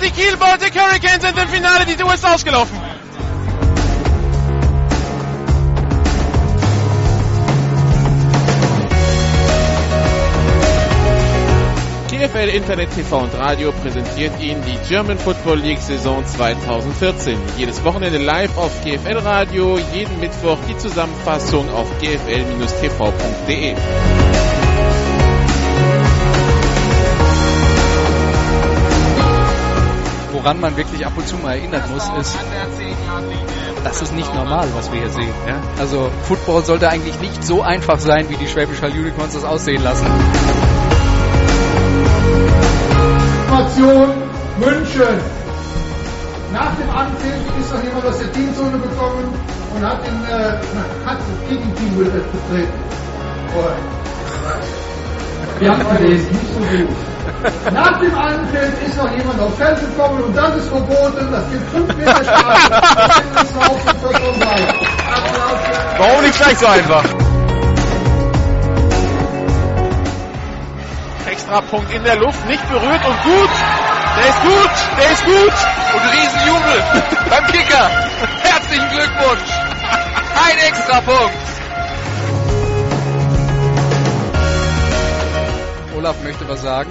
die Kiel Baltic Hurricanes sind im Finale. Die ist ausgelaufen. GFL Internet TV und Radio präsentiert Ihnen die German Football League Saison 2014. Jedes Wochenende live auf GFL Radio, jeden Mittwoch die Zusammenfassung auf gfl-tv.de. Woran man wirklich ab und zu mal erinnern muss, ist, das ist nicht normal, was wir hier sehen. Ja? Also Football sollte eigentlich nicht so einfach sein, wie die Schwäbisch Hall Unicorns das aussehen lassen. Situation München. Nach dem Anpfiff ist noch jemand aus der Teamzone gekommen und hat den äh, hat Gegenteam betreten. Wir haben gelesen, nicht so gut. Nach dem Anpfiff ist noch jemand aufs Feld gekommen und das ist verboten. Das gibt 5 Meter Strafe. Warum nicht gleich so einfach? Extrapunkt in der Luft, nicht berührt und gut. Der ist gut, der ist gut. Und Riesenjubel beim Kicker. Herzlichen Glückwunsch. Ein Extrapunkt. Olaf möchte was sagen.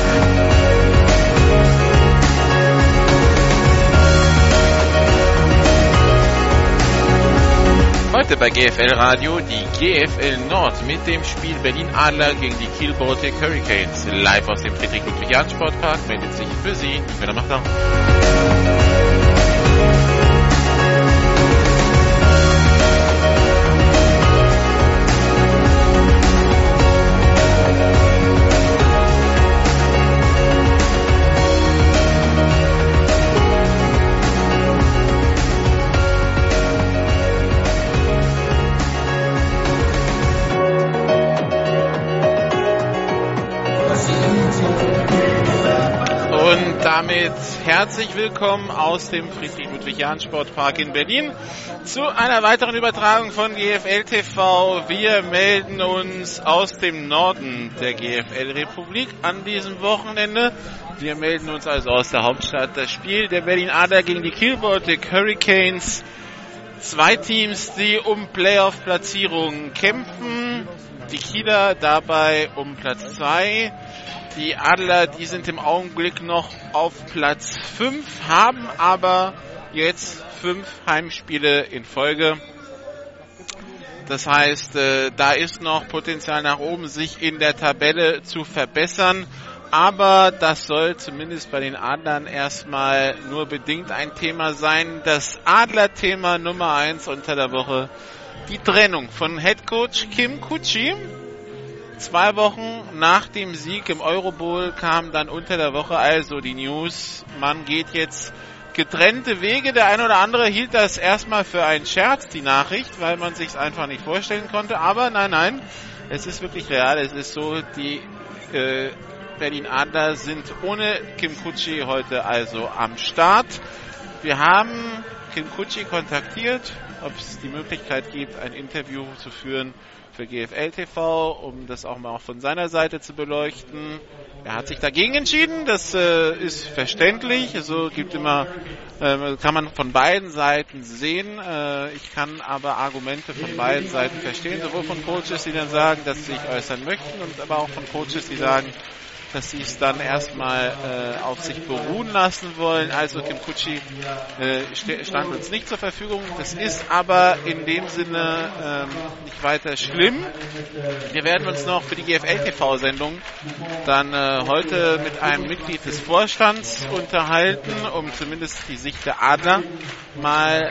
Heute bei GFL Radio die GFL Nord mit dem Spiel Berlin Adler gegen die Kiel Baltic Hurricanes. Live aus dem Friedrich-Ludwig-Jahn-Sportpark meldet sich für Sie Nicola Machter. Damit herzlich willkommen aus dem Friedrich-Ludwig-Jahn-Sportpark in Berlin zu einer weiteren Übertragung von GFL TV. Wir melden uns aus dem Norden der GFL-Republik an diesem Wochenende. Wir melden uns also aus der Hauptstadt. Das Spiel der Berlin Adler gegen die Kiel Baltic Hurricanes. Zwei Teams, die um Playoff-Platzierungen kämpfen. Die Kieler dabei um Platz zwei. Die Adler, die sind im Augenblick noch auf Platz 5, haben aber jetzt fünf Heimspiele in Folge. Das heißt, äh, da ist noch Potenzial nach oben, sich in der Tabelle zu verbessern. Aber das soll zumindest bei den Adlern erstmal nur bedingt ein Thema sein. Das Adler-Thema Nummer eins unter der Woche. Die Trennung von Head Coach Kim Kuchi Zwei Wochen nach dem Sieg im Eurobowl kam dann unter der Woche also die News, man geht jetzt getrennte Wege. Der eine oder andere hielt das erstmal für einen Scherz, die Nachricht, weil man sich es einfach nicht vorstellen konnte. Aber nein, nein, es ist wirklich real. Es ist so, die äh, Berlin Adler sind ohne Kim Kutschi heute also am Start. Wir haben Kim Kutschi kontaktiert, ob es die Möglichkeit gibt, ein Interview zu führen für GFL TV, um das auch mal von seiner Seite zu beleuchten. Er hat sich dagegen entschieden, das äh, ist verständlich. So gibt immer, äh, kann man von beiden Seiten sehen. Äh, ich kann aber Argumente von beiden Seiten verstehen, sowohl von Coaches, die dann sagen, dass sie sich äußern möchten, und aber auch von Coaches, die sagen, dass sie es dann erstmal äh, auf sich beruhen lassen wollen. Also Kim Kutschi äh, stand uns nicht zur Verfügung. Das ist aber in dem Sinne ähm, nicht weiter schlimm. Wir werden uns noch für die GFL-TV-Sendung dann äh, heute mit einem Mitglied des Vorstands unterhalten, um zumindest die Sicht der Adler mal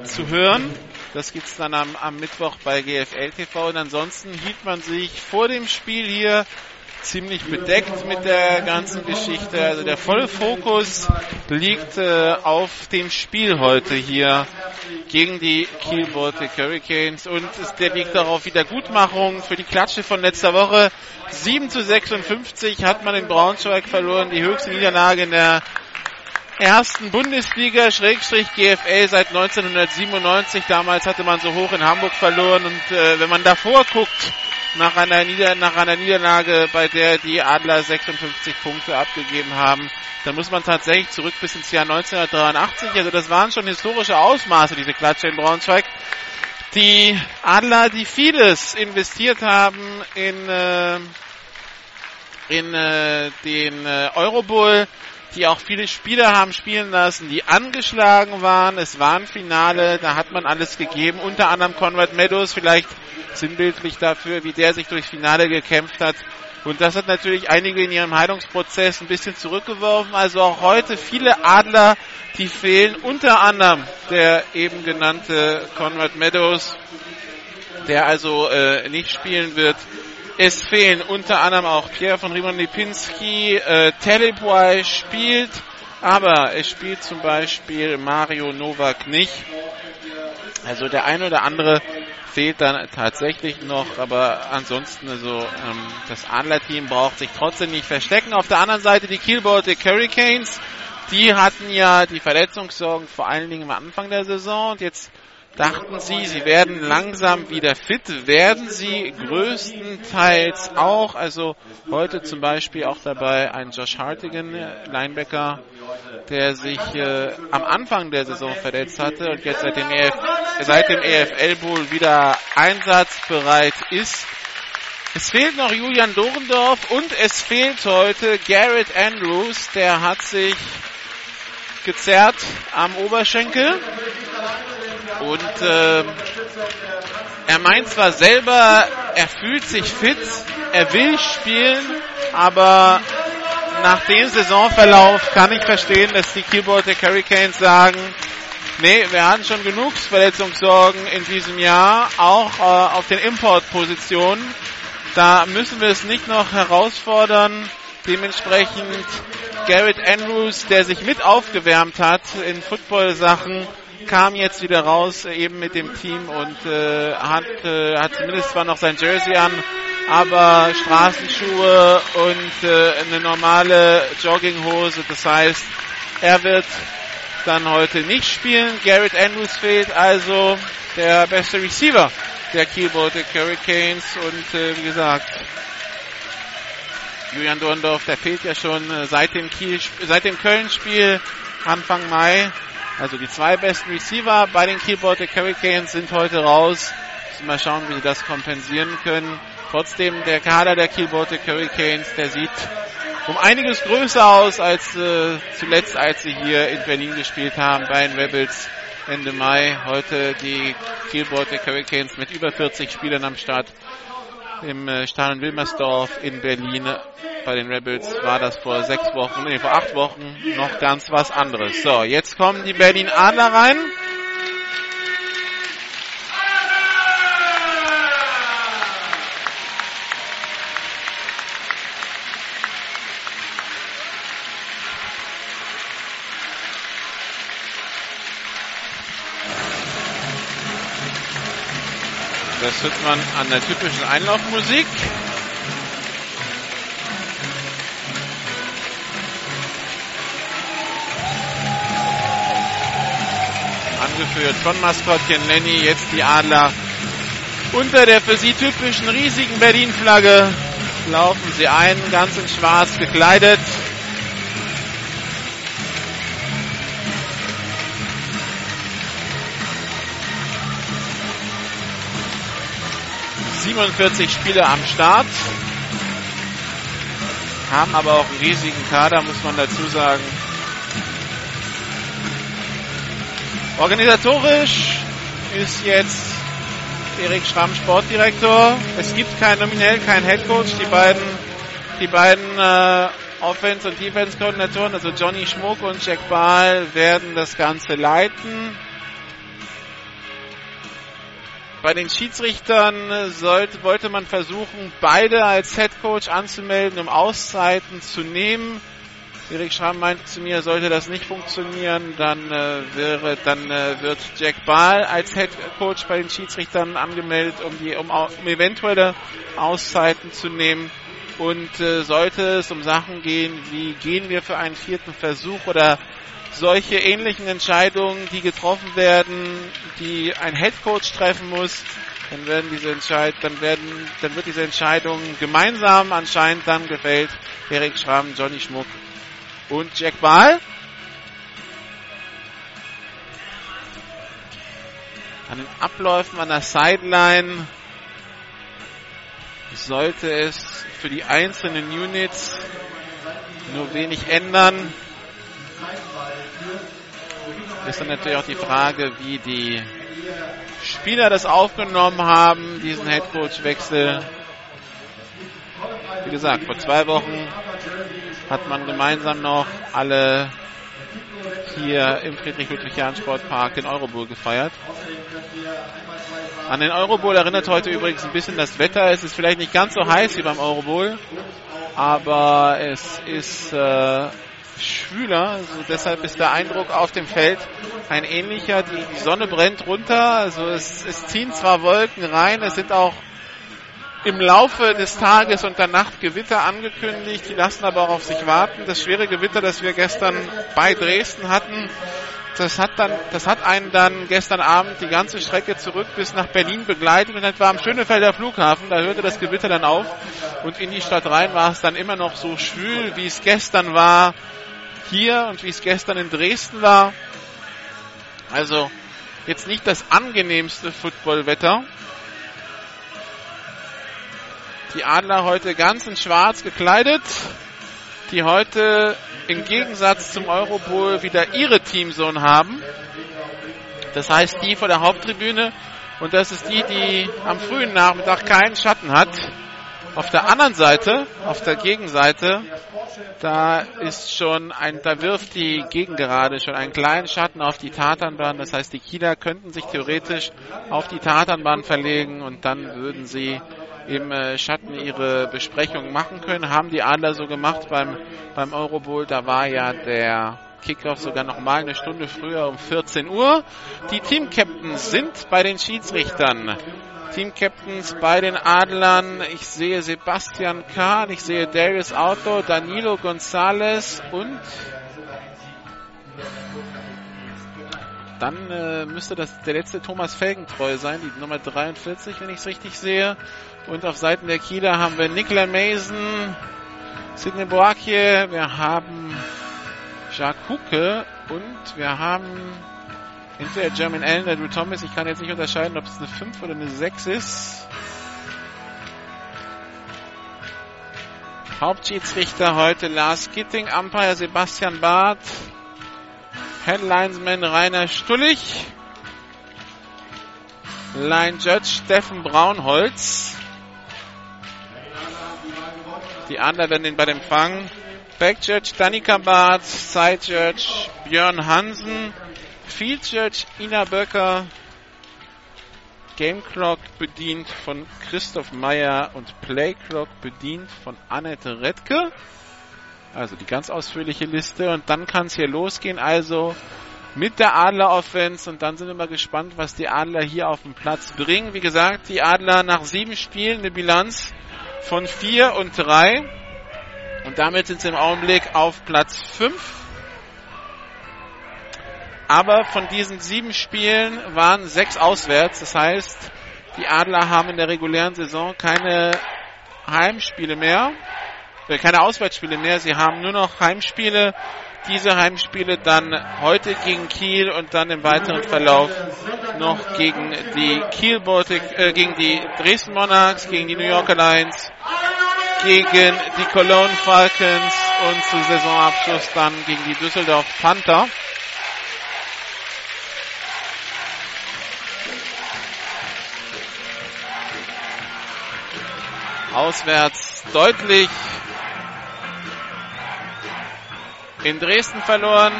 äh, zu hören. Das gibt's dann am, am Mittwoch bei GFL TV. Und ansonsten hielt man sich vor dem Spiel hier ziemlich bedeckt mit der ganzen Geschichte. Also der volle Fokus liegt äh, auf dem Spiel heute hier gegen die Kiel Baltic Hurricanes und es, der liegt auch auf Wiedergutmachung für die Klatsche von letzter Woche. 7 zu 56 hat man in Braunschweig verloren, die höchste Niederlage in der ersten Bundesliga Schrägstrich GFL seit 1997. Damals hatte man so hoch in Hamburg verloren und äh, wenn man davor guckt, nach einer, Nieder nach einer Niederlage, bei der die Adler 56 Punkte abgegeben haben, dann muss man tatsächlich zurück bis ins Jahr 1983. Also das waren schon historische Ausmaße, diese Klatsche in Braunschweig. Die Adler, die vieles investiert haben in, äh, in äh, den äh, Eurobowl, die auch viele Spieler haben spielen lassen, die angeschlagen waren. Es war ein Finale, da hat man alles gegeben. Unter anderem Conrad Meadows, vielleicht sinnbildlich dafür, wie der sich durchs Finale gekämpft hat. Und das hat natürlich einige in ihrem Heilungsprozess ein bisschen zurückgeworfen. Also auch heute viele Adler, die fehlen. Unter anderem der eben genannte Conrad Meadows, der also äh, nicht spielen wird. Es fehlen unter anderem auch Pierre von Riemann Lipinski, äh, Teleboy spielt, aber es spielt zum Beispiel Mario Novak nicht. Also der eine oder andere fehlt dann tatsächlich noch, aber ansonsten also ähm, das Adler-Team braucht sich trotzdem nicht verstecken. Auf der anderen Seite die Kiel Baltic Hurricanes, die hatten ja die Verletzungssorgen vor allen Dingen am Anfang der Saison und jetzt dachten sie, sie werden langsam wieder fit, werden sie größtenteils auch, also heute zum Beispiel auch dabei ein Josh Hartigan, Linebacker, der sich äh, am Anfang der Saison verletzt hatte und jetzt seit dem, EF, seit dem EFL Bowl wieder einsatzbereit ist. Es fehlt noch Julian Dorendorf und es fehlt heute Garrett Andrews, der hat sich gezerrt am Oberschenkel und äh, er meint zwar selber, er fühlt sich fit, er will spielen, aber nach dem Saisonverlauf kann ich verstehen, dass die Keyboard der Hurricanes sagen, nee, wir hatten schon genug Verletzungssorgen in diesem Jahr, auch äh, auf den Importpositionen. Da müssen wir es nicht noch herausfordern. Dementsprechend Garrett Andrews, der sich mit aufgewärmt hat in Football-Sachen, kam jetzt wieder raus, äh, eben mit dem Team und äh, hat, äh, hat zumindest zwar noch sein Jersey an, aber Straßenschuhe und äh, eine normale Jogginghose. Das heißt, er wird dann heute nicht spielen. Garrett Andrews fehlt also der beste Receiver der Kiel Baltic Hurricanes und äh, wie gesagt, Julian Dorndorf, der fehlt ja schon äh, seit dem Kiel, seit dem Köln-Spiel Anfang Mai. Also die zwei besten Receiver bei den Kiel Baltic Hurricanes sind heute raus. Müssen mal schauen, wie sie das kompensieren können. Trotzdem der Kader der Kiel Baltic Hurricanes, der sieht um einiges größer aus als äh, zuletzt, als sie hier in Berlin gespielt haben bei den Rebels Ende Mai. Heute die Kiel Baltic Hurricanes mit über 40 Spielern am Start im äh, Stadion Wilmersdorf in Berlin. Bei den Rebels war das vor sechs Wochen, nee, vor acht Wochen noch ganz was anderes. So, jetzt kommen die Berlin Adler rein. Das hört man an der typischen Einlaufmusik. Angeführt von Maskottchen Lenny, jetzt die Adler unter der für sie typischen riesigen Berlin-Flagge laufen sie ein, ganz in schwarz gekleidet. 47 Spieler am Start, haben aber auch einen riesigen Kader, muss man dazu sagen. Organisatorisch ist jetzt Erik Schramm Sportdirektor. Es gibt kein nominell kein Headcoach. Die beiden, die beiden äh, Offense- und Defense-Koordinatoren, also Johnny Schmuck und Jack Bahl, werden das Ganze leiten. Bei den Schiedsrichtern sollte, wollte man versuchen, beide als Head Coach anzumelden, um Auszeiten zu nehmen. Erik Schramm meinte zu mir, sollte das nicht funktionieren, dann äh, wäre, dann äh, wird Jack Ball als Head Coach bei den Schiedsrichtern angemeldet, um die, um, um eventuelle Auszeiten zu nehmen. Und äh, sollte es um Sachen gehen, wie gehen wir für einen vierten Versuch oder solche ähnlichen Entscheidungen, die getroffen werden, die ein Headcoach treffen muss, dann werden diese Entscheid dann werden, dann wird diese Entscheidung gemeinsam anscheinend dann gefällt. Erik Schramm, Johnny Schmuck und Jack Ball. An den Abläufen an der Sideline sollte es für die einzelnen Units nur wenig ändern. Ist dann natürlich auch die Frage, wie die Spieler das aufgenommen haben, diesen Headcoach-Wechsel. Wie gesagt, vor zwei Wochen hat man gemeinsam noch alle hier im Friedrich-Ludwig-Jahn-Sportpark den Eurobowl gefeiert. An den Eurobowl erinnert heute übrigens ein bisschen das Wetter. Es ist vielleicht nicht ganz so heiß wie beim Eurobowl, aber es ist äh, schwüler. Also deshalb ist der Eindruck auf dem Feld ein ähnlicher. Die, Sonne brennt runter. Also es, es ziehen zwar Wolken rein, es sind auch im Laufe des Tages und der Nacht Gewitter angekündigt. Die lassen aber auch auf sich warten. Das schwere Gewitter, das wir gestern bei Dresden hatten, das hat dann, das hat einen dann gestern Abend die ganze Strecke zurück bis nach Berlin begleitet und etwa am Schönefelder Flughafen, da hörte das Gewitter dann auf und in die Stadt rein war es dann immer noch so schwül, wie es gestern war hier und wie es gestern in Dresden war. Also jetzt nicht das angenehmste Footballwetter. Die Adler heute ganz in schwarz gekleidet, die heute im Gegensatz zum Eurobowl wieder ihre Teamzone haben. Das heißt, die vor der Haupttribüne und das ist die, die am frühen Nachmittag keinen Schatten hat. Auf der anderen Seite, auf der Gegenseite, da ist schon ein, da wirft die Gegengerade schon einen kleinen Schatten auf die Tatanbahn. Das heißt, die Kieler könnten sich theoretisch auf die Tatanbahn verlegen und dann würden sie im äh, Schatten ihre Besprechung machen können. Haben die Adler so gemacht beim, beim Eurobowl. Da war ja der Kickoff sogar noch mal eine Stunde früher um 14 Uhr. Die Teamcaptains sind bei den Schiedsrichtern. Team-Captains bei den Adlern. Ich sehe Sebastian Kahn, ich sehe Darius Auto, Danilo Gonzalez und dann äh, müsste das der letzte Thomas Felgentreu sein, die Nummer 43, wenn ich es richtig sehe. Und auf Seiten der Kieler haben wir Nicola Mason, Sidney Boakye, wir haben Jacques Hucke und wir haben Entweder German Allen Drew Thomas. Ich kann jetzt nicht unterscheiden, ob es eine 5 oder eine 6 ist. Hauptschiedsrichter heute Lars Gitting, Umpire Sebastian Barth, Headlinesman Rainer Stullig, Line Judge Steffen Braunholz. Die anderen werden den bei dem Fang. Back Judge Danika Barth, Side Judge Björn Hansen, Field Judge Ina Böcker. Game Clock bedient von Christoph Meyer und Play Clock bedient von Annette Redke. Also die ganz ausführliche Liste und dann kann es hier losgehen. Also mit der Adler Offense und dann sind wir mal gespannt, was die Adler hier auf den Platz bringen. Wie gesagt, die Adler nach sieben Spielen eine Bilanz von vier und drei und damit sind sie im Augenblick auf Platz fünf aber von diesen sieben Spielen waren sechs auswärts. Das heißt, die Adler haben in der regulären Saison keine Heimspiele mehr, äh, keine Auswärtsspiele mehr. Sie haben nur noch Heimspiele. Diese Heimspiele dann heute gegen Kiel und dann im weiteren Verlauf noch gegen die Kiel Baltic, äh, gegen die Dresden Monarchs, gegen die New Yorker Lions, gegen die Cologne Falcons und zu Saisonabschluss dann gegen die Düsseldorf Panther. Auswärts deutlich in Dresden verloren.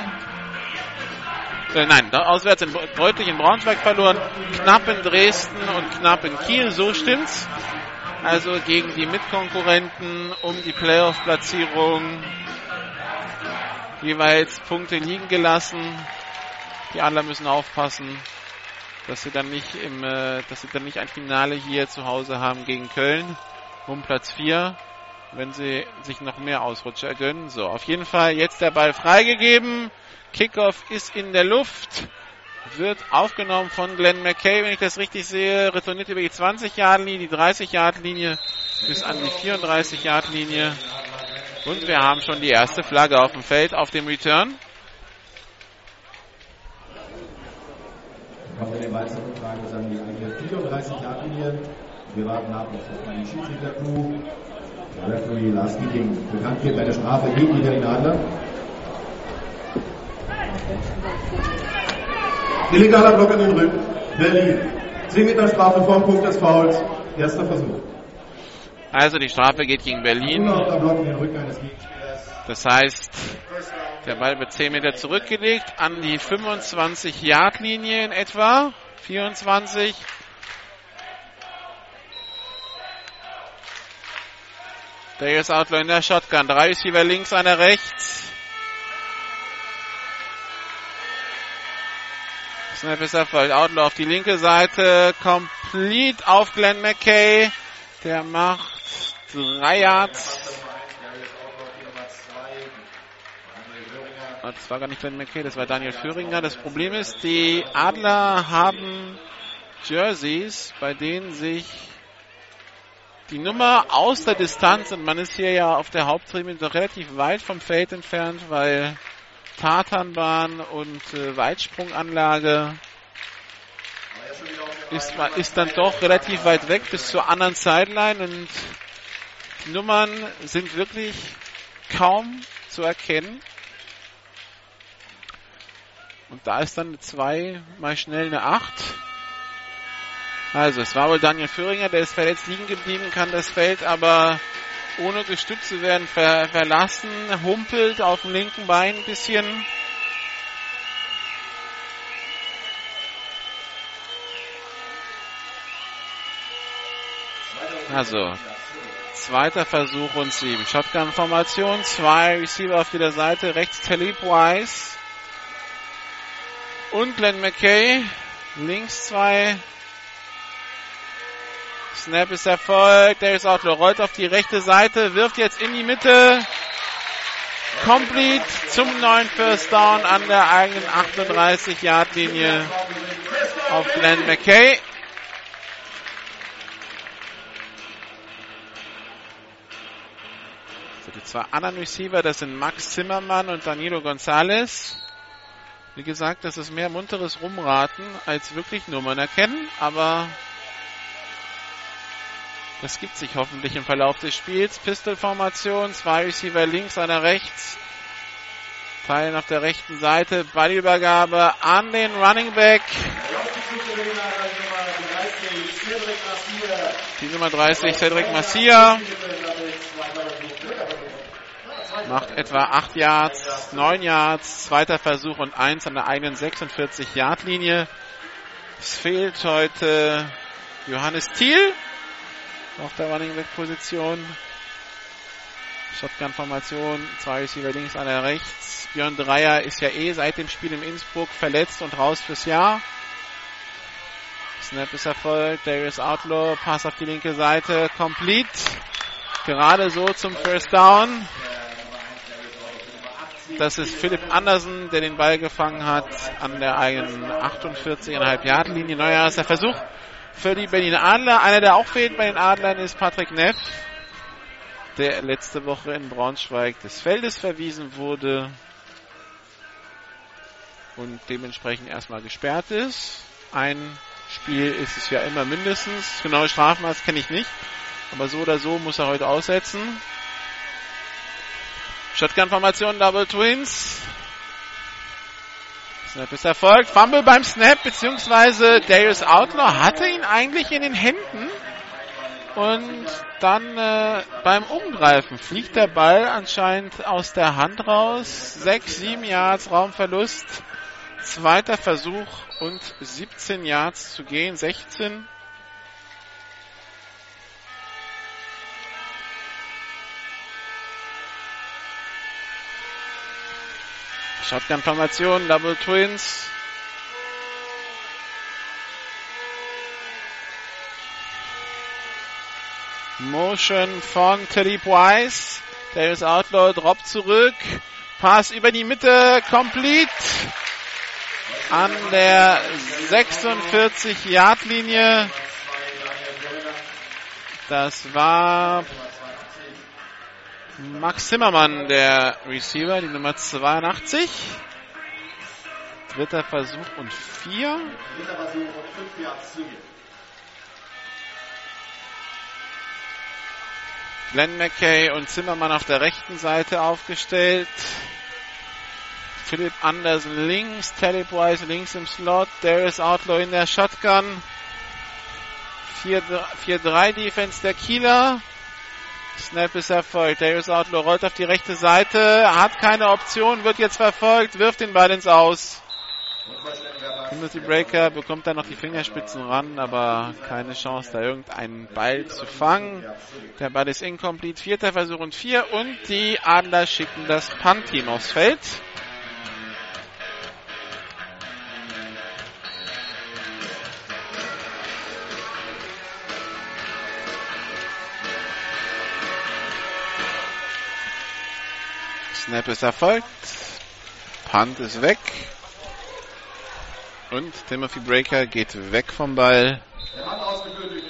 Äh, nein, auswärts in, deutlich in Braunschweig verloren. Knapp in Dresden und knapp in Kiel, so stimmt's. Also gegen die Mitkonkurrenten um die Playoff-Platzierung jeweils Punkte liegen gelassen. Die Adler müssen aufpassen, dass sie dann nicht im, äh, dass sie dann nicht ein Finale hier zu Hause haben gegen Köln um Platz 4. wenn sie sich noch mehr Ausrutscher gönnen. So, auf jeden Fall jetzt der Ball freigegeben. Kickoff ist in der Luft. Wird aufgenommen von Glenn McKay, wenn ich das richtig sehe. Retourniert über die 20-Yard-Linie, die 30-Yard-Linie bis an die 34-Yard-Linie. Und wir haben schon die erste Flagge auf dem Feld auf dem Return. Kommen wir den zurücktragen, das an die eigene 34-Yard-Linie. Wir warten ab auf die Schiedsrichter-Crew. Der Referee Lars Dieting. Bekannt wird eine Strafe gegen die Berlin Adler. Illegaler Block in den Rücken. Berlin. 10 Meter Strafe vorm Punkt des Fouls. Erster Versuch. Also die Strafe geht gegen Berlin. Gegenspielers. Das heißt, der Ball wird 10 Meter zurückgelegt an die 25-Yard-Linie in etwa. 24. Darius Outlaw in der Shotgun. Drei Receiver links, einer rechts. Snap ist erfolgt. Outlaw auf die linke Seite. Complete auf Glenn McKay. Der macht drei Yards. Das war gar nicht Glenn McKay, das war Daniel Führinger. Das Problem ist, die Adler haben Jerseys, bei denen sich die Nummer aus der Distanz, und man ist hier ja auf der Haupttribüne doch relativ weit vom Feld entfernt, weil Tatanbahn und äh, Weitsprunganlage ist, ist dann doch relativ weit weg bis zur anderen Sideline und die Nummern sind wirklich kaum zu erkennen. Und da ist dann eine 2 mal schnell eine 8. Also, es war wohl Daniel Führinger, der ist verletzt liegen geblieben, kann das Feld aber ohne gestützt zu werden ver verlassen, humpelt auf dem linken Bein ein bisschen. Also, zweiter Versuch und sieben. Shotgun-Formation, zwei Receiver auf jeder Seite, rechts Talib Wise und Glenn McKay, links zwei Snap ist erfolgt. Darius Outlaw rollt auf die rechte Seite, wirft jetzt in die Mitte. Complete zum neuen First Down an der eigenen 38-Yard-Linie auf Glenn McKay. So, die zwei anderen Receiver, das sind Max Zimmermann und Danilo Gonzalez. Wie gesagt, das ist mehr munteres Rumraten als wirklich Nummern erkennen, aber das gibt sich hoffentlich im Verlauf des Spiels. Pistol-Formation, zwei Receiver links, einer rechts. Teilen auf der rechten Seite. Ballübergabe an den Running Back. Die Nummer 30, Cedric Massia. Macht etwa 8 Yards, 9 Yards, zweiter Versuch und 1 an der eigenen 46-Yard-Linie. Es fehlt heute Johannes Thiel auf der Running Back Position. Shotgun-Formation, zwei Receiver links, einer rechts. Björn Dreier ist ja eh seit dem Spiel in Innsbruck verletzt und raus fürs Jahr. Snap ist erfolgt. Darius Outlaw, Pass auf die linke Seite, complete. Gerade so zum First Down. Das ist Philipp Andersen, der den Ball gefangen hat an der eigenen 48,5 Yard Linie. Neuer der Versuch für die Berliner Adler. Einer, der auch fehlt bei den Adlern, ist Patrick Neff, der letzte Woche in Braunschweig des Feldes verwiesen wurde und dementsprechend erstmal gesperrt ist. Ein Spiel ist es ja immer mindestens. Genaue Strafmaß kenne ich nicht. Aber so oder so muss er heute aussetzen. Shotgun-Formation Double Twins. Snap ist erfolgt. Fumble beim Snap, beziehungsweise Darius Outlaw hatte ihn eigentlich in den Händen. Und dann äh, beim Umgreifen fliegt der Ball anscheinend aus der Hand raus. 6, 7 Yards Raumverlust. Zweiter Versuch und 17 Yards zu gehen. 16. Shotgun-Formation, Double Twins. Motion von Teddy Wise. Darius Outlaw droppt zurück. Pass über die Mitte, complete. An der 46-Yard-Linie. Das war Max Zimmermann, der Receiver, die Nummer 82. Dritter Versuch und vier. Dritter Versuch und fünf Yards zu gehen. Glenn McKay und Zimmermann auf der rechten Seite aufgestellt. Philipp Andersen links, Teddy Wise links im Slot, Darius Outlaw in der Shotgun. 4-3 Defense der Kieler. Snap ist erfolgt. Darius Outlaw rollt auf die rechte Seite, hat keine Option, wird jetzt verfolgt, wirft den Ball ins Aus. Timothy Breaker bekommt dann noch die Fingerspitzen ran, aber keine Chance, da irgendeinen Ball zu fangen. Der Ball ist incomplete. Vierter Versuch und vier. Und die Adler schicken das Punt-Team aufs Feld. Snap ist erfolgt. Punt ist weg. Und Timothy Breaker geht weg vom Ball.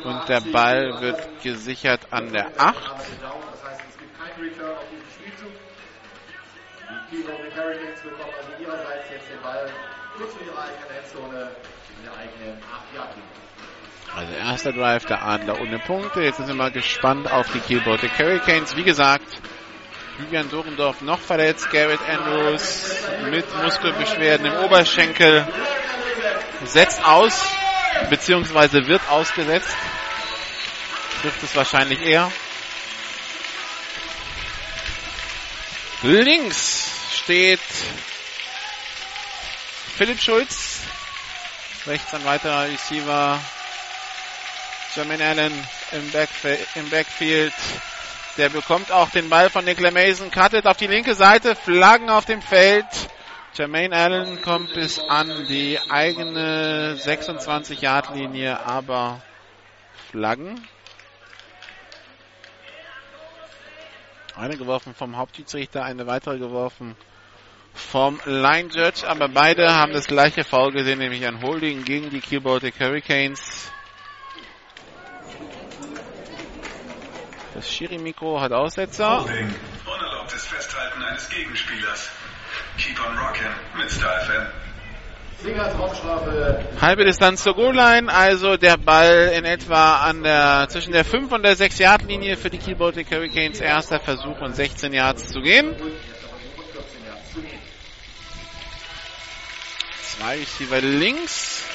Und der Ball wird gesichert an der 8. Das heißt, es gibt keinen Return auf diesen Spielzug. Die Cleveland Hurricanes bekommen also ihrerseits jetzt den Ball kurz in ihrer eigenen Endzone, in der eigenen 8 Yard linie erster Drive der Adler ohne Punkte. Jetzt sind wir mal gespannt auf die Kielbote Hurricanes. Wie gesagt, Julian Dorendorf noch verletzt, Garrett Andrews mit Muskelbeschwerden im Oberschenkel setzt aus, beziehungsweise wird ausgesetzt. Trifft es wahrscheinlich eher. Links steht Philipp Schulz. Rechts ein weiterer Receiver. Jermaine Allen im, Backf im Backfield. Der bekommt auch den Ball von Nicola Mason, cuttet auf die linke Seite, Flaggen auf dem Feld. Jermaine Allen kommt bis an die eigene 26-Yard-Linie, aber Flaggen. Eine geworfen vom Hauptschiedsrichter, eine weitere geworfen vom Line Judge, aber beide haben das gleiche Foul gesehen, nämlich ein Holding gegen die Kiel Baltic Hurricanes. Das Schiri-Mikro hat Aussetzer. Holding. Unerlaubtes Festhalten eines Gegenspielers. Keep on rockin' mit Style Halbe Distanz zur Goal-Line, also der Ball in etwa an der, zwischen der 5 und der 6 Yard Linie für die Kiel Baltic Hurricanes. Erster Versuch und 16 Yards zu gehen. Zwei Receiver links.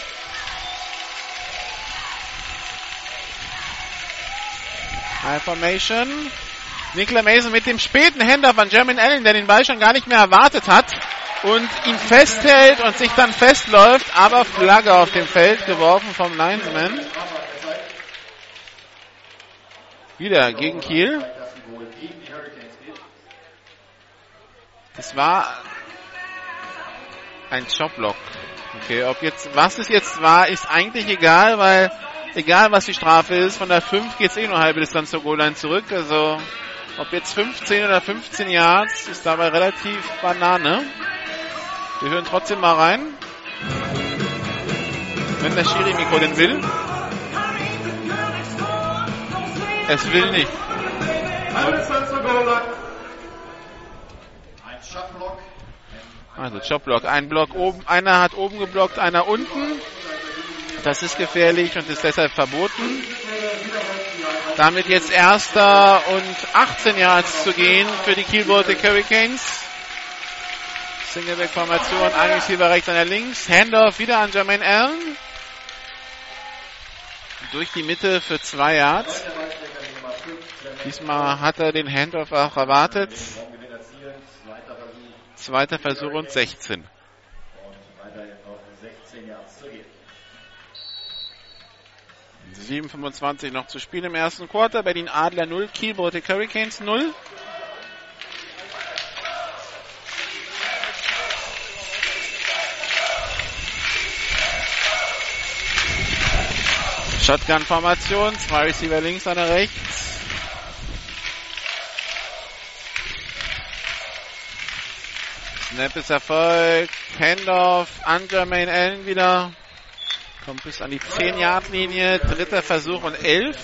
High Formation. Nicola Mason mit dem späten Händer von Jermaine Allen, der den Ball schon gar nicht mehr erwartet hat und ihn festhält und sich dann festläuft, aber Flagge auf dem Feld geworfen vom Linesman. Wieder gegen Kiel. Das war ein Jobblock. Okay, ob jetzt, was es jetzt war, ist eigentlich egal, weil egal was die Strafe ist, von der 5 geht es eh nur halbe Distanz zur Goal-Line zurück. Also ob jetzt 15 oder 15 Yards, ist dabei relativ Banane. Wir hören trotzdem mal rein. Wenn der Schiri-Mikro denn will. Es will nicht. Also Jobblock. Ein Block oben, einer hat oben geblockt, einer unten. Das ist gefährlich und ist deshalb verboten. Damit jetzt erster und 18 Yards zu gehen für die Kiel Baltic Hurricanes. Singleback-Formation, ein Receiver rechts, einer links. Handoff wieder an Jermaine Allen. Durch die Mitte für zwei Yards. Diesmal hat er den Handoff auch erwartet. Zweiter Versuch und 16. 7,25 noch zu spielen im ersten Quarter. Berlin Adler 0, Kiel Baltic Hurricanes 0. Shotgun-Formation, zwei Receiver links, einer rechts. Snap ist erfolgt. Handoff an Jermaine Allen wieder. Kommt bis an die 10-Yard-Linie. Dritter Versuch und 11.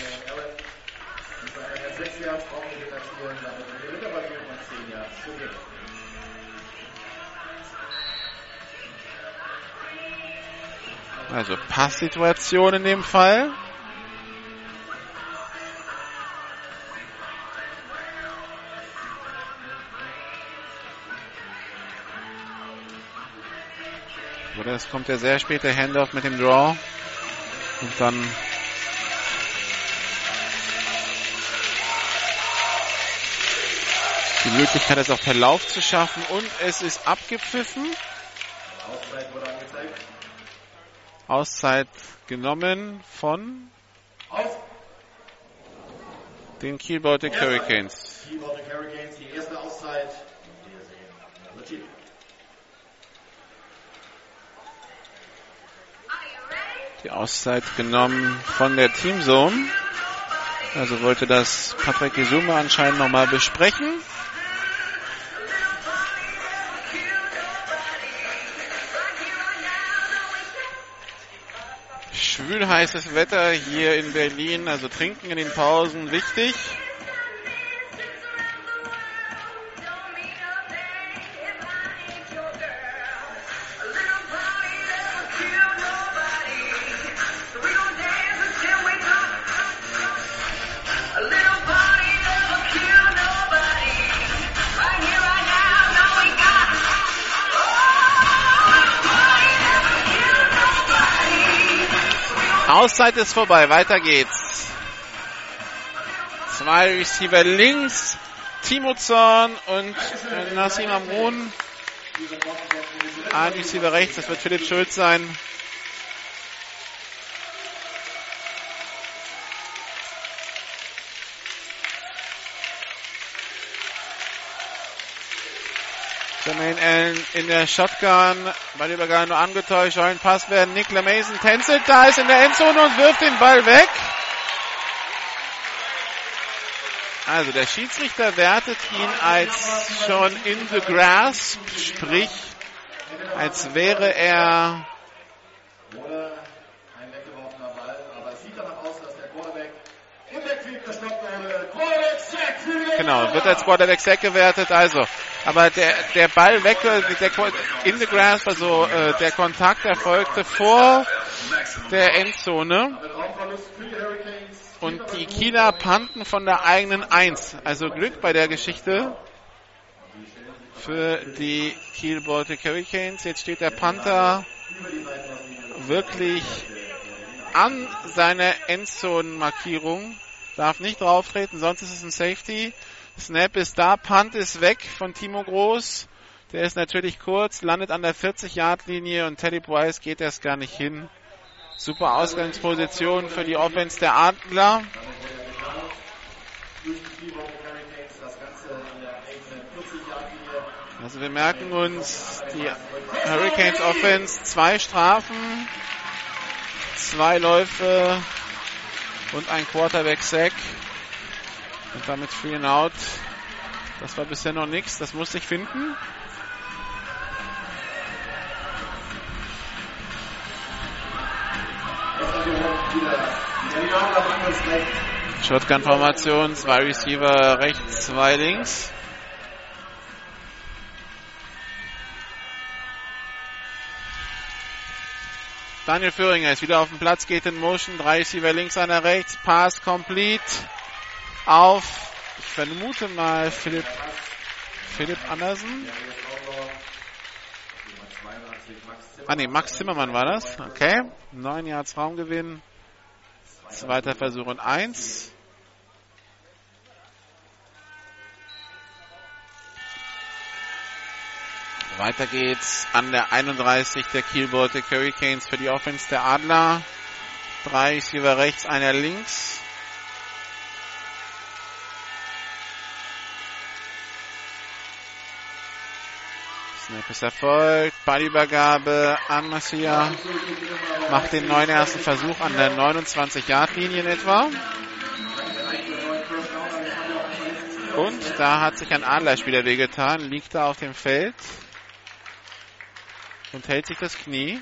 Also Passsituation in dem Fall. Oder es kommt ja sehr spät der Handoff mit dem Draw. Und dann die Möglichkeit, es auch per Lauf zu schaffen. Und es ist abgepfiffen. Auszeit wurde angezeigt. Auszeit genommen von Auf. den Kiel Baltic Hurricanes. Baltic Hurricanes, die erste Auszeit. Und wir sehen Richie. Die Auszeit genommen von der Teamzone. Also wollte das Patrick Gesume anscheinend nochmal besprechen. Schwül heißes Wetter hier in Berlin, also trinken in den Pausen wichtig. Auszeit ist vorbei, weiter geht's. Zwei Receiver links, Timo Zorn und äh, Nassim Amron. Ein Receiver rechts, das wird Philipp Schulz sein. Jermaine Allen in der Shotgun. Ballübergabe nur angetäuscht. Ein Pass werden. Nicola Mason tänzelt. Da ist in der Endzone und wirft den Ball weg. Also der Schiedsrichter wertet ihn als schon in the grasp, sprich als wäre er Wurde ein weggeworfener Ball, aber es sieht danach aus, dass der Quarterback im Backfield gestoppt wurde. Quarterback Sack für die Genau, wird als Quarterback Sack gewertet, also. Aber der, der Ball weg, der, in the grasp, also äh, der Kontakt erfolgte vor der Endzone. Und die Kieler panten von der eigenen Eins. Also Glück bei der Geschichte für die Kiel Baltic Hurricanes. Jetzt steht der Panther wirklich an seiner Endzone-Markierung. Darf nicht drauftreten, sonst ist es ein Safety. Snap ist da, Punt ist weg von Timo Groß. Der ist natürlich kurz, landet an der 40-Yard-Linie und Teddy Price geht erst gar nicht hin. Super Ausgangsposition für die Offense der Adler. Durch die Baltic Hurricanes das Ganze an der eigenen 40-Yard-Linie. Also wir merken uns die Hurricanes Offense, zwei Strafen, zwei Läufe und ein Quarterback Sack. Und damit Free and Out. Das war bisher noch nichts, das musste ich finden. Shotgun-Formation, zwei Receiver rechts, zwei links. Daniel Föhringer ist wieder auf dem Platz, geht in Motion, drei Receiver links, einer rechts, Pass complete auf, ich vermute mal Philipp, Philipp Andersen. Ah ne, Max Zimmermann war das. Okay, neun Yards Raumgewinn, zweiter Versuch und eins. Weiter geht's an der 31 der Kiel Baltic Hurricanes für die Offense der Adler. Drei Receiver rechts, einer links. Snap ist erfolgt. Ballübergabe an Massia. Macht den neuen ersten Versuch an der 29-Yard-Linie in etwa. Und da hat sich ein Adlerspieler wehgetan, liegt da auf dem Feld. und hält sich das Knie.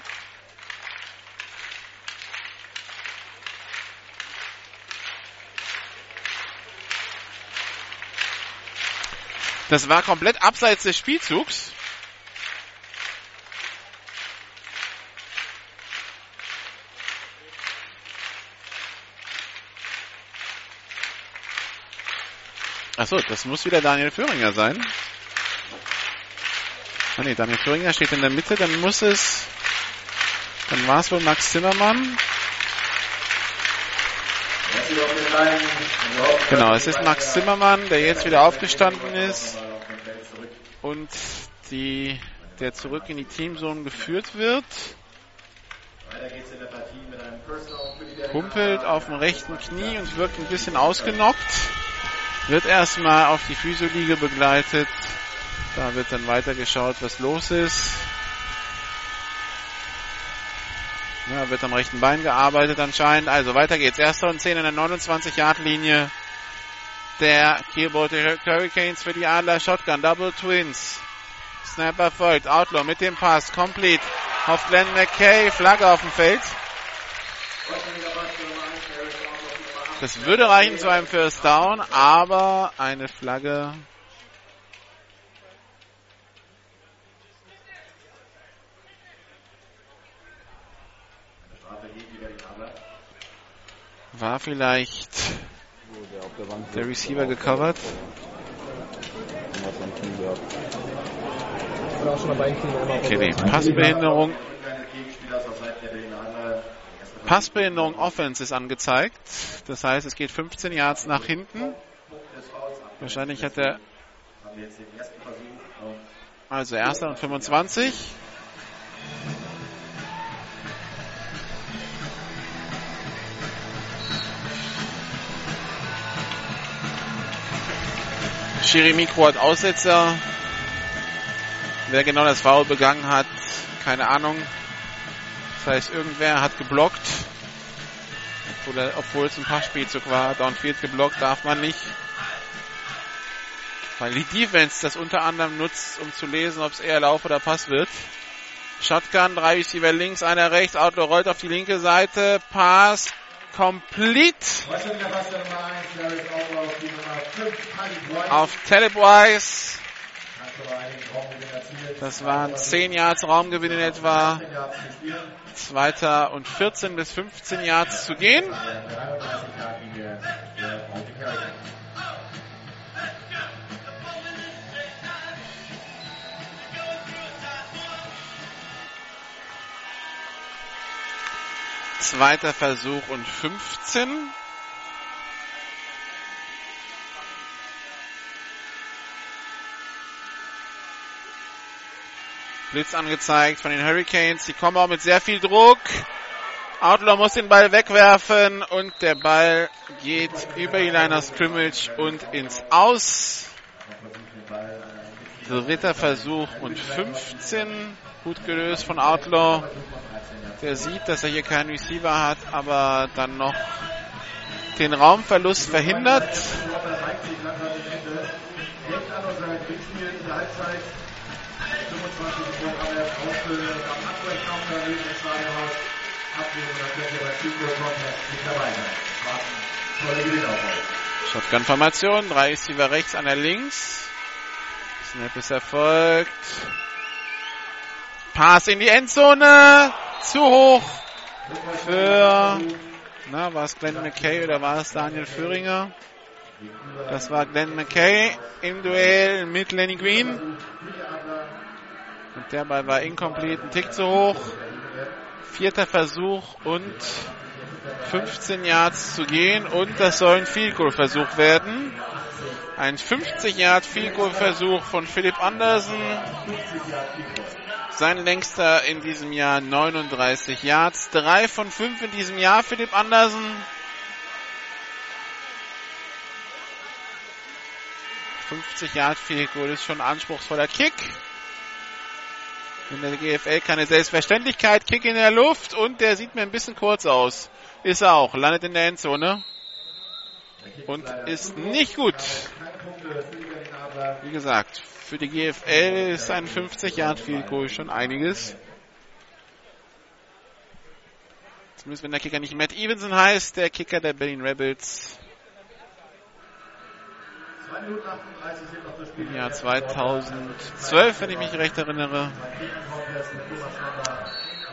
Das war komplett abseits des Spielzugs. Achso, das muss wieder Daniel Föhringer sein. Ah nee, Daniel Föhringer steht in der Mitte, dann muss es. Dann war es wohl Max Zimmermann. Genau, es ist Max Zimmermann, der jetzt wieder aufgestanden ist und die, der zurück in die Teamzone geführt wird. Humpelt auf dem rechten Knie und wirkt ein bisschen ausgenockt. Wird erstmal auf die Physioliege begleitet. Da wird dann weiter geschaut, was los ist. Ja, wird am rechten Bein gearbeitet anscheinend. Also weiter geht's. Erster und 10 in der 29-Yard-Linie der Kielbote Hurricanes für die Adler. Shotgun, Double Twins. Snapper folgt. Outlaw mit dem Pass. Complete auf Glenn McKay. Flagge auf dem Feld. Das würde reichen zu einem First Down, aber eine Flagge war vielleicht der Receiver gecovert. Okay, nee, Passbehinderung. Passbehinderung Offense ist angezeigt. Das heißt, es geht 15 Yards nach hinten. Wahrscheinlich hat er also erster und 25. Schiri Mikro hat Aussetzer. Wer genau das Foul begangen hat, keine Ahnung. Das heißt, irgendwer hat geblockt. Obwohl, obwohl es ein Passspielzug war. Downfield geblockt darf man nicht. Weil die Defense das unter anderem nutzt, um zu lesen, ob es eher Lauf oder Pass wird. Shotgun, drei Receiver links, einer rechts. Outlaw rollt auf die linke Seite. Pass complete. Auf Telebwise. Das waren 10 Yards Raumgewinn in etwa. Zweiter und 14 bis 15 Yards zu gehen. Zweiter Versuch und 15. Blitz angezeigt von den Hurricanes. Die kommen auch mit sehr viel Druck. Outlaw muss den Ball wegwerfen und der Ball geht über die Liner Scrimmage und ins Aus. Dritter Versuch und 15. Gut gelöst von Outlaw. Der sieht, dass er hier keinen Receiver hat, aber dann noch den Raumverlust verhindert. Shotgun-Formation, drei Receiver rechts, einer links. Snap ist erfolgt. Pass in die Endzone. Zu hoch für, na, war es Glenn McKay oder war es Daniel Föhringer? Das war Glenn McKay im Duell mit Lenny Green. Und der Ball war incomplete, ein Tick zu hoch. Vierter Versuch und 15 Yards zu gehen und das soll ein Field Goal Versuch werden. Ein 50 Yard Field Goal Versuch von Philipp Andersen. Sein längster in diesem Jahr 39 Yards. Drei von fünf in diesem Jahr, Philipp Andersen. ...50 Yard Field Goal ist schon ein anspruchsvoller Kick in der GFL keine Selbstverständlichkeit. Kick in der Luft und der sieht mir ein bisschen kurz aus. Ist er auch. Landet in der Endzone. Und ist nicht gut. Wie gesagt, für die GFL ist ein 50 Yard Field Goal schon einiges. Zumindest wenn der Kicker nicht Matt Evenson heißt, der Kicker der Berlin Rebels im Jahr 2012, wenn ich mich recht erinnere.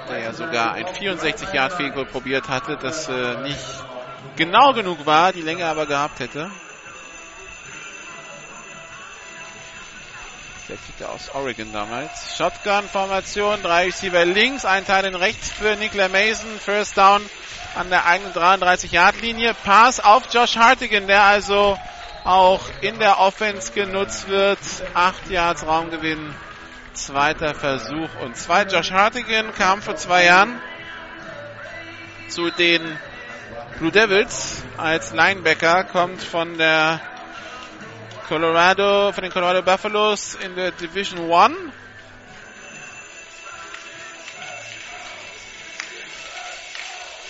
Der ja sogar ein 64 Yard Field probiert hatte, das äh, nicht genau genug war, die Länge aber gehabt hätte. Der Kicker aus Oregon damals. Shotgun-Formation, drei Receiver links, ein Teil in rechts für Nicola Mason. First Down an der eigenen 33-Yard-Linie. Pass auf Josh Hartigan, der also auch in der Offense genutzt wird. Acht Yards Raumgewinn. Zweiter Versuch und zwei. Josh Hartigan kam vor zwei Jahren zu den Blue Devils als Linebacker, kommt von der Colorado, von den Colorado Buffaloes in der Division One.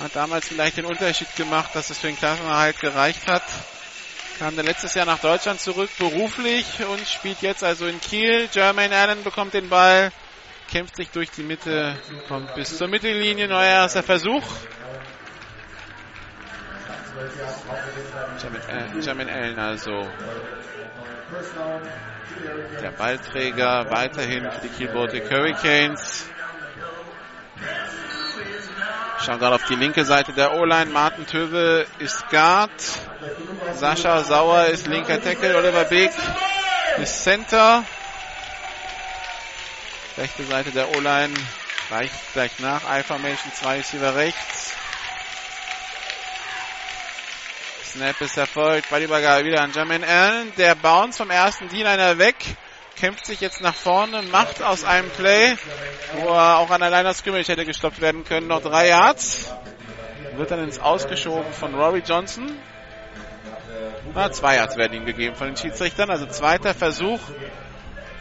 Hat damals vielleicht den Unterschied gemacht, dass es für den Klassenerhalt gereicht hat. Kam dann letztes Jahr nach Deutschland zurück, beruflich und spielt jetzt also in Kiel. Jermaine Allen bekommt den Ball, kämpft sich durch die Mitte, kommt bis zur Mittellinie, neuer erster Versuch. Jermaine Allen also der Ballträger weiterhin für die Kiel Baltic Hurricanes. Gerade auf die linke Seite der O-Line. Martin Töwe ist Guard. Sascha Sauer ist linker Tackle. Oliver Beek ist Center. Rechte Seite der O-Line reicht gleich nach. I-Formation, zwei Receiver rechts. Snap ist erfolgt. Ballübergabe wieder an Jermaine Allen. Der Bounce vom ersten D-Liner weg. Kämpft sich jetzt nach vorne, macht aus einem Play, wo er auch an der Line of Scrimmage hätte gestoppt werden können, noch drei Yards. Wird dann ins Ausgeschoben von Rory Johnson. Na, zwei Yards werden ihm gegeben von den Schiedsrichtern. Also zweiter Versuch.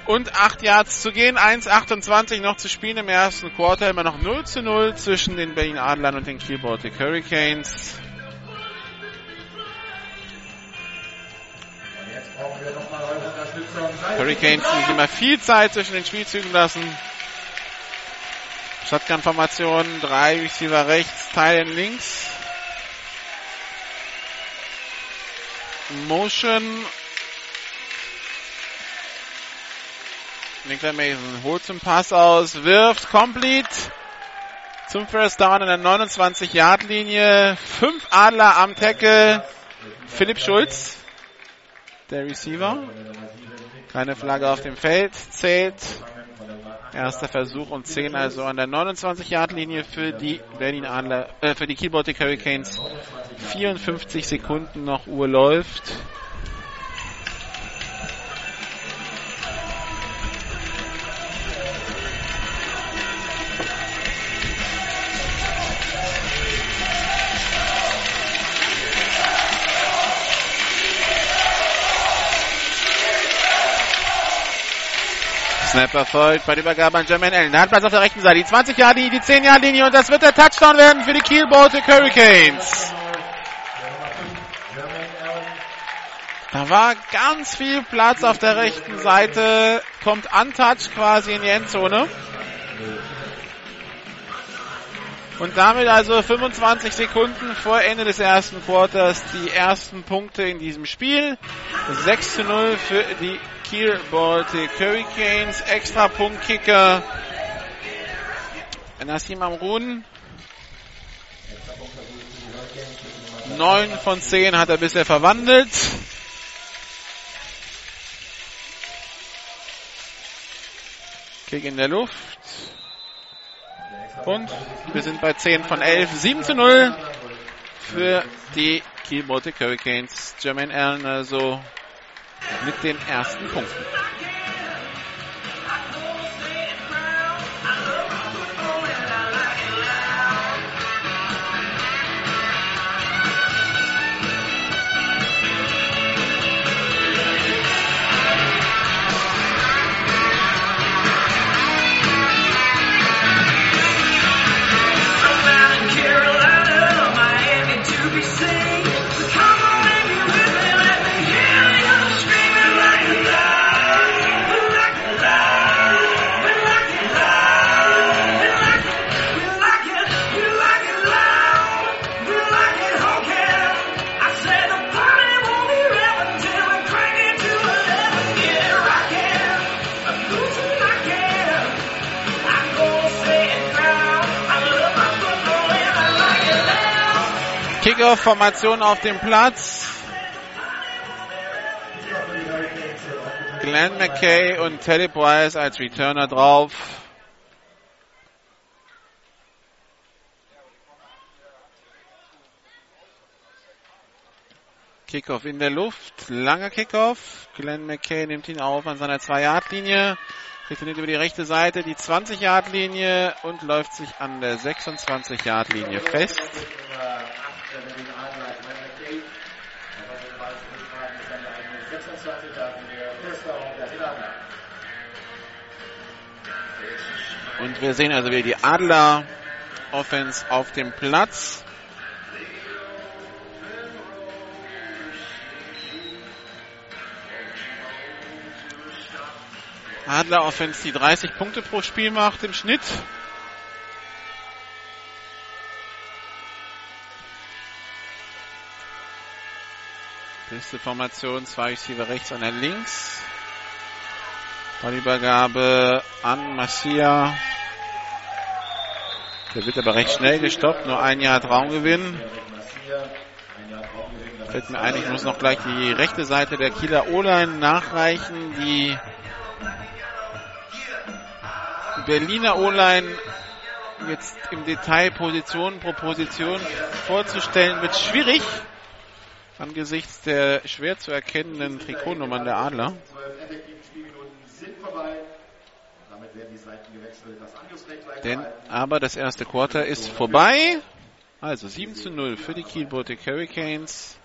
Und acht Yards zu gehen. 1,28 noch zu spielen im ersten Quarter. Immer noch 0 zu 0 zwischen den Berlin Adlern und den Kiel Baltic Hurricanes. Hurricanes, die sich immer viel Zeit zwischen den Spielzügen lassen. Shotgun-Formation, drei Receiver rechts, Teilen links. Motion. Nicola Mason holt zum Pass aus, wirft complete zum First Down in der 29-Yard-Linie. Fünf Adler am Tackle. Philipp Schulz, der Receiver. Keine Flagge auf dem Feld. Zählt. Erster Versuch und 10 also an der 29-Yard-Linie für die Berlin Adler, äh, für die Baltic Hurricanes. 54 Sekunden noch Uhr läuft. Snap erfolgt bei der Übergabe an Jermaine Allen. Der hat Platz auf der rechten Seite. Die 20 Jahre linie die 10 Jahre linie und das wird der Touchdown werden für die Kiel Baltic Hurricanes. Da war ganz viel Platz auf der rechten Seite. Kommt untouched quasi in die Endzone. Und damit also 25 Sekunden vor Ende des ersten Quarters die ersten Punkte in diesem Spiel. 6 zu 0 für die Kiel Baltic Hurricanes. Extra Punktkicker. Nassim Amrun. 9 von 10 hat er bisher verwandelt. Kick in der Luft. Und wir sind bei 10 von 11. 7 zu 0 für die Kiel Baltic Hurricanes. Jermaine Allen also mit den ersten Punkten. Kickoff-Formation auf dem Platz. Glenn McKay und Teddy Price als Returner drauf. Kickoff in der Luft, langer Kickoff. Glenn McKay nimmt ihn auf an seiner 2-Yard-Linie, retourniert über die rechte Seite, die 20-Yard-Linie und läuft sich an der 26-Yard-Linie fest. Und wir sehen also wieder die Adler Offense auf dem Platz. Adler Offense, die 30 Punkte pro Spiel macht im Schnitt. Beste Formation, zwei Receiver rechts, einer links. Ballübergabe an Massia. Der wird aber recht schnell gestoppt, nur ein Jahr Traumgewinn. Fällt mir ein, ich muss noch gleich die rechte Seite der Kieler O-Line nachreichen. Die Berliner O-Line jetzt im Detail Position pro Position vorzustellen, wird schwierig angesichts der schwer zu erkennenden Trikotnummern der Adler. Denn aber das erste Quarter ist vorbei. Also 7 zu 0 für die Baltic Hurricanes.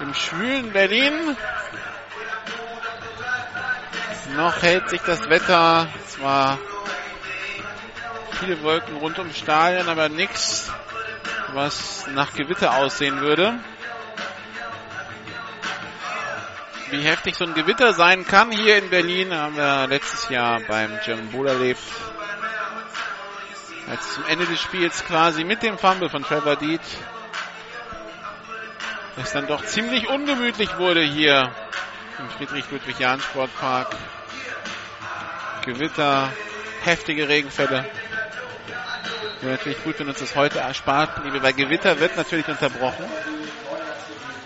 Im schwülen Berlin. Noch hält sich das Wetter. Zwar viele Wolken rund um Stadion, aber nichts, was nach Gewitter aussehen würde. Wie heftig so ein Gewitter sein kann hier in Berlin, haben wir letztes Jahr beim German Bowl erlebt. Als zum Ende des Spiels quasi mit dem Fumble von Trevor Deed es dann doch ziemlich ungemütlich wurde hier im Friedrich-Ludwig-Jahn-Sportpark. Gewitter, heftige Regenfälle. Wäre natürlich gut, wenn uns das heute erspart weil Gewitter wird natürlich unterbrochen.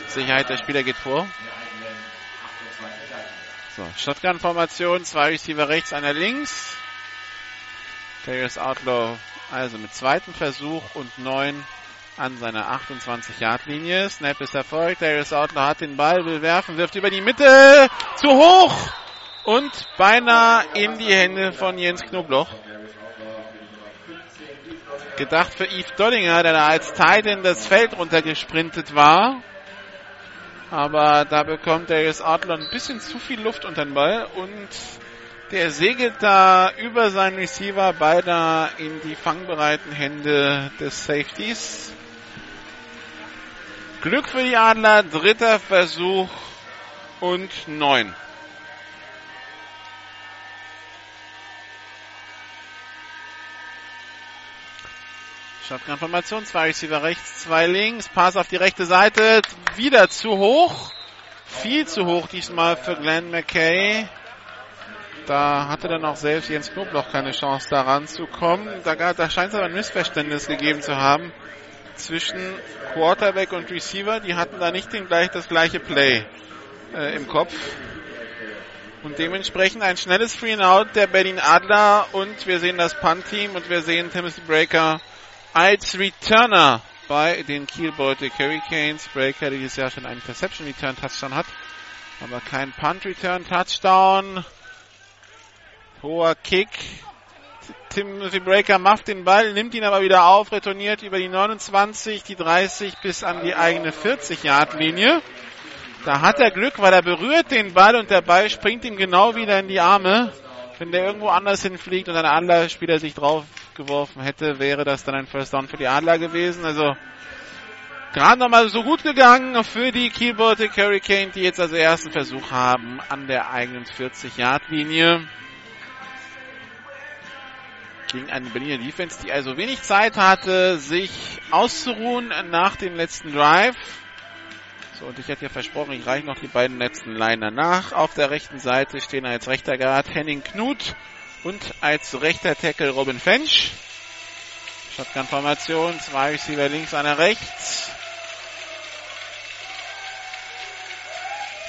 Sicherheit der Spieler geht vor. So, Shotgun-Formation, zwei Receiver rechts, einer links. Darius Outlaw also mit zweiten Versuch und neun an seiner 28-Yard-Linie. Snap ist erfolgt. Darius Outlaw hat den Ball, will werfen, wirft über die Mitte, zu hoch und beinahe in die Hände von Jens Knobloch. Gedacht für Yves Dollinger, der da als Titan das Feld runtergesprintet war. Aber da bekommt Darius Outlaw ein bisschen zu viel Luft unter den Ball und der segelt da über seinen Receiver beinahe in die fangbereiten Hände des Safeties. Glück für die Adler, dritter Versuch und neun. Shotgun-Formation, zwei Receiver rechts, zwei links, Pass auf die rechte Seite, wieder zu hoch, viel zu hoch diesmal für Glenn McKay. Da hatte dann auch selbst Jens Knobloch keine Chance da ranzukommen. Da, da scheint es aber ein Missverständnis gegeben zu haben zwischen Quarterback und Receiver. Die hatten da nicht den gleich, das gleiche Play äh, im Kopf. Und dementsprechend ein schnelles Free and Out der Berlin Adler und wir sehen das Punt-Team und wir sehen Timothy Breaker als Returner bei den Kiel Baltic Hurricanes. Breaker, der dieses Jahr schon einen Interception Return Touchdown hat, aber kein Punt Return Touchdown. Hoher Kick. Timothy Breaker macht den Ball, nimmt ihn aber wieder auf, retourniert über die 29, die 30 bis an die eigene 40 Yard Linie. Da hat er Glück, weil er berührt den Ball und der Ball springt ihm genau wieder in die Arme. Wenn der irgendwo anders hinfliegt und ein anderer Spieler sich drauf geworfen hätte, wäre das dann ein First Down für die Adler gewesen. Also gerade nochmal so gut gegangen für die Baltic Hurricane, die jetzt also ersten Versuch haben an der eigenen 40-Yard-Linie. Gegen eine Berliner Defense, die also wenig Zeit hatte, sich auszuruhen nach dem letzten Drive. So, und ich hatte ja versprochen, ich reiche noch die beiden letzten Liner nach. Auf der rechten Seite stehen als rechter Guard Henning Knut und als rechter Tackle Robin Fench. Shotgun-Formation, zwei Receiver links, einer rechts.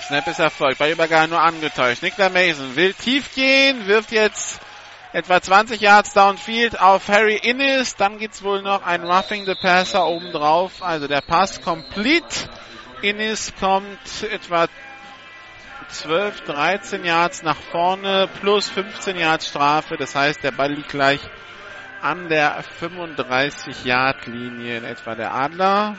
Snap ist erfolgt, bei Übergabe nur angetäuscht. Nicola Mason will tief gehen, wirft jetzt etwa 20 Yards downfield auf Harry Innes. Dann gibt's wohl noch ein Roughing the Passer obendrauf. Also der Pass complete. Innes kommt etwa 12, 13 Yards nach vorne plus 15 Yards Strafe. Das heißt, der Ball liegt gleich an der 35 Yard Linie in etwa der Adler.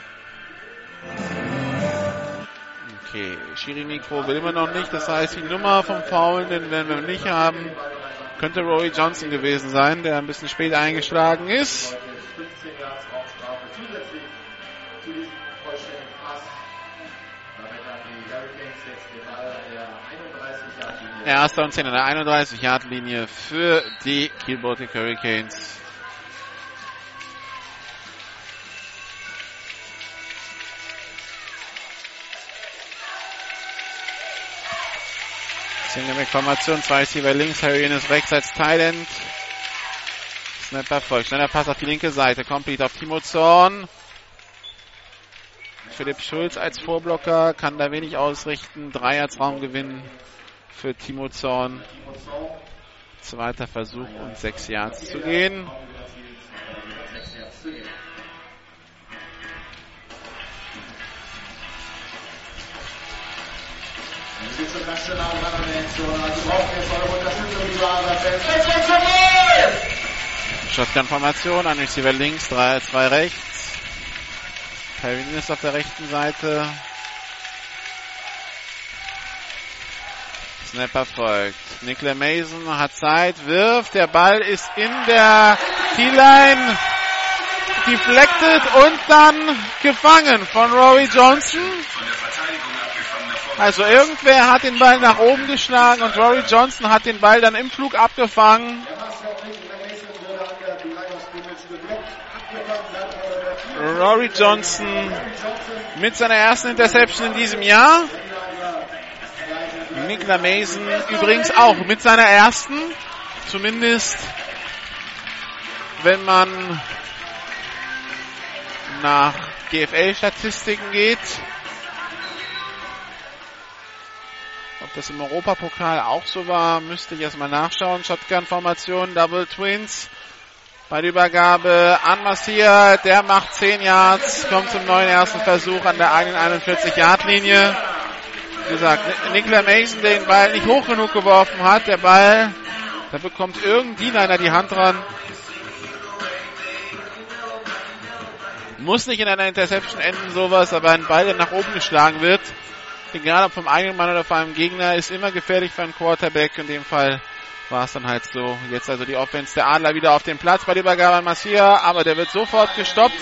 Okay, Schiri Mikro will immer noch nicht. Das heißt, die Nummer vom Foul, den werden wir nicht haben. Könnte Roy Johnson gewesen sein, der ein bisschen spät eingeschlagen ist. Erster und 10 an der 31 Yard Linie für die Kiel Baltic Hurricanes. Single-Formation, zwei Receiver links, Harry ist rechts als Thailand. Snapper folgt. Schneller Pass auf die linke Seite. Complete auf Timo Zorn. Philipp Schulz als Vorblocker kann da wenig ausrichten. Dreiertraum gewinnen für Timo Zorn. Zweiter Versuch und sechs Yards zu gehen. Shotgun-Formation, ein Receiver links, drei, zwei rechts. Perrin ist auf der rechten Seite. Snapper folgt. Nicola Mason hat Zeit, wirft, der Ball ist in der T-Line deflected und dann gefangen von Rory Johnson. Also irgendwer hat den Ball nach oben geschlagen und Rory Johnson hat den Ball dann im Flug abgefangen. Rory Johnson mit seiner ersten Interception in diesem Jahr. Nicola Mason übrigens auch mit seiner ersten. Zumindest wenn man nach GFL-Statistiken geht. Ob das im Europapokal auch so war, müsste ich erstmal nachschauen. Shotgun-Formation, Double Twins. Bei der Übergabe an Massia, der macht 10 Yards, kommt zum neuen ersten Versuch an der eigenen 41-Yard-Linie. Wie gesagt, Nicola Mason, den Ball nicht hoch genug geworfen hat, der Ball, da bekommt irgendeiner die Hand dran. Muss nicht in einer Interception enden, sowas, aber ein Ball, der nach oben geschlagen wird, egal ob vom eigenen Mann oder von einem Gegner, ist immer gefährlich für einen Quarterback. In dem Fall war es dann halt so. Jetzt also die Offense der Adler wieder auf dem Platz bei der Übergabe an Massia, aber der wird sofort gestoppt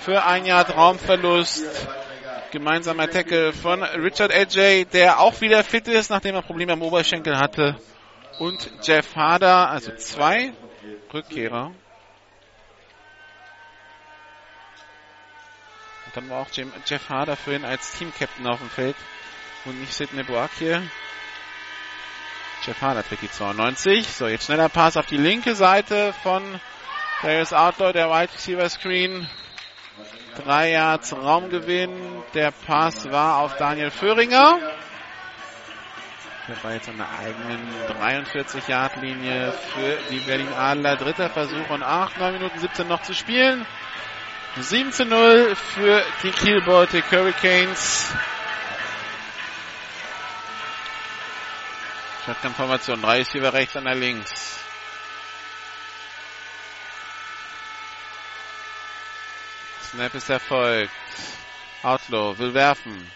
für ein Jahr Traumverlust. Gemeinsamer Tackle von Richard AJ, der auch wieder fit ist, nachdem er Probleme am Oberschenkel hatte. Und Jeff Harder, also zwei Rückkehrer. Und dann war auch Jeff Harder für ihn als Team-Captain auf dem Feld und nicht Sidney Boakye. Jeff Harder trägt die 92. So, jetzt schneller Pass auf die linke Seite von Darius Outlaw, der Wide Receiver Screen. Drei Yards Raumgewinn. Der Pass war auf Daniel Föhringer. Der war jetzt an der eigenen 43 Yard Linie für die Berlin Adler. Dritter Versuch und 8, 9 Minuten 17 noch zu spielen. 7 zu 0 für die Kiel Baltic Hurricanes. Shotgun-Formation. Drei Receiver rechts, einer links. Snap ist erfolgt. Outlaw will werfen.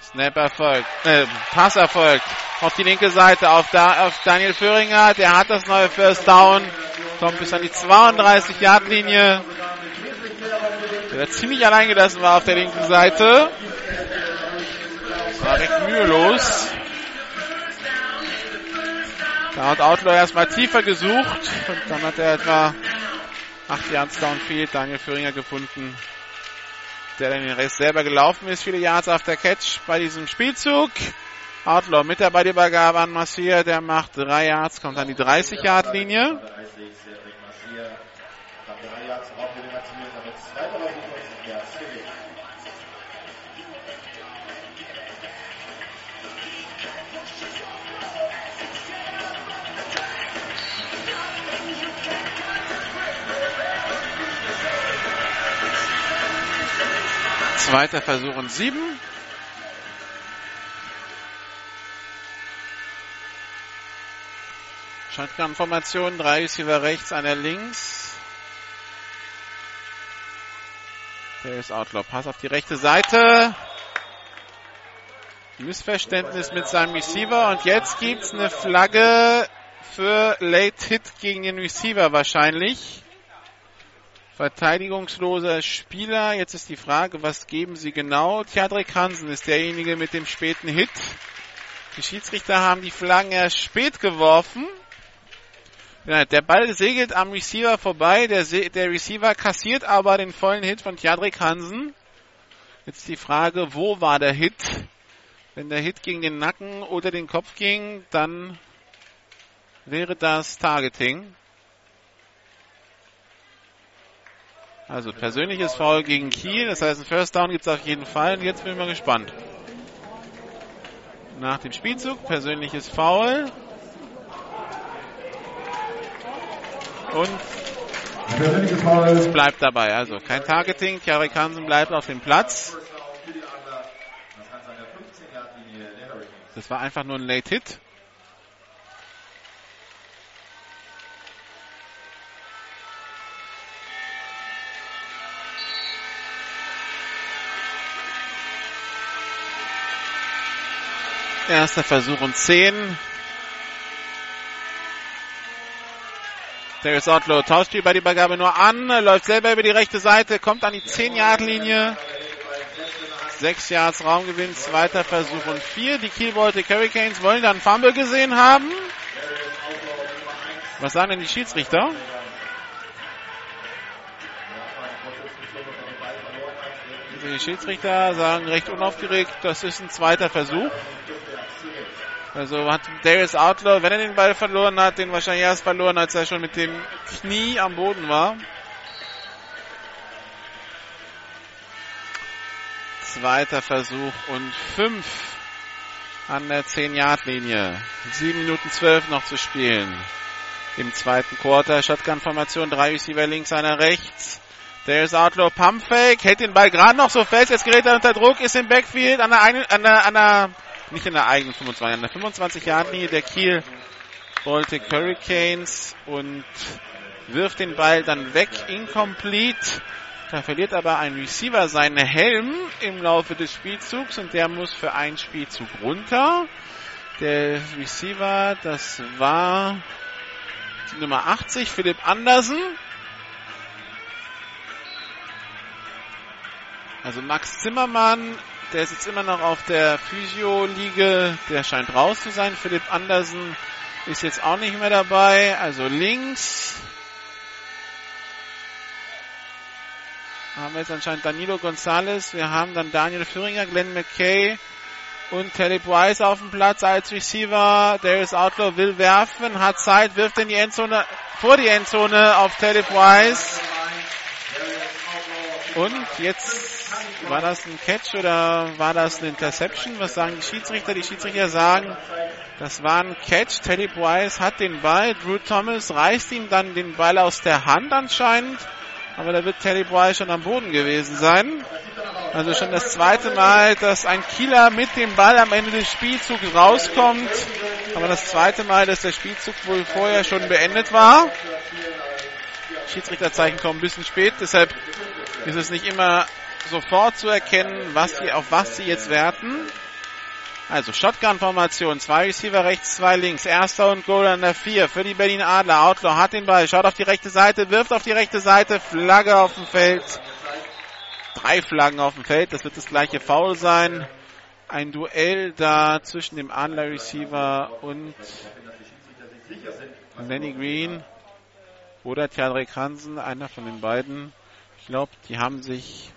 Snap erfolgt. Äh, Pass erfolgt. Auf die linke Seite auf, da, auf Daniel Föhringer. Der hat das neue First Down. Kommt bis an die 32 Yard Linie. Der ziemlich allein gelassen war auf der linken Seite. War recht mühelos. Da hat Outlaw erstmal tiefer gesucht und dann hat er etwa 8 Yards Downfield Daniel Führinger gefunden, der dann den Rest selber gelaufen ist. Viele Yards auf der Catch bei diesem Spielzug. Outlaw mit der Ballübergabe an Massier, der macht 3 Yards, kommt an die 30 Zweiter Versuch und sieben. Shotgun-Formation, drei Receiver rechts, einer links. Der ist Outlaw. Pass auf die rechte Seite. Missverständnis mit seinem Receiver und jetzt gibt's eine Flagge für Late Hit gegen den Receiver wahrscheinlich. Verteidigungsloser Spieler. Jetzt ist die Frage, was geben sie genau? Theodrik Hansen ist derjenige mit dem späten Hit. Die Schiedsrichter haben die Flaggen erst spät geworfen. Der Ball segelt am Receiver vorbei. Der, der Receiver kassiert aber den vollen Hit von Tjadrik Hansen. Jetzt die Frage, wo war der Hit? Wenn der Hit gegen den Nacken oder den Kopf ging, dann wäre das Targeting. Also persönliches Foul gegen Kiel, das heißt ein First Down gibt es auf jeden Fall und jetzt bin ich mal gespannt. Nach dem Spielzug persönliches Foul. Und es bleibt dabei. Also kein Targeting. Tjarek Hansen bleibt auf dem Platz. Das war einfach nur ein Late Hit. Erster Versuch und 10. Darius Outlaw tauscht die Übergabe nur an, läuft selber über die rechte Seite, kommt an die 10-Yard-Linie. 6 Yards Raumgewinn, zweiter Versuch und 4. Die Kiel Baltic Hurricanes wollen dann Fumble gesehen haben. Was sagen denn die Schiedsrichter? Die Schiedsrichter sagen recht unaufgeregt, das ist ein zweiter Versuch. Also hat Darius Outlaw, wenn er den Ball verloren hat, den wahrscheinlich erst verloren, als er schon mit dem Knie am Boden war. Zweiter Versuch und fünf an der 10-Yard-Linie. 7 Minuten 12 noch zu spielen. Im zweiten Quarter. Shotgun-Formation, drei Receiver links, einer rechts. Darius Outlaw Pumpfake, hält den Ball gerade noch so fest, jetzt gerät er unter Druck, ist im Backfield an der, einen, an der, an der nicht in der eigenen 25, an der 25 Yard Linie der Kiel Baltic Hurricanes und wirft den Ball dann weg, incomplete. Da verliert aber ein Receiver seinen Helm im Laufe des Spielzugs und der muss für einen Spielzug runter. Der Receiver, das war die Nummer 80, Philipp Andersen. Also Max Zimmermann der ist jetzt immer noch auf der Physio-Liege. Der scheint raus zu sein. Philipp Andersen ist jetzt auch nicht mehr dabei. Also links haben wir jetzt anscheinend Danilo Gonzalez. Wir haben dann Daniel Führinger, Glenn McKay und Talib Wise auf dem Platz als Receiver. Darius Outlaw will werfen, hat Zeit, wirft in die Endzone, vor die Endzone auf Talib Wise. Und jetzt war das ein Catch oder war das eine Interception? Was sagen die Schiedsrichter? Die Schiedsrichter sagen, das war ein Catch. Teddy Wise hat den Ball. Drew Thomas reißt ihm dann den Ball aus der Hand anscheinend. Aber da wird Teddy Wise schon am Boden gewesen sein. Also schon das zweite Mal, dass ein Kieler mit dem Ball am Ende des Spielzugs rauskommt. Aber das zweite Mal, dass der Spielzug wohl vorher schon beendet war. Schiedsrichterzeichen kommen ein bisschen spät, deshalb ist es nicht immer sofort zu erkennen, was sie, auf was sie jetzt werten. Also Shotgun-Formation, zwei Receiver rechts, zwei links, erster und Goal an der vier für die Berlin Adler. Outlaw hat den Ball, schaut auf die rechte Seite, wirft auf die rechte Seite, Flagge auf dem Feld. Drei Flaggen auf dem Feld, das wird das gleiche Foul sein. Ein Duell da zwischen dem Adler Receiver und Lenny Green oder Tjadrek Hansen, einer von den beiden. Ich glaube, die haben sich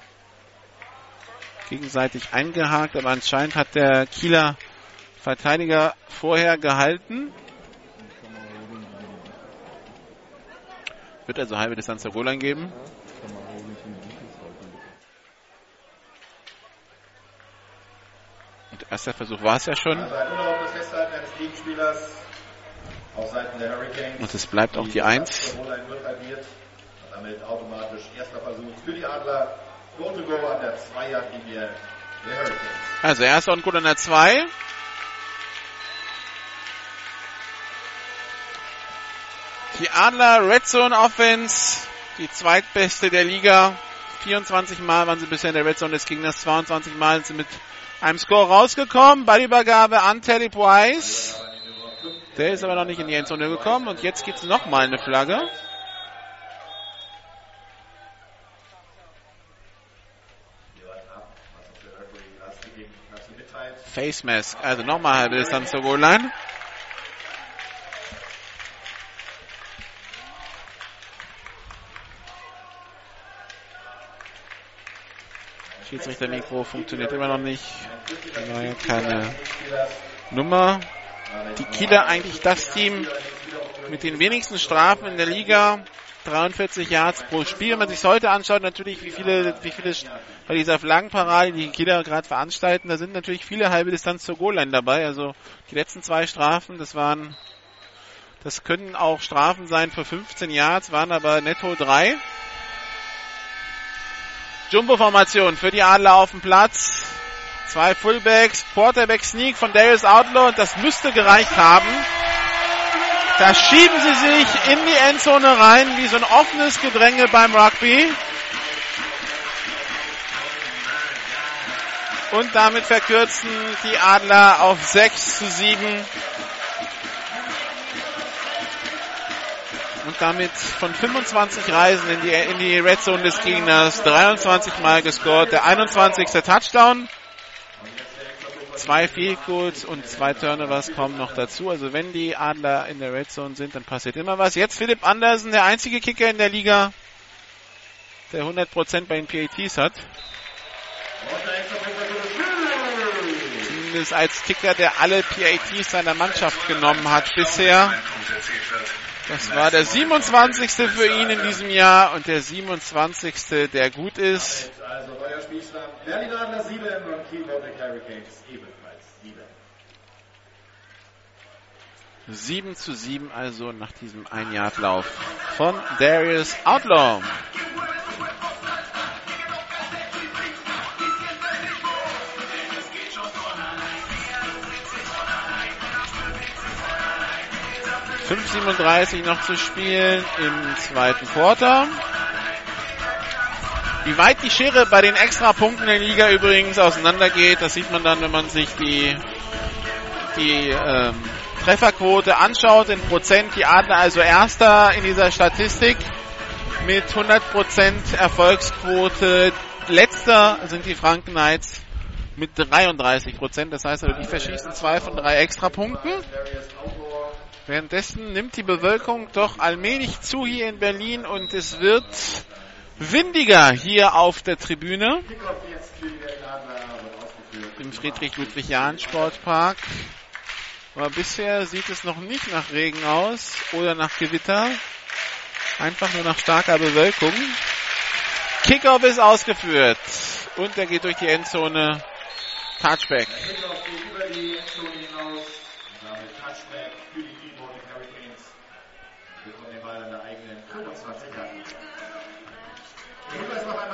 gegenseitig eingehakt, aber anscheinend hat der Kieler Verteidiger vorher gehalten. Wird also halbe Distanz zur Goal geben. Und erster Versuch war es ja schon. Also der. Und es bleibt auch die 1. Der Goal-Line wird halbiert. Und damit automatisch erster Versuch für die Adler. Goal to go an der 2-Yard-Linie der Hurricanes. Also erster und gut an der 2. Die Adler Red Zone Offense, die zweitbeste der Liga. 24 Mal waren sie bisher in der Red Zone des Gegners, 22 Mal sind sie mit einem Score rausgekommen. Ballübergabe an Teddy Price. Der ist aber noch nicht in die Endzone gekommen und jetzt gibt es nochmal eine Flagge. Wir warten ab, was uns der Referee als gegeben dazu mitteilt. Face Mask, also nochmal halbe Distanz zur Goal Line. Schiedsrichter-Mikro funktioniert immer noch nicht. Neue keine Nummer. Die Kieler eigentlich das Team mit den wenigsten Strafen in der Liga. 43 Yards pro Spiel. Wenn man sich heute anschaut, natürlich wie viele, wie viele bei dieser Flaggenparade, die Kieler gerade veranstalten, da sind natürlich viele halbe Distanz zur Goal-Line dabei. Also die letzten zwei Strafen, das waren, das können auch Strafen sein für 15 Yards, waren aber netto drei. Jumbo-Formation für die Adler auf dem Platz. Zwei Fullbacks, Quarterback Sneak von Darius Outlaw und das müsste gereicht haben. Da schieben sie sich in die Endzone rein, wie so ein offenes Gedränge beim Rugby. Und damit verkürzen die Adler auf 6 zu 7. Und damit von 25 Reisen in die, in die Red Zone des Gegners 23 Mal gescored. Der 21. Touchdown. Zwei Field Goals und zwei Turnovers kommen noch dazu. Also wenn die Adler in der Red Zone sind, dann passiert immer was. Jetzt Philipp Andersen, der einzige Kicker in der Liga, der 100% bei den PATs hat. Zumindest als Kicker, der alle PATs seiner Mannschaft genommen hat bisher. Das war der 27. für ihn in diesem Jahr und der 27. der gut ist. Also neuer Spielstand. Berlin Adler 7 und Kiel Baltic Hurricanes ebenfalls 7. 7 zu 7 also nach diesem Ein-Yard-Lauf von Darius Outlaw. Fünf 37 noch zu spielen im zweiten Quarter. Wie weit die Schere bei den Extrapunkten der Liga übrigens auseinandergeht, das sieht man dann, wenn man sich die, die ähm, Trefferquote anschaut in Prozent. Die Adler also erster in dieser Statistik mit 100% Erfolgsquote. Letzter sind die Franken Knights mit 33%. Das heißt also, die verschießen zwei von drei Extrapunkten. Währenddessen nimmt die Bewölkung doch allmählich zu hier in Berlin und es wird windiger hier auf der Tribüne im Friedrich-Ludwig-Jahn-Sportpark. Aber bisher sieht es noch nicht nach Regen aus oder nach Gewitter. Einfach nur nach starker Bewölkung. Kickoff ist ausgeführt. Und er geht durch die Endzone. Touchback.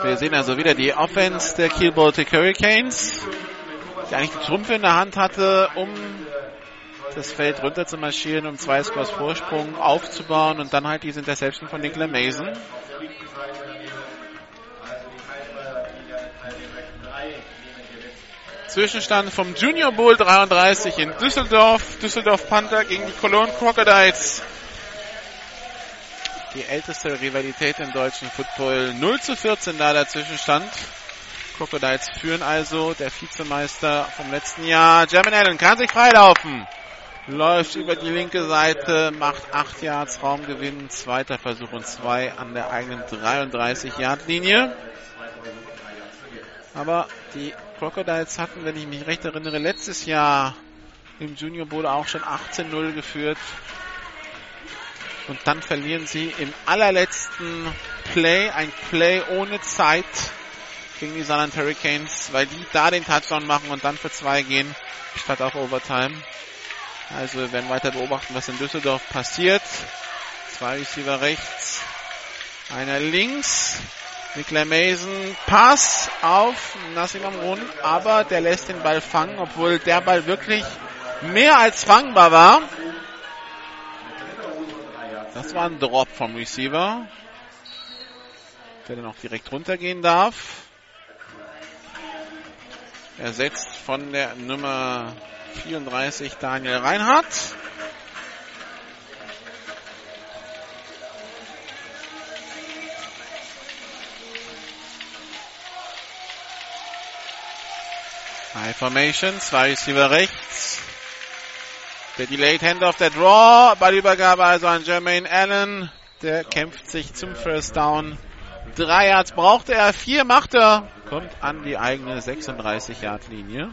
Wir sehen also wieder die Offense der Kiel Baltic Hurricanes, die eigentlich die Trümpfe in der Hand hatte, um das Feld runter zu marschieren, um zwei Scores Vorsprung aufzubauen und dann halt diese Interception von Nicola Mason. Zwischenstand vom Junior Bowl 33 in Düsseldorf. Düsseldorf Panther gegen die Cologne Crocodiles. Die älteste Rivalität im deutschen Football. 0 zu 14 da der Zwischenstand. Crocodiles führen also. Der Vizemeister vom letzten Jahr. German Allen kann sich freilaufen. Läuft über die linke Seite, macht 8 Yards Raumgewinn. Zweiter Versuch und 2 an der eigenen 33 Yard Linie. Aber die Crocodiles hatten, wenn ich mich recht erinnere, letztes Jahr im Junior Bowl auch schon 18-0 geführt. Und dann verlieren sie im allerletzten Play, ein Play ohne Zeit gegen die Saarland Hurricanes, weil die da den Touchdown machen und dann für zwei gehen, statt auf Overtime. Also wir werden weiter beobachten, was in Düsseldorf passiert. Zwei Receiver rechts, einer links. Nicola Mason, Pass auf Nassim Amrun, aber der lässt den Ball fangen, obwohl der Ball wirklich mehr als fangbar war. Das war ein Drop vom Receiver, der dann auch direkt runtergehen darf. Ersetzt von der Nummer 34 Daniel Reinhardt. High Formation, zwei Receiver rechts. Der Delayed Handoff, der Draw, Ballübergabe also an Jermaine Allen. Der kämpft sich zum First Down. Drei Yards brauchte er, vier macht er. Kommt an die eigene 36 Yard Linie.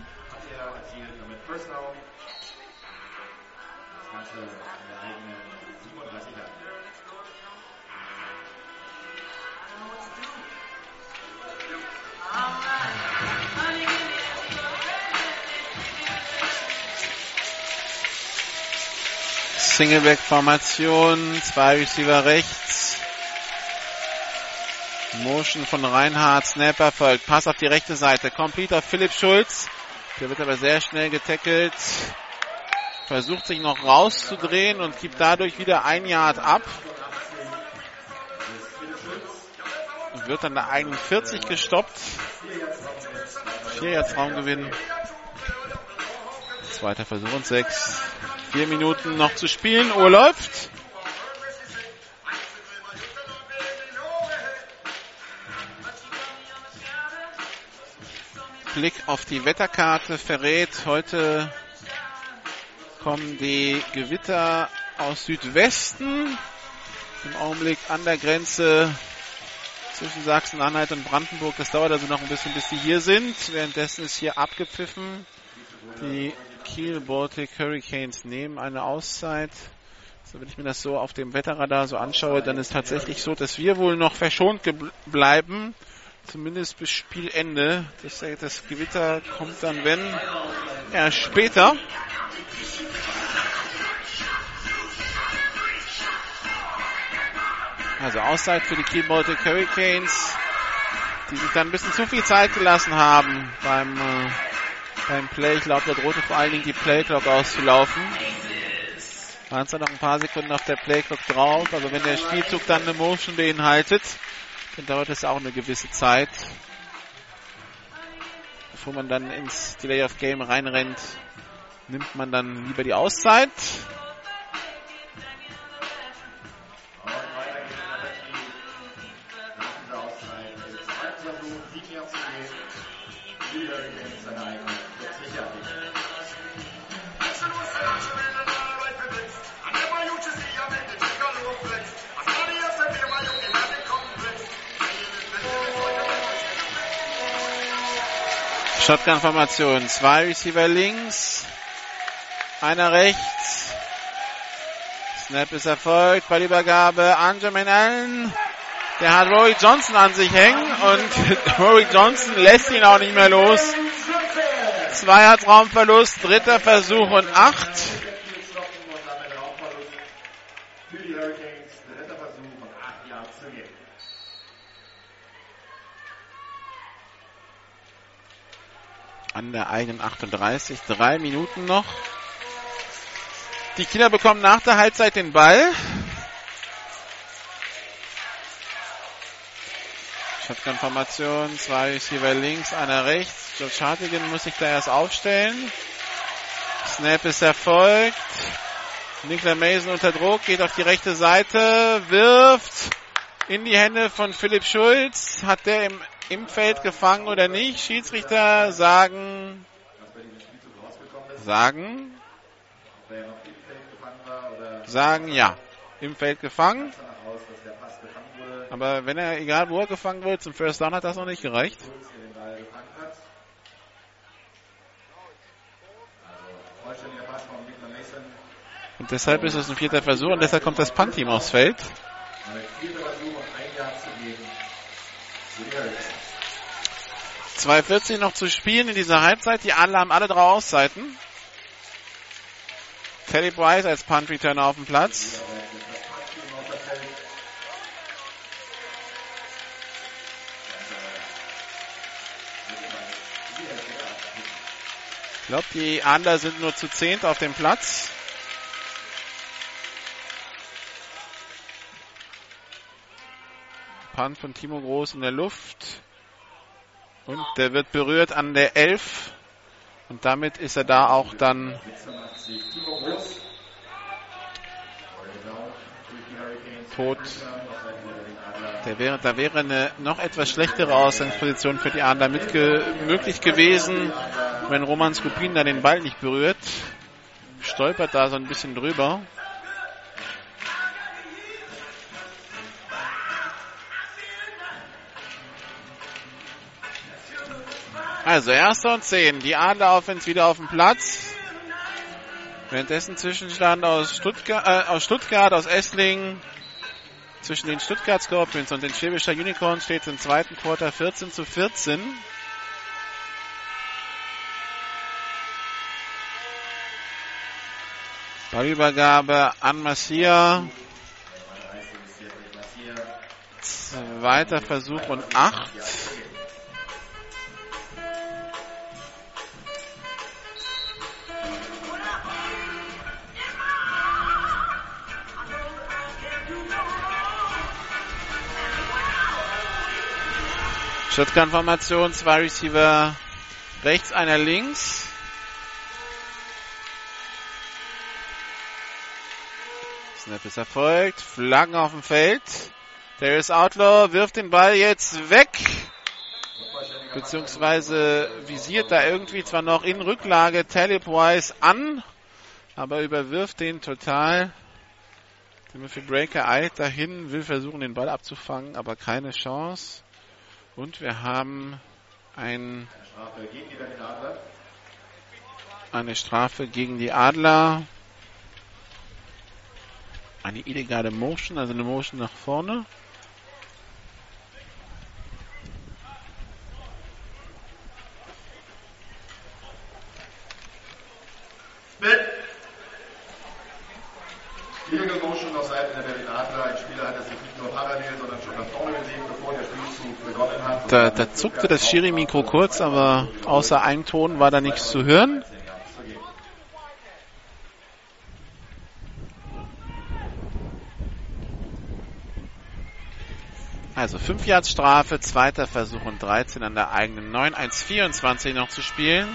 Singleback-Formation, zwei Receiver rechts. Motion von Reinhardt, Snapper folgt, Pass auf die rechte Seite, complete auf Philipp Schulz. Der wird aber sehr schnell getackelt. Versucht sich noch rauszudrehen und gibt dadurch wieder ein Yard ab. Wird an der eigenen 40 gestoppt. Vier Yards Raumgewinn. Zweiter Versuch und sechs. Vier Minuten noch zu spielen. Uhr läuft. Blick auf die Wetterkarte verrät, heute kommen die Gewitter aus Südwesten. Im Augenblick an der Grenze zwischen Sachsen-Anhalt und Brandenburg. Das dauert also noch ein bisschen, bis die hier sind. Währenddessen ist hier abgepfiffen. Die Kiel Baltic Hurricanes nehmen eine Auszeit. Also wenn ich mir das so auf dem Wetterradar so anschaue, dann ist tatsächlich so, dass wir wohl noch verschont bleiben. Zumindest bis Spielende. Das, das Gewitter kommt dann, wenn, erst später. Also Auszeit für die Kiel Baltic Hurricanes, die sich dann ein bisschen zu viel Zeit gelassen haben beim äh, beim Play. Ich glaube, da drohte vor allen Dingen die Playclock auszulaufen. Waren zwar noch ein paar Sekunden auf der Playclock drauf, aber wenn der Spielzug dann eine Motion beinhaltet, dann dauert es auch eine gewisse Zeit, bevor man dann ins Delay of Game reinrennt, nimmt man dann lieber die Auszeit. Shotgun-Formation. Zwei Receiver links, einer rechts. Snap ist erfolgt. Ballübergabe an Jermaine Allen. Der hat Rory Johnson an sich hängen und Rory Johnson lässt ihn auch nicht mehr los. Zweier Traumverlust, dritter Versuch und acht. An der eigenen 38. Drei Minuten noch. Die Kieler bekommen nach der Halbzeit den Ball. Shotgun-Formation, zwei Receiver links, einer rechts. George Hartigan muss sich da erst aufstellen. Snap ist erfolgt. Nikla Mason unter Druck, geht auf die rechte Seite, wirft in die Hände von Philipp Schulz. Hat der im im Feld gefangen oder nicht. Schiedsrichter sagen, sagen, sagen ja, im Feld gefangen. Aber wenn er, egal wo er gefangen wird, zum First Down hat das noch nicht gereicht. Und deshalb ist es ein vierter Versuch und deshalb kommt das Punt-Team aufs Feld. 2.40 noch zu spielen in dieser Halbzeit. Die alle haben alle drei Auszeiten. Teddy Bryce als Punt Returner auf dem Platz. Ich glaube, die Under sind nur zu zehnt auf dem Platz. Punt von Timo Groß in der Luft. Und der wird berührt an der 11. Und damit ist er da auch dann 86 Timo Groß. Durch die Hurricanes. tot. Der wäre, da wäre eine noch etwas schlechtere Ausgangsposition für die Adler mitge möglich gewesen, wenn Roman Skupin da den Ball nicht berührt. Stolpert da so ein bisschen drüber. Also erster und zehn. Die Adler Offense wieder auf dem Platz. Währenddessen Zwischenstand aus Stuttgart, äh, aus Stuttgart, aus Esslingen, zwischen den Stuttgart Scorpions und den Schwäbischer Unicorns steht es im zweiten Quarter 14 zu 14. Ballübergabe an Massia. Zweiter Versuch und acht. Shotgun-Formation, zwei Receiver rechts, einer links. Snap ist erfolgt, Flaggen auf dem Feld. Darius Outlaw wirft den Ball jetzt weg. Beziehungsweise visiert da irgendwie zwar noch in Rücklage Talib Wise an, aber überwirft den total. Timothy Breaker eilt dahin, will versuchen den Ball abzufangen, aber keine Chance. Und wir haben ein, eine Strafe gegen die Adler. Eine illegale Motion, also eine Motion nach vorne. Spit. Illegal Motion auf Seiten der Berlin Adler. Ein Spieler hat es sich nicht nur parallel, sondern schon nach vorne gesehen, bevor der Spielzug begonnen hat. Da, da zuckte das Schiri-Mikro kurz, aber außer einem Ton war da nichts zu hören. Also 5 Yards Strafe, zweiter Versuch und 13 an der eigenen 9, 1,24 noch zu spielen.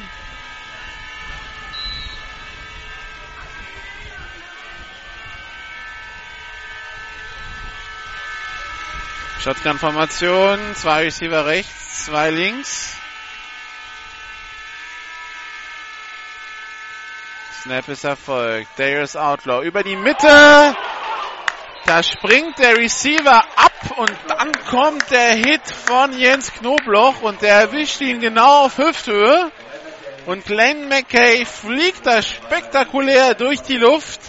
Shotgun-Formation, zwei Receiver rechts, zwei links. Snap ist erfolgt. Darius Outlaw über die Mitte. Da springt der Receiver ab und dann kommt der Hit von Jens Knobloch und der erwischt ihn genau auf Hüfthöhe. Und Glenn McKay fliegt da spektakulär durch die Luft.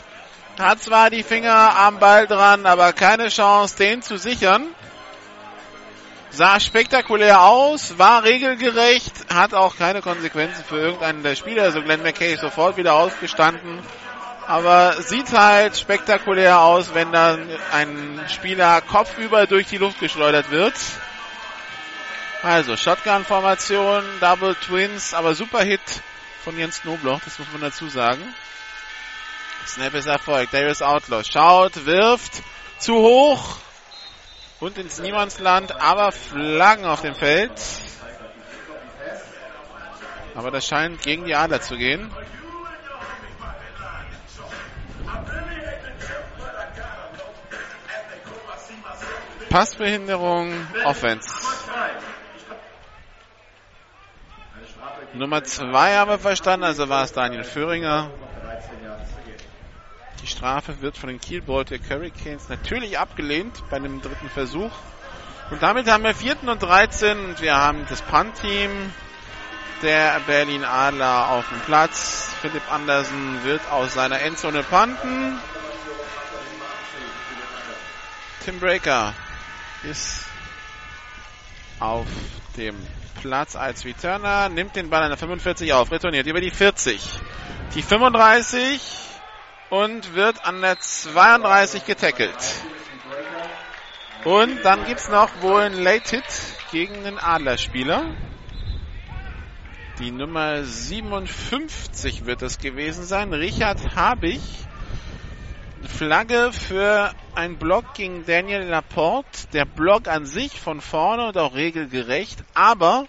Hat zwar die Finger am Ball dran, aber keine Chance, den zu sichern. Sah spektakulär aus, war regelgerecht, hat auch keine Konsequenzen für irgendeinen der Spieler. Also Glenn McKay ist sofort wieder aufgestanden. Aber sieht halt spektakulär aus, wenn dann ein Spieler kopfüber durch die Luft geschleudert wird. Also Shotgun-Formation, Double Twins, aber super Hit von Jens Knobloch, das muss man dazu sagen. Snap ist Erfolg. Darius Outlaw schaut, wirft, zu hoch und ins Niemandsland, aber Flaggen auf dem Feld. Aber das scheint gegen die Adler zu gehen. Passbehinderung, Offense. Nummer zwei haben wir verstanden, also war es Daniel Föhringer. Die Strafe wird von den Kiel Baltic Hurricanes natürlich abgelehnt bei dem dritten Versuch. Und damit haben wir vierten und 13 und wir haben das Punt-Team der Berlin Adler auf dem Platz. Philipp Andersen wird aus seiner Endzone panten. Tim Breaker ist auf dem Platz als Returner, nimmt den Ball an der 45 auf, retourniert über die 40, die 35 und wird an der 32 getackelt. Und dann gibt's noch wohl einen Late Hit gegen den Adlerspieler. Die Nummer 57 wird es gewesen sein. Richard Habich. Flagge für ein Block gegen Daniel Laporte. Der Block an sich von vorne und auch regelgerecht, aber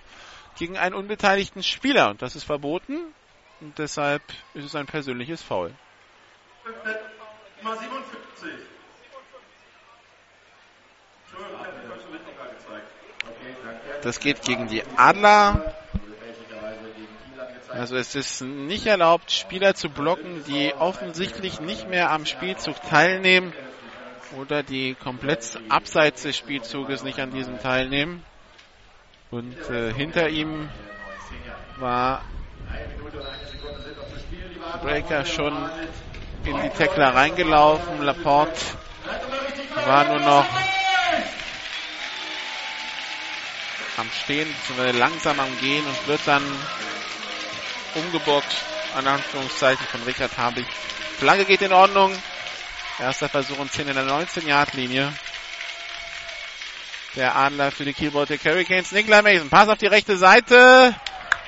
gegen einen unbeteiligten Spieler. Und das ist verboten. Und deshalb ist es ein persönliches Foul. Nummer 57. Entschuldigung, ich habe die falsche Richtung gerade gezeigt. Okay, danke. Das geht gegen die Adler. Also es ist nicht erlaubt, Spieler zu blocken, die offensichtlich nicht mehr am Spielzug teilnehmen oder die komplett abseits des Spielzuges nicht an diesem teilnehmen. Und äh, hinter ihm war Breaker schon. In die Tackler reingelaufen. Laporte war nur noch am Stehen, langsam am Gehen und wird dann umgeboxt, an Anführungszeichen von Richard Habig. Flagge geht in Ordnung. Erster Versuch und 10 in der 19-Yard-Linie. Der Adler für die Kiel Baltic Hurricanes. Nikolai Mason, Pass auf die rechte Seite.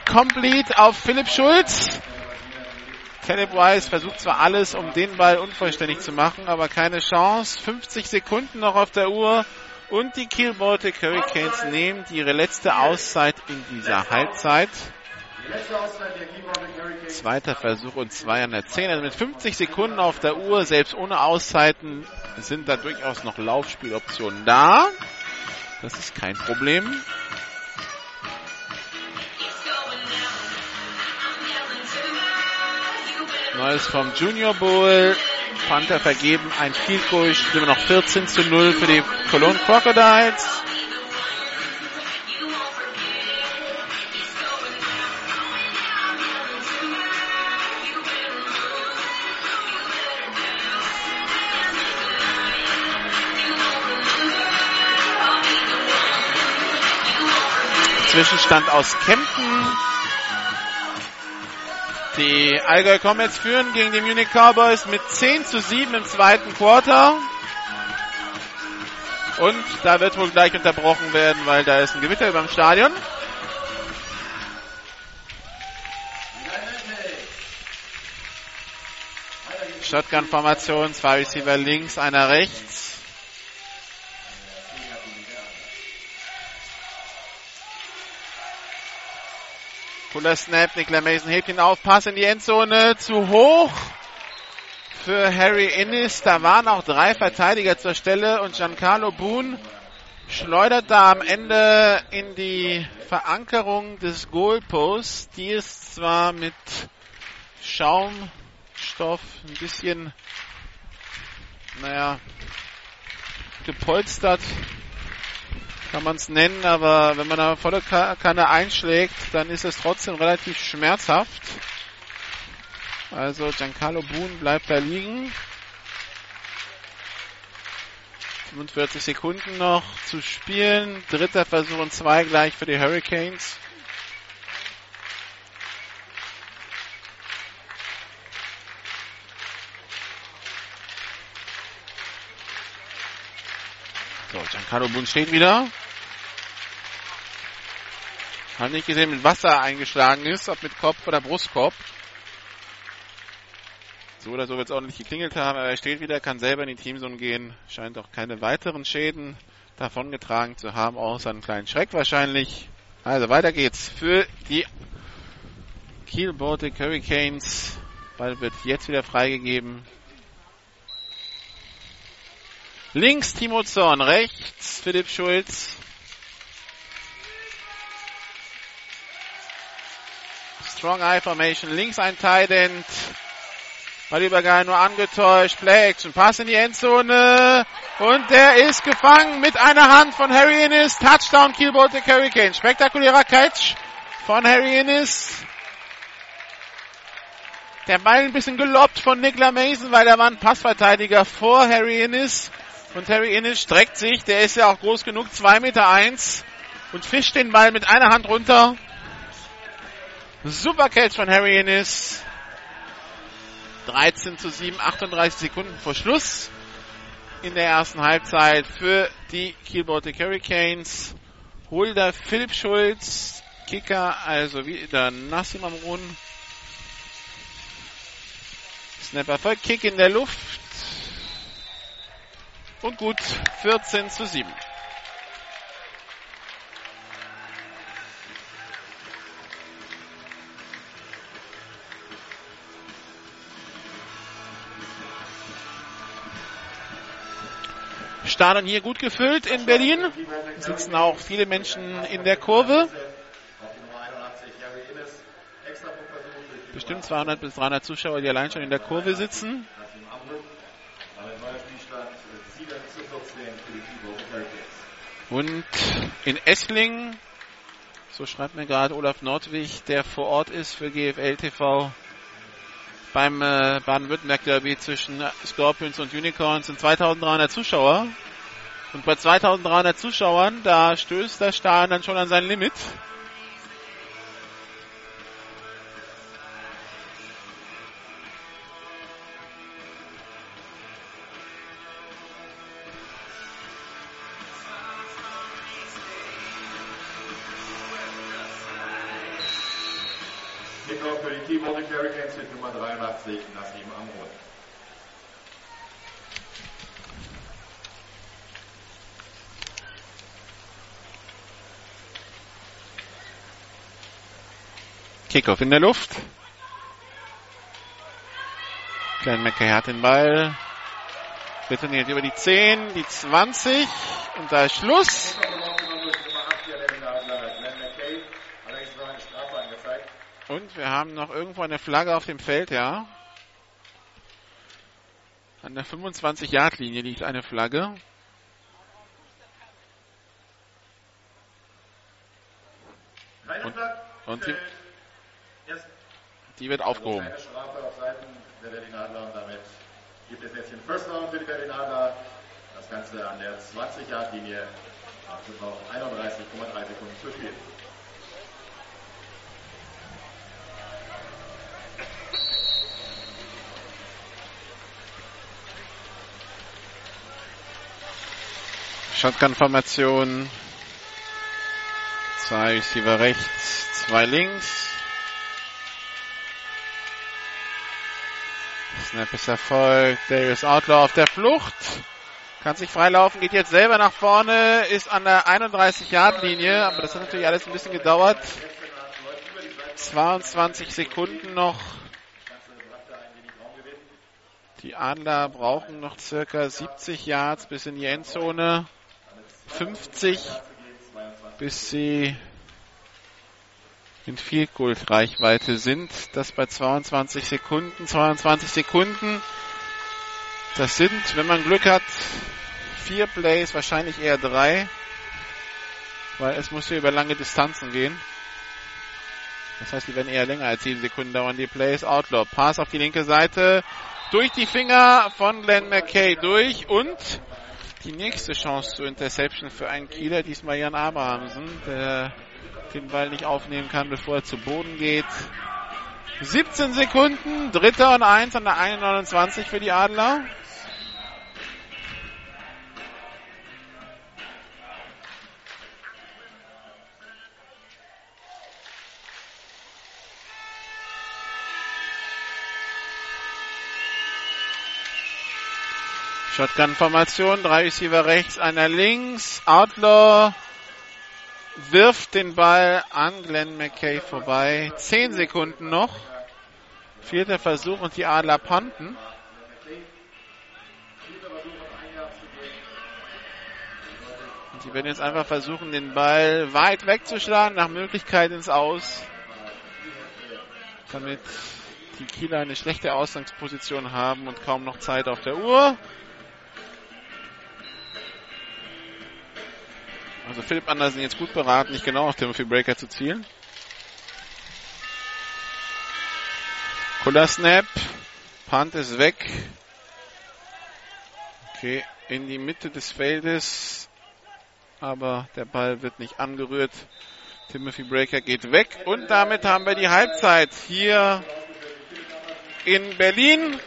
Complete auf Philipp Schulz. Caleb Wise versucht zwar alles, um den Ball unvollständig zu machen, aber keine Chance. 50 Sekunden noch auf der Uhr. Und die Kiel Hurricanes nehmen ihre letzte Auszeit in dieser Halbzeit. Zweiter Versuch und zwei an der 10. Also mit 50 Sekunden auf der Uhr, selbst ohne Auszeiten, sind da durchaus noch Laufspieloptionen da. Das ist kein Problem. Neues vom Junior Bowl. Panther vergeben ein Field Goal, immer noch 14 zu 0 für die Cologne Crocodiles. Zwischenstand aus Kempten. Die Allgäu Comets führen gegen die Munich Cowboys mit 10 zu 7 im zweiten Quarter. Und da wird wohl gleich unterbrochen werden, weil da ist ein Gewitter über dem Stadion. Shotgun-Formation, zwei Receiver links, einer rechts. Cooler Snap, Nicola Mason hebt ihn auf, Pass in die Endzone, zu hoch für Harry Innis. Da waren auch drei Verteidiger zur Stelle und Giancarlo Boone schleudert da am Ende in die Verankerung des Goalposts. Die ist zwar mit Schaumstoff ein bisschen, naja, gepolstert, kann man es nennen, aber wenn man da volle Kanne einschlägt, dann ist es trotzdem relativ schmerzhaft. Also Giancarlo Boone bleibt da liegen. 45 Sekunden noch zu spielen. Dritter Versuch und zwei gleich für die Hurricanes. So, Giancarlo Boone steht wieder. Hat nicht gesehen, mit Wasser eingeschlagen ist, ob mit Kopf oder Brustkorb. So oder so wird es ordentlich geklingelt haben, aber er steht wieder, kann selber in die Teamzone gehen. Scheint auch keine weiteren Schäden davongetragen zu haben, außer einen kleinen Schreck wahrscheinlich. Also weiter geht's für die Kiel Baltic Hurricanes. Ball wird jetzt wieder freigegeben. Links Timo Zorn, rechts Philipp Schulz. Strong Eye Formation, links ein Tight End. War Übergang nur angetäuscht. Play Action, Pass in die Endzone. Und der ist gefangen mit einer Hand von Harry Innes. Touchdown Kiel Baltic Hurricane. Spektakulärer Catch von Harry Innes. Der Ball ein bisschen gelobbt von Nicola Mason, weil da war ein Passverteidiger vor Harry Innes. Und Harry Innes streckt sich, der ist ja auch groß genug, 2 Meter eins und fischt den Ball mit einer Hand runter. Super Catch von Harry Innes. 13 zu 7, 38 Sekunden vor Schluss in der ersten Halbzeit für die Kiel Baltic Hurricanes. Holder Philipp Schulz, Kicker, also wieder Nassim Amrun. Snapper voll Kick in der Luft. Und gut, 14 zu 7. Stadion hier gut gefüllt in Berlin. Sitzen auch viele Menschen in der Kurve. Bestimmt 200 bis 300 Zuschauer, die allein schon in der Kurve sitzen. Und in Essling, so schreibt mir gerade Olaf Nordwig, der vor Ort ist für GFL TV, beim äh, Baden-Württemberg Derby zwischen Scorpions und Unicorns sind 2300 Zuschauer. Und bei 2300 Zuschauern, da stößt der Stadion dann schon an sein Limit. Kickoff in der Luft. Klein McKay hat den Ball. Retourniert über die 10, die 20 und da ist Schluss. Und wir haben noch irgendwo eine Flagge auf dem Feld, ja. An der 25-Yard-Linie liegt eine Flagge. Und, und die, die wird aufgehoben. Eine Strafe auf Seiten der und damit gibt es jetzt den First Down für die Berlin Adler. Das Ganze an der 20-Yard-Linie. Es sind noch 31,3 Sekunden zu spielen. Shotgun-Formation. Zwei Receiver rechts, zwei links. Snap ist erfolgt. Darius Outlaw auf der Flucht. Kann sich freilaufen, geht jetzt selber nach vorne, ist an der 31-Yard-Linie, aber das hat natürlich alles ein bisschen gedauert. 22 Sekunden noch. Die Adler brauchen noch circa 70 Yards bis in die Endzone. 50 bis sie in Field Reichweite sind. Das bei 22 Sekunden. 22 Sekunden. Das sind, wenn man Glück hat, vier Plays, wahrscheinlich eher drei. Weil es muss hier über lange Distanzen gehen. Das heißt, die werden eher länger als sieben Sekunden dauern, die Plays. Outlaw. Pass auf die linke Seite. Durch die Finger von Glenn McKay durch und die nächste Chance zur Interception für einen Kieler, diesmal Jan Abrahamsen, der den Ball nicht aufnehmen kann, bevor er zu Boden geht. 17 Sekunden, dritter und eins an der 1,29 für die Adler. Shotgun-Formation, drei Receiver rechts, einer links. Outlaw wirft den Ball an Glenn McKay vorbei. Zehn Sekunden noch. Vierter Versuch und die Adler panten. Und sie werden jetzt einfach versuchen, den Ball weit wegzuschlagen, nach Möglichkeit ins Aus. Damit die Kieler eine schlechte Ausgangsposition haben und kaum noch Zeit auf der Uhr. Also Philipp Andersen jetzt gut beraten, nicht genau auf Timothy Breaker zu zielen. Cooler Snap. Punt ist weg. Okay, in die Mitte des Feldes. Aber der Ball wird nicht angerührt. Timothy Breaker geht weg. Und damit haben wir die Halbzeit hier in Berlin.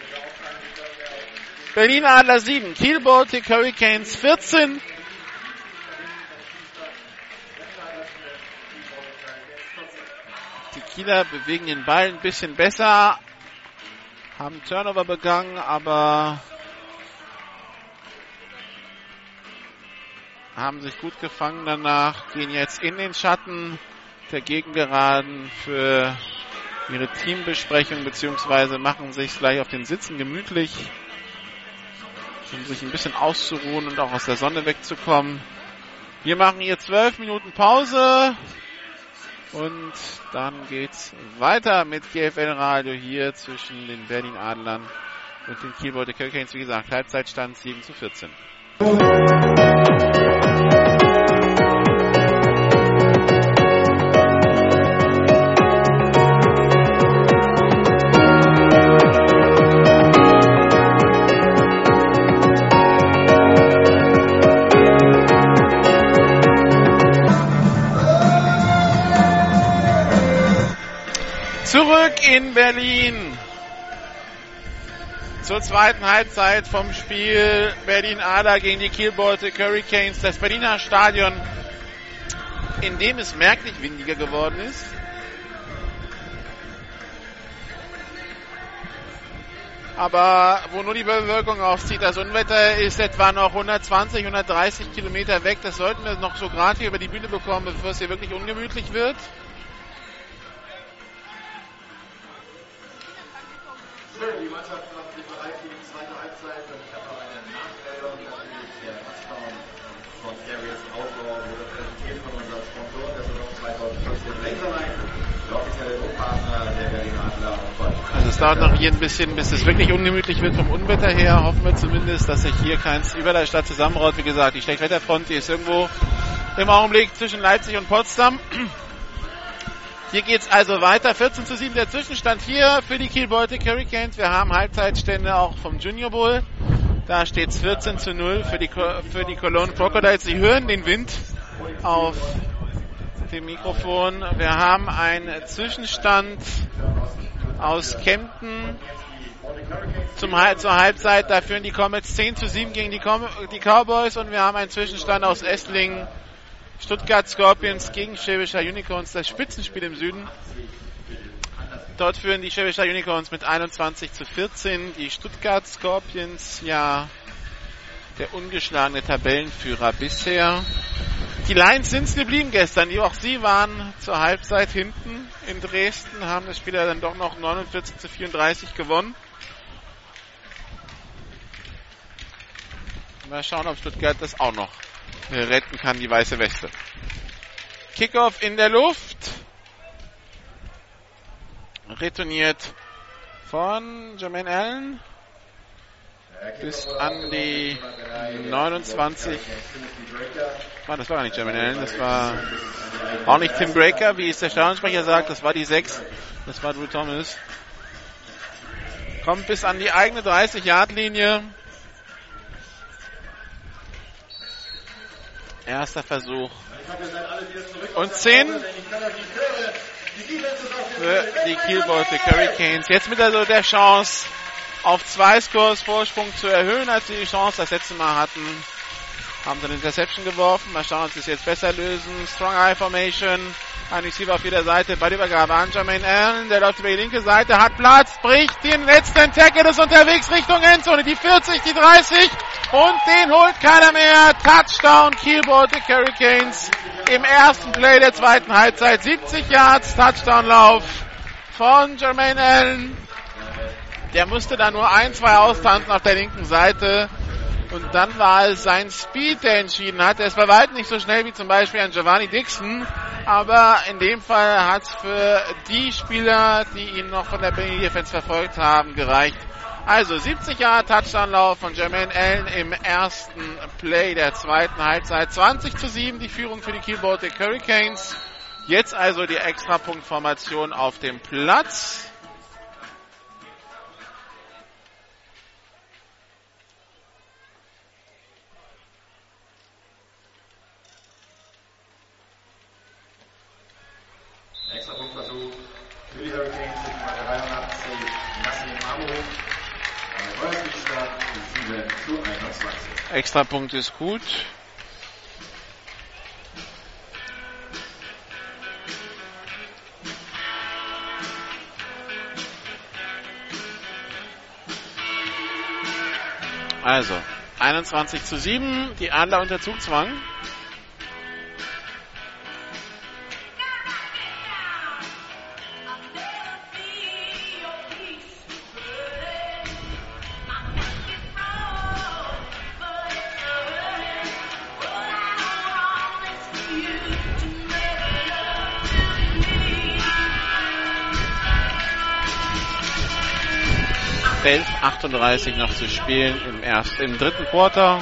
Berlin Adler 7, Kiel Baltic Hurricanes 14. Kieler bewegen den Ball ein bisschen besser, haben Turnover begangen, aber haben sich gut gefangen danach, gehen jetzt in den Schatten der Gegengeraden für ihre Teambesprechung beziehungsweise machen sich gleich auf den Sitzen gemütlich, um sich ein bisschen auszuruhen und auch aus der Sonne wegzukommen. Wir machen hier zwölf Minuten Pause und dann geht's weiter mit GFL Radio hier zwischen den Berlin Adlern und den Baltic Hurricanes. Wie gesagt, Halbzeitstand 7 zu 14. in Berlin. Zur zweiten Halbzeit vom Spiel Berlin Ader gegen die Kiel Baltic Hurricanes. Das Berliner Stadion, in dem es merklich windiger geworden ist. Aber wo nur die Bewölkung aufzieht, das Unwetter ist etwa noch 120, 130 Kilometer weg. Das sollten wir noch so gerade hier über die Bühne bekommen, bevor es hier wirklich ungemütlich wird. Die Mannschaft macht sich bereit für die zweite Halbzeit und ich habe noch eine Nachmeldung. Natürlich der Touchdown von Darius Outdoor wurde präsentiert von unserem Sponsor der Saison 2014 Laserline, der offizielle Druckpartner der Berlin Adler. Also es dauert noch hier ein bisschen, bis es wirklich ungemütlich wird vom Unwetter her. Hoffen wir zumindest, dass sich hier keins über der Stadt zusammenraut. Wie gesagt, die Schlechtwetterfront, die ist irgendwo im Augenblick zwischen Leipzig und Potsdam. Hier geht's also weiter. 14 zu 7 der Zwischenstand hier für die Kiel Baltic Hurricanes. Wir haben Halbzeitstände auch vom Junior Bowl. Da steht's 14 zu 0 für die, für die Cologne Crocodiles. Sie hören den Wind auf dem Mikrofon. Wir haben einen Zwischenstand aus Kempten zum, zur Halbzeit. Da führen die Comets 10 zu 7 gegen die, Com die Cowboys und wir haben einen Zwischenstand aus Esslingen. Stuttgart Scorpions gegen Schwäbischer Unicorns, das Spitzenspiel im Süden. Dort führen die Schwäbischer Unicorns mit 21 zu 14. Die Stuttgart Scorpions, ja, der ungeschlagene Tabellenführer bisher. Die Lions sind geblieben gestern. Auch sie waren zur Halbzeit hinten in Dresden, haben das Spiel dann doch noch 49 zu 34 gewonnen. Mal schauen, ob Stuttgart das auch noch retten kann, die weiße Weste. Kickoff in der Luft. Retourniert von Jermaine Allen bis an die 29. Ah, das war gar nicht Jermaine Allen, das war auch nicht Tim Breaker, wie es der Stadionsprecher sagt, das war die 6. Das war Drew Thomas. Kommt bis an die eigene 30-Yard-Linie. Erster Versuch. Und 10 für die Kiel Baltic Hurricanes. Jetzt mit also der Chance, auf zwei Scores Vorsprung zu erhöhen, als sie die Chance das letzte Mal hatten. Haben sie eine Interception geworfen. Mal schauen, ob sie es jetzt besser lösen. Strong Eye Formation. Ein Receiver auf jeder Seite. Bei der Übergabe an Jermaine Allen. Der läuft über die linke Seite, hat Platz, bricht den letzten Tackle, ist unterwegs Richtung Endzone. Die 40, die 30 und den holt keiner mehr. Touchdown Kiel Baltic Hurricanes im ersten Play der zweiten Halbzeit. 70 Yards Touchdown-Lauf von Jermaine Allen. Der musste da nur ein, zwei austanzen auf der linken Seite. Und dann war es sein Speed, der entschieden hat. Er ist bei weitem nicht so schnell wie zum Beispiel ein Giovanni Dixon. Aber in dem Fall hat es für die Spieler, die ihn noch von der Berlin Defense verfolgt haben, gereicht. Also 70 Jahre Touchdown-Lauf von Jermaine Allen im ersten Play der zweiten Halbzeit. 20 zu 7 die Führung für die Kiel Baltic Hurricanes. Jetzt also die Extrapunktformation auf dem Platz. Extrapunkt ist gut. Also, 21 zu 7, die Adler unter Zugzwang. Elf 38 noch zu spielen im ersten, im dritten Quarter.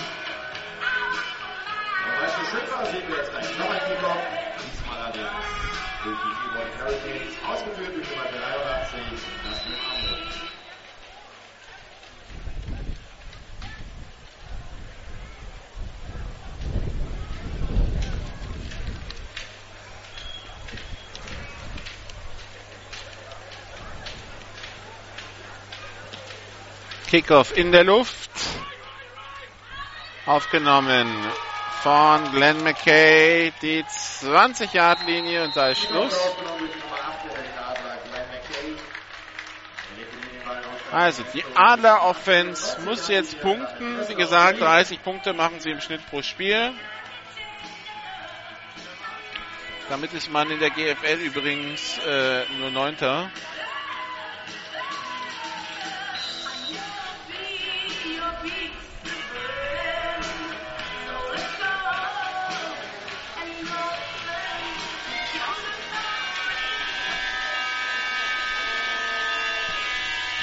Kickoff in der Luft. Aufgenommen von Glenn McKay, die 20-Yard-Linie und da ist Schluss. Aufgenommen durch die Nummer 8 der Berlin Adler, Glenn McKay. Legt den Ball auf Also die Adler Offense muss jetzt punkten. Wie gesagt, 30 Punkte machen sie im Schnitt pro Spiel. Damit ist man in der GFL übrigens äh, nur Neunter.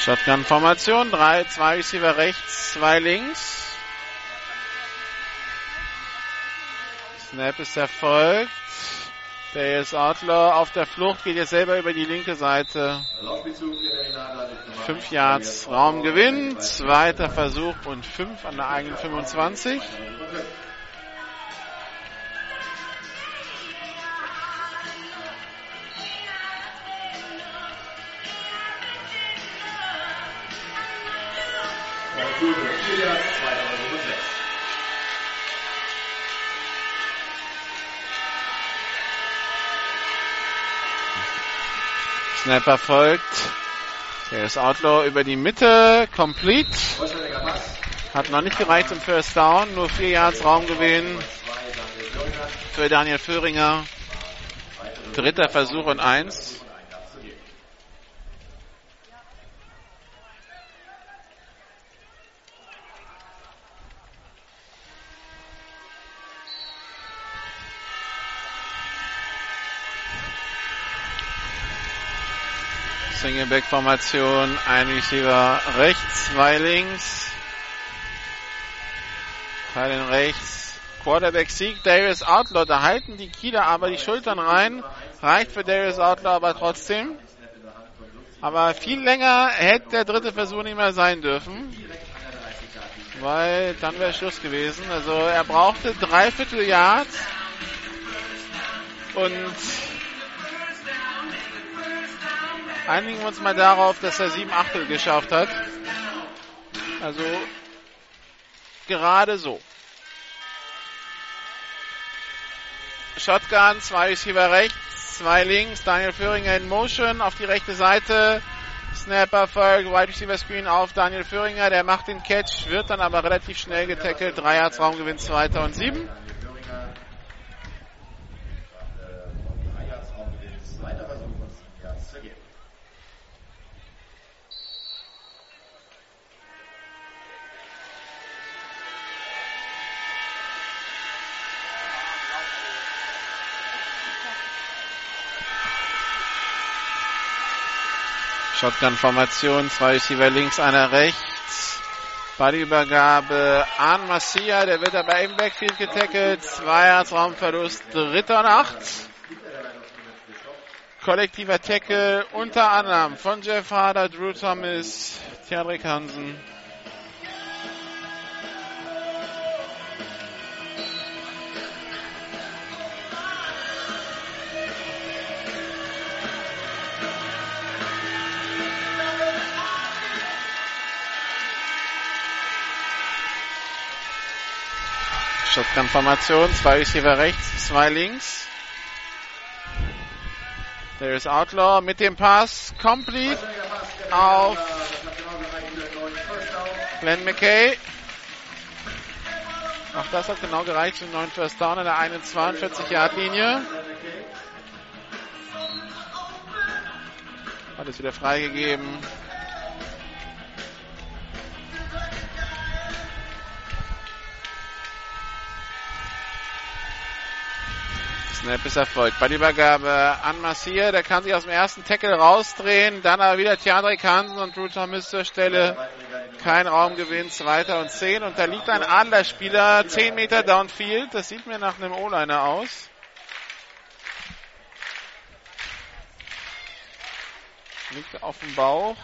Shotgun-Formation, drei, zwei Receiver rechts, zwei links. Snap ist erfolgt. Der ist Outlaw auf der Flucht, geht jetzt selber über die linke Seite. Fünf Yards Raumgewinn, zweiter Versuch und fünf an der eigenen 25. Korrektur für 4 Yards, 2006. Snap erfolgt. Der ist Outlaw über die Mitte, complete. Hat noch nicht gereicht zum First Down, nur vier Yards Raumgewinn für Daniel Föhringer. Dritter Versuch und eins. Singleback-Formation, ein Receiver rechts, zwei links. Teilen rechts. Quarterback Sieg, Darius Outlaw. Da halten die Kieler aber die Schultern rein. Reicht für Darius Outlaw aber trotzdem. Aber viel länger hätte der dritte Versuch nicht mehr sein dürfen. Weil dann wäre Schluss gewesen. Also er brauchte dreiviertel Yard. Und einigen wir uns mal darauf, dass er sieben Achtel geschafft hat. Also gerade so. Shotgun, zwei Receiver rechts, zwei links, Daniel Föhringer in Motion auf die rechte Seite. Snapper folgt, Wide Receiver Screen auf Daniel Föhringer, der macht den Catch, wird dann aber relativ schnell getackelt. Drei Yards Raumgewinn, zweiter und sieben. Daniel Döringer. Äh, drei Yards Raumgewinn. Zweiter Versuch und sieben Yards zu geben. Shotgun-Formation, zwei Receiver links, einer rechts. Ballübergabe an Massia, der wird aber im Backfield getackelt. Zwei Yards Raumverlust, dritter und acht. Kollektiver Tackle unter anderem von Jeff Harder, Drew Thomas, Theodrik Hansen. Shotgun-Formation, zwei Receiver rechts, zwei links. There is Outlaw mit dem Pass, complete auf Glenn McKay. Auch das hat genau gereicht einen neuen First Down an der 41-Yard-Linie. Alles wieder freigegeben. Snap ist erfolgt. Ballübergabe an Massier. Der kann sich aus dem ersten Tackle rausdrehen. Dann aber wieder Tiandre Kansen und Drew Thomas zur Stelle. Kein Raumgewinn. Zweiter und zehn. Und da liegt ein Adlerspieler 10 Meter downfield. Das sieht mir nach einem O-Liner aus. Liegt auf dem Bauch.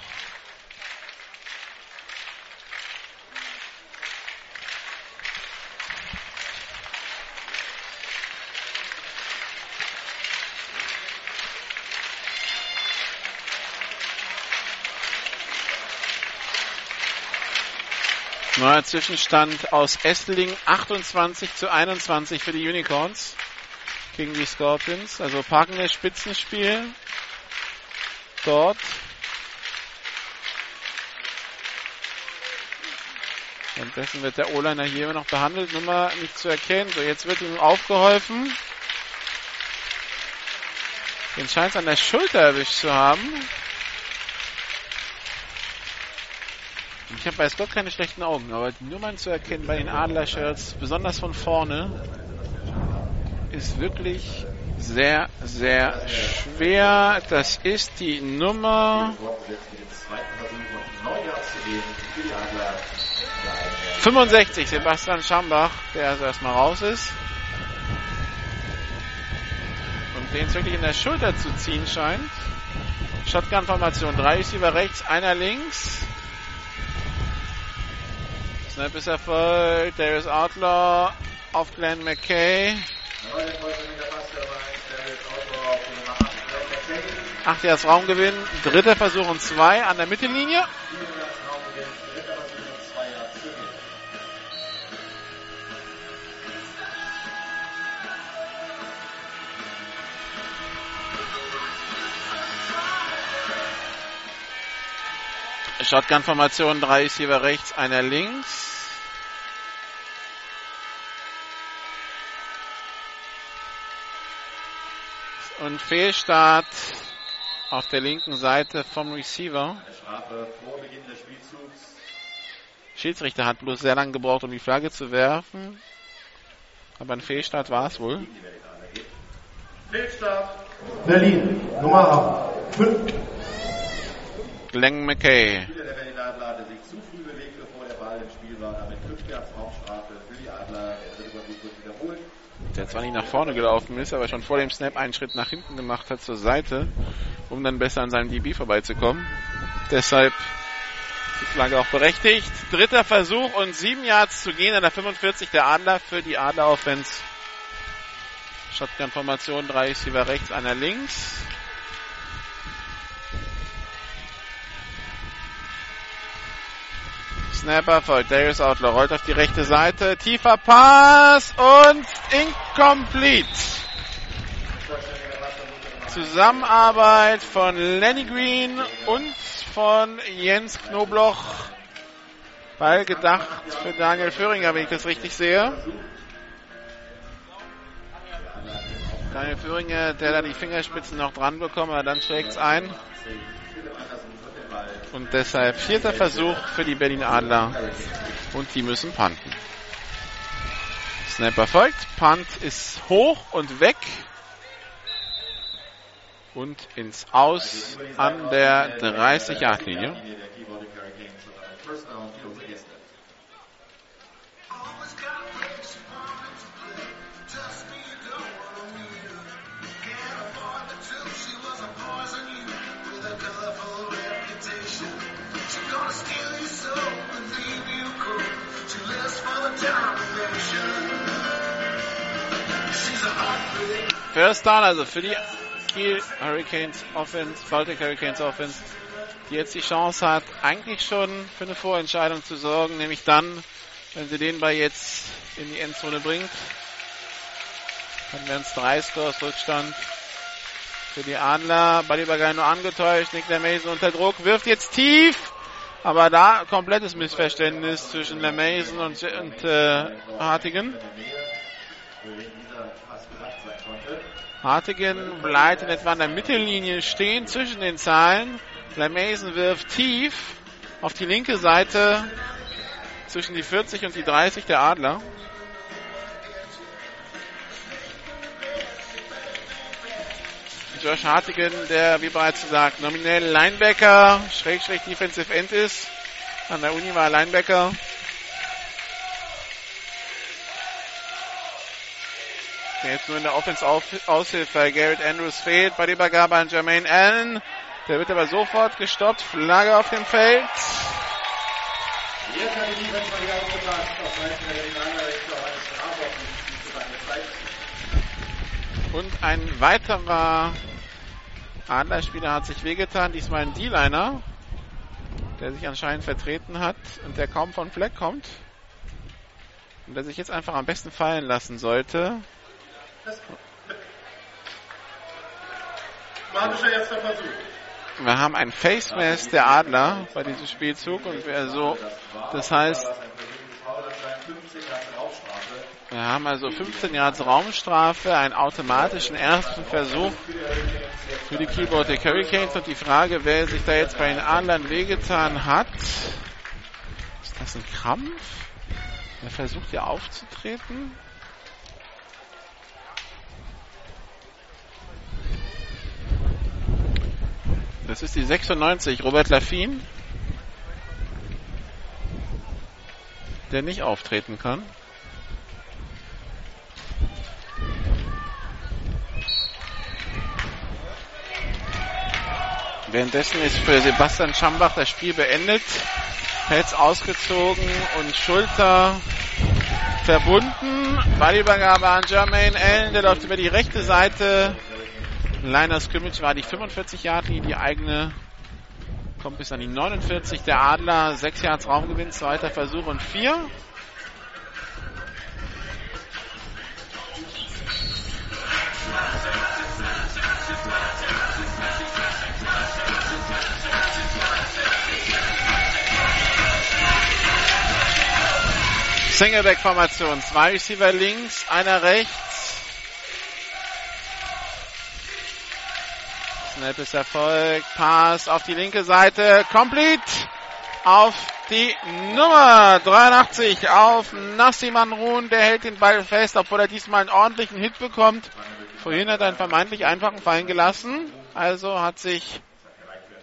Neuer Zwischenstand aus Esseling 28 zu 21 für die Unicorns gegen die Scorpions. Also parkendes Spitzenspiel dort. Währenddessen wird der O-Liner hier immer noch behandelt, Nummer nicht zu erkennen. So, jetzt wird ihm aufgeholfen. Den scheint es an der Schulter erwischt zu haben. Ich habe weiß Gott keine schlechten Augen, aber die Nummern zu erkennen bei den Adler-Shirts, besonders von vorne, ist wirklich sehr, sehr schwer. Das ist die Nummer 65, Sebastian Schambach, der also erstmal raus ist. Und den es wirklich in der Schulter zu ziehen scheint. Shotgun-Formation, drei Receiver rechts, einer links. Snap ist erfolgt. Darius Outlaw auf Glenn McKay. Acht Yards Raumgewinn. Dritter Versuch und zwei an der Mittellinie. Shotgun-Formation, drei Receiver rechts, einer links. Und Fehlstart auf der linken Seite vom Receiver. Schiedsrichter hat bloß sehr lange gebraucht, um die Flagge zu werfen. Aber ein Fehlstart war es wohl. Fehlstart. Berlin, Nummer 5. Glenn McKay. Spieler der Berlin Adler hatte sich zu früh bewegt, bevor der Ball im Spiel war. Damit 5 Yards Raumstrafe für die Adler. Der dritte Versuch wird wiederholt. Der zwar nicht nach vorne gelaufen ist, aber schon vor dem Snap einen Schritt nach hinten gemacht hat zur Seite, um dann besser an seinem DB vorbeizukommen. Deshalb die Flagge auch berechtigt. Dritter Versuch und sieben Yards zu gehen an der 45 der Adler für die Adler Offense. Shotgun-Formation, drei Receiver rechts, einer links. Snapper folgt. Darius Outlaw rollt auf die rechte Seite. Tiefer Pass und incomplete. Zusammenarbeit von Lenny Green und von Jens Knobloch. Ball gedacht für Daniel Föhringer, wenn ich das richtig sehe. Daniel Föhringer, der da die Fingerspitzen noch dran bekommt, aber dann schlägt es ein. Und deshalb vierter Versuch für die Berlin Adler. Und die müssen punten. Snap erfolgt. Punt ist hoch und weg. Und ins Aus an der 30-Yard-Linie. First Down also für die Kiel Hurricanes Offense, Baltic Hurricanes Offense, die jetzt die Chance hat, eigentlich schon für eine Vorentscheidung zu sorgen, nämlich dann, wenn sie den Ball jetzt in die Endzone bringt. Dann wären es drei Scores Rückstand für die Adler. Bagay nur angetäuscht. Nick Mason unter Druck. Wirft jetzt tief. Aber da komplettes Missverständnis zwischen Mason und, und äh, Hartigen. Hartigen bleibt in etwa an der Mittellinie stehen zwischen den Zahlen. Mason wirft tief auf die linke Seite zwischen die 40 und die 30 der Adler. Josh Hartigan, der, wie bereits gesagt, nominell Linebacker, Schrägstrich Defensive End ist. An der Uni war er Linebacker. Der jetzt nur in der Offense-Aushilfe bei Garrett Andrews fehlt. Bei der Übergabe an Jermaine Allen. Der wird aber sofort gestoppt. Flagge auf dem Feld. Auf Und ein weiterer Adlerspieler hat sich wehgetan, diesmal ein D-Liner, der sich anscheinend vertreten hat und der kaum von Fleck kommt. Und der sich jetzt einfach am besten fallen lassen sollte. Magischer erster Versuch. Wir haben ein Face Mask der Adler bei diesem Spielzug und wer so, das heißt, wir haben also 15 Yards Raumstrafe, einen automatischen ersten Versuch für die Keyboard der Hurricanes und die Frage, wer sich da jetzt bei den Adlern wehgetan hat. Ist das ein Krampf? Er versucht ja aufzutreten. Das ist die 96, Robert Laffin. Der nicht auftreten kann. Währenddessen ist für Sebastian Schambach das Spiel beendet. Pelz ausgezogen und Schulter verbunden. Ballübergabe an Jermaine Allen, der läuft über die rechte Seite. Liner Scrimmage war die 45 Yard Linie, die eigene kommt bis an die 49 der Adler. 6 Yards Raumgewinn, zweiter Versuch und 4. Singleback-Formation. Zwei Receiver links, einer rechts. Snap ist Erfolg. Pass auf die linke Seite. Complete auf die Nummer 83 auf Nassiman Ruhn. Der hält den Ball fest, obwohl er diesmal einen ordentlichen Hit bekommt. Vorhin hat er einen vermeintlich einfachen fallen gelassen. Also hat sich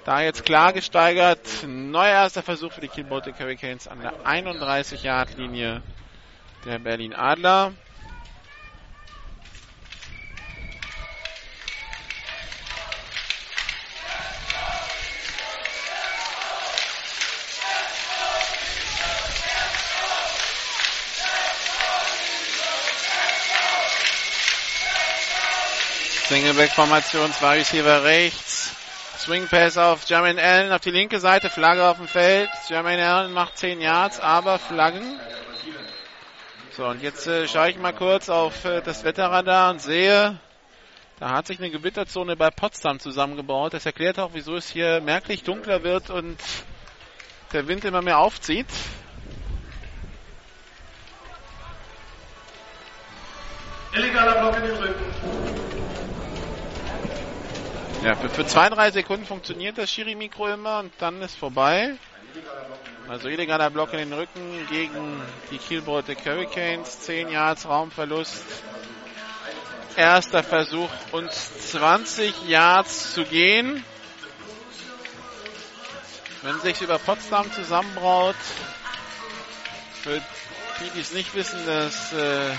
da jetzt klar gesteigert. Neuer erster Versuch für die Kiel Baltic Hurricanes an der 31-Yard-Linie der Berlin Adler. Singleback-Formation, zwei Receiver rechts. Swing Pass auf Jermaine Allen auf die linke Seite, Flagge auf dem Feld. Jermaine Allen macht 10 Yards, aber Flaggen. So, und jetzt äh, schaue ich mal kurz auf äh, das Wetterradar und sehe, da hat sich eine Gewitterzone bei Potsdam zusammengebaut. Das erklärt auch, wieso es hier merklich dunkler wird und der Wind immer mehr aufzieht. Illegaler Block in den Rücken. Ja, für, für zwei, drei Sekunden funktioniert das Schiri-Mikro immer und dann ist vorbei. Also illegaler Block in den Rücken gegen die Kiel Baltic Hurricanes. 10 Yards Raumverlust. Erster Versuch und 20 Yards zu gehen. Wenn sich über Potsdam zusammenbraut, für die, die es nicht wissen, das äh,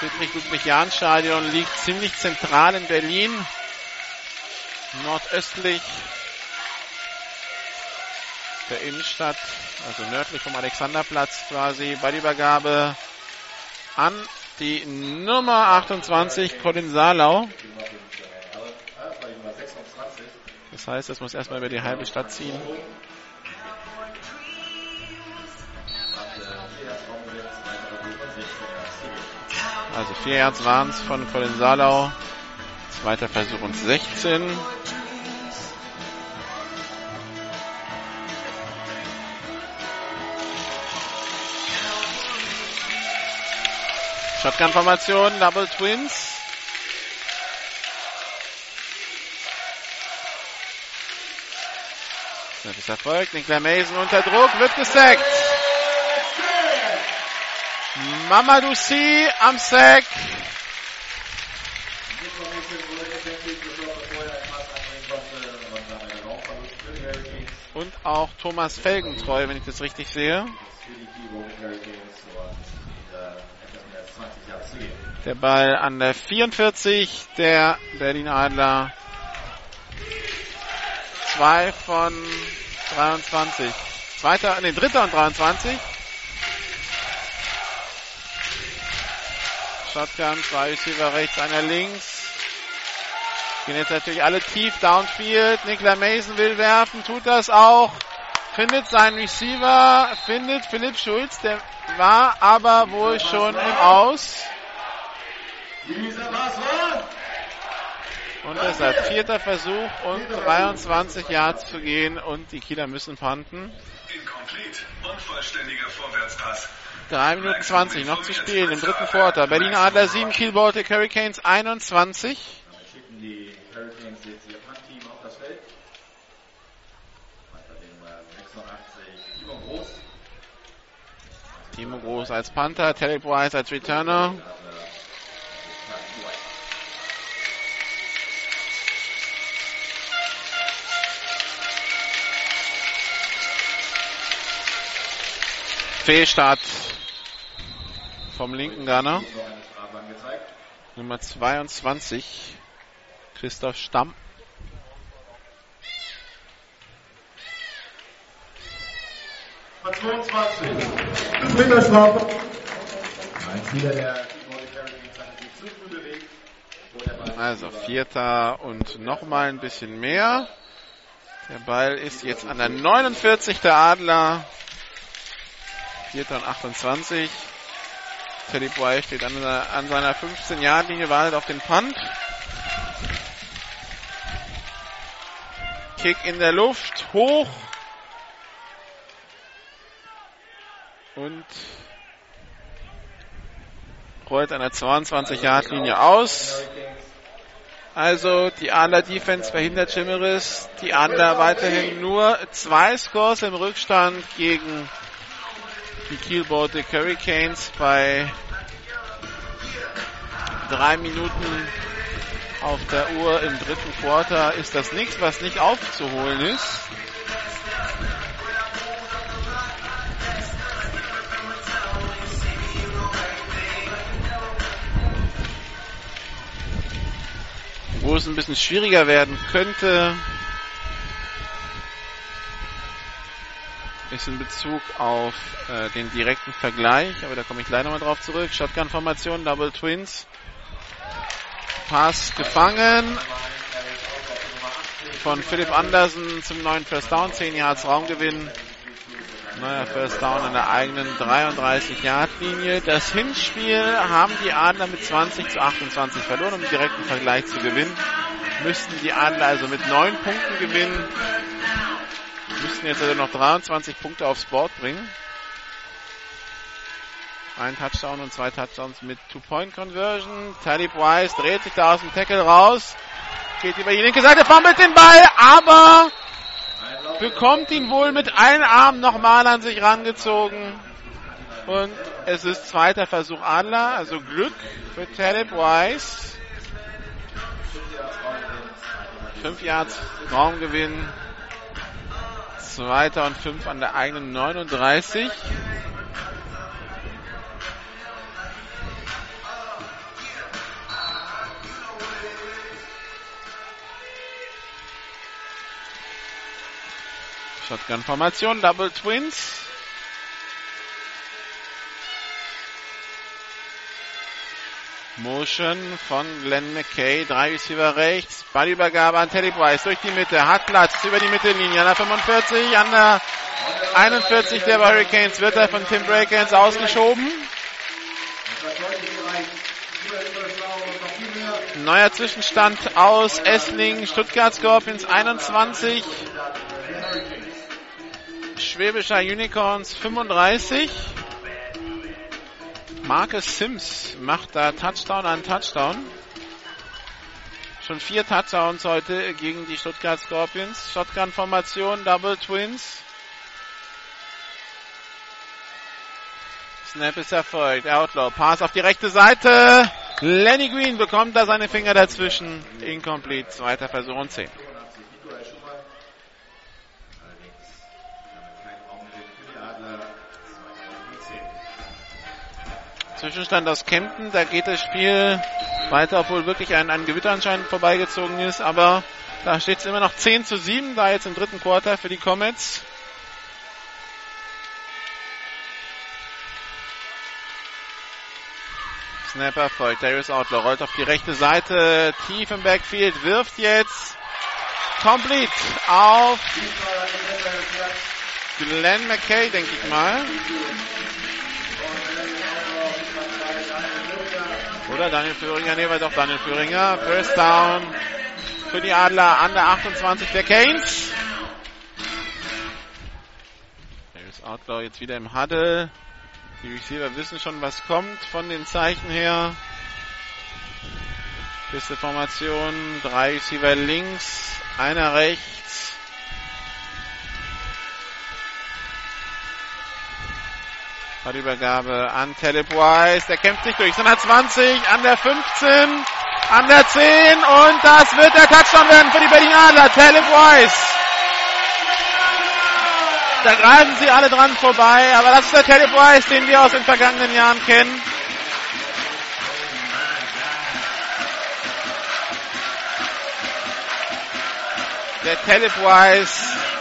Friedrich-Ludwig-Jahn-Stadion liegt ziemlich zentral in Berlin nordöstlich der Innenstadt, also nördlich vom Alexanderplatz quasi, bei der Übergabe an die Nummer 28, Colin Saarlau. Das heißt, das muss erstmal über die halbe Stadt ziehen. Also 4 Yards waren es von Colin Salau. Zweiter Versuch und 16. Shotgun-Formation, Double Twins. Das ist erfolgt. Nicola Mason unter Druck, wird gesackt. Mamadou Si am Sack. Und auch Thomas Felgentreu, wenn ich das richtig sehe. Der Ball an der 44 der Berlin Adler. Zwei von 23. Zweiter, nee, dritter und 23. Shotgun, zwei Receiver rechts, einer links. Gehen jetzt natürlich alle tief downfield. Nikla Mason will werfen, tut das auch. Findet seinen Receiver, findet Philipp Schulz, der war aber wohl schon im Aus. Und deshalb vierter Versuch und 23 Yards zu gehen und die Kieler müssen panten. Unvollständiger Vorwärtspass. 3 Minuten 20 noch zu spielen im dritten Quarter. Berlin Adler 7, Kiel Baltic Hurricanes 21. Damit schicken die Hurricanes jetzt ihr Punt-Team auf das Feld. Unter dem äh, 86 Timo Groß. Timo Groß als Panther, Terry Bryce als Returner. Fehlstart vom linken angezeigt. Nummer 22, Christoph Stamm. Nummer 22. Winterstrafe. Ein Spieler der Baltic Hurricanes hat sich zu früh bewegt. wo der Ball- Also vierter und nochmal ein bisschen mehr. Der Ball ist jetzt an der 49 der Adler. Vierter und 28. Teddy Boy steht an, seiner- an seiner 15-Yard-Linie, wartet auf den Punt. Kick in der Luft, hoch. Und rollt an der 22-Yard-Linie aus. Also die Adler Defense verhindert Schimmeres. Die Adler weiterhin nur zwei Scores im Rückstand gegen die Kiel Baltic Hurricanes bei drei Minuten auf der Uhr im dritten Quarter ist das nichts, was nicht aufzuholen ist. Wo es ein bisschen schwieriger werden könnte, ist in Bezug auf äh, den direkten Vergleich, aber da komme ich gleich nochmal drauf zurück. Shotgun-Formation, Double Twins. Pass gefangen von Philipp Andersen zum neuen First Down, 10 Yards Raumgewinn. Neuer First Down an der eigenen 33-Yard-Linie. Das Hinspiel haben die Adler mit 20 zu 28 verloren, um den direkten Vergleich zu gewinnen. Müssten die Adler also mit 9 Punkten gewinnen. Müssten jetzt also noch 23 Punkte aufs Board bringen. Ein Touchdown und zwei Touchdowns mit Two-Point-Conversion. Talib Wise dreht sich da aus dem Tackle raus. Geht über die linke Seite, fummelt den Ball, aber bekommt ihn wohl mit allen Armen nochmal an sich rangezogen. Und es ist zweiter Versuch Adler, also Glück für Talib Wise. Fünf Yards Raumgewinn. Zweiter und fünf an der eigenen 39. Shotgun-Formation, Double Twins. Motion von Glenn McKay, drei Receiver rechts, Ballübergabe an Teddy Bryce durch die Mitte, hat Platz über die Mittellinie, an der 45, an der 41 der Hurricanes wird er von Tim Breakens ausgeschoben. Neuer Zwischenstand aus Esslingen, Stuttgart Scorpions 21. Schwäbischer Unicorns 35. Marcus Sims macht da Touchdown an Touchdown. Schon vier Touchdowns heute gegen die Stuttgart Scorpions. Shotgun-Formation, Double Twins. Snap ist erfolgt. Outlaw. Pass auf die rechte Seite. Lenny Green bekommt da seine Finger dazwischen. Incomplete. Zweiter Versuch und 10. Zwischenstand aus Kempten. Da geht das Spiel weiter, obwohl wirklich ein, ein Gewitter anscheinend vorbeigezogen ist. Aber da steht es immer noch 10 zu 7, da jetzt im dritten Quarter für die Comets. Snapper folgt. Darius Outlaw rollt auf die rechte Seite, tief im Backfield, wirft jetzt. Complete auf Glenn McKay, denke ich mal. Oder Daniel Führinger? Nee, war doch Daniel Führinger. First down für die Adler an der 28 der Canes. Darius Outlaw jetzt wieder im Huddle. Die Receiver wissen schon, was kommt von den Zeichen her. Beste Formation. Drei Receiver links, einer rechts. Übergabe an Talib Wise. Der kämpft sich durch. Sind 20, an der 15, an der 10 und das wird der Touchdown werden für die Berlin Adler. Talib Wise. Da greifen sie alle dran vorbei, aber das ist der Talib Wise, den wir aus den vergangenen Jahren kennen. Der Talib Wise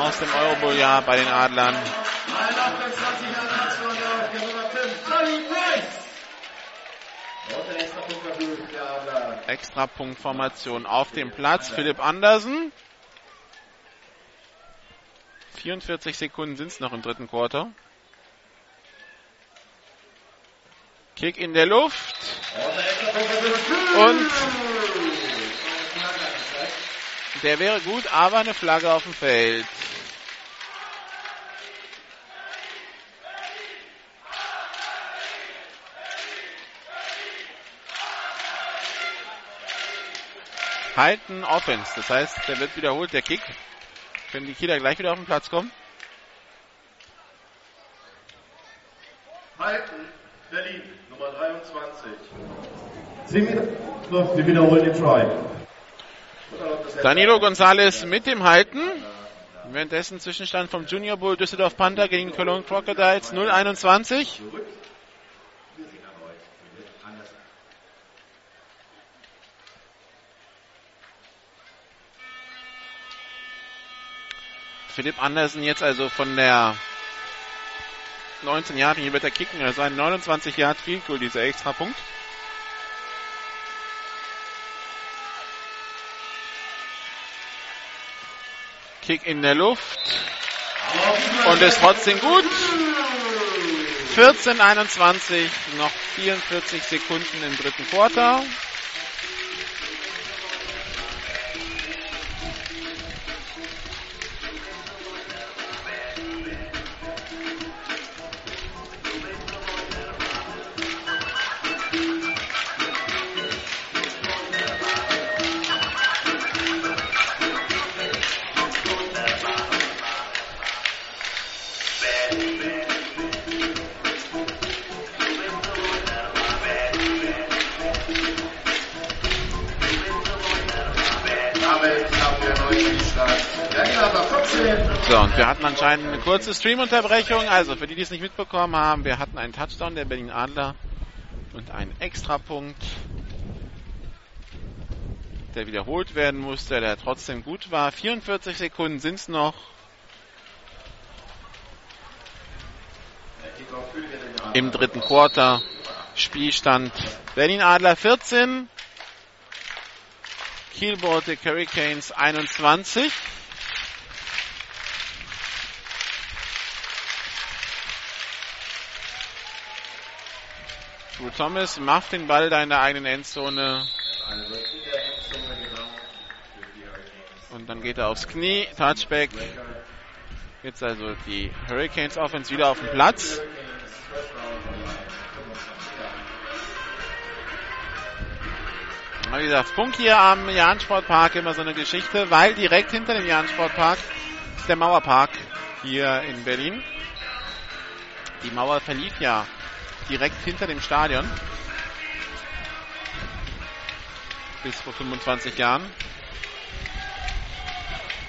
aus dem Eurobowl-Jahr bei den Adlern. Extrapunktformation auf dem Platz. Philipp Andersen. 44 Sekunden sind es noch im dritten Quarter. Kick in der Luft. Und der wäre gut, aber eine Flagge auf dem Feld. Halten Offense. Das heißt, der wird wiederholt, der Kick. Können die Kieler gleich wieder auf den Platz kommen? Halten, Berlin, Nummer 23. Sie, Sie wiederholen den Try. Danilo Gonzalez mit dem Halten. Währenddessen Zwischenstand vom Junior Bull Düsseldorf Panther gegen Cologne Crocodiles 021. Philipp Andersen jetzt also von der 19 Jahre, hier wird er kicken, also ein 29 Yard Field Goal, dieser extra Punkt. Kick in der Luft. Und ist trotzdem gut. 14, 21, noch 44 Sekunden im dritten Quarter. Hatten anscheinend eine kurze Streamunterbrechung. Also für die, die es nicht mitbekommen haben, wir hatten einen Touchdown der Berlin Adler und einen Extrapunkt, der wiederholt werden musste, der trotzdem gut war. 44 Sekunden sind es noch. Im dritten Quarter Spielstand Berlin Adler 14, Kiel Baltic Hurricanes 21. Thomas macht den Ball da in der eigenen Endzone. Und dann geht er aufs Knie, Touchback. Jetzt also die Hurricanes Offense wieder auf dem Platz. Wie gesagt, Funk hier am Jahn-Sportpark immer so eine Geschichte, weil direkt hinter dem Jahn-Sportpark ist der Mauerpark hier in Berlin. Die Mauer verlief ja direkt hinter dem Stadion. Bis vor 25 Jahren.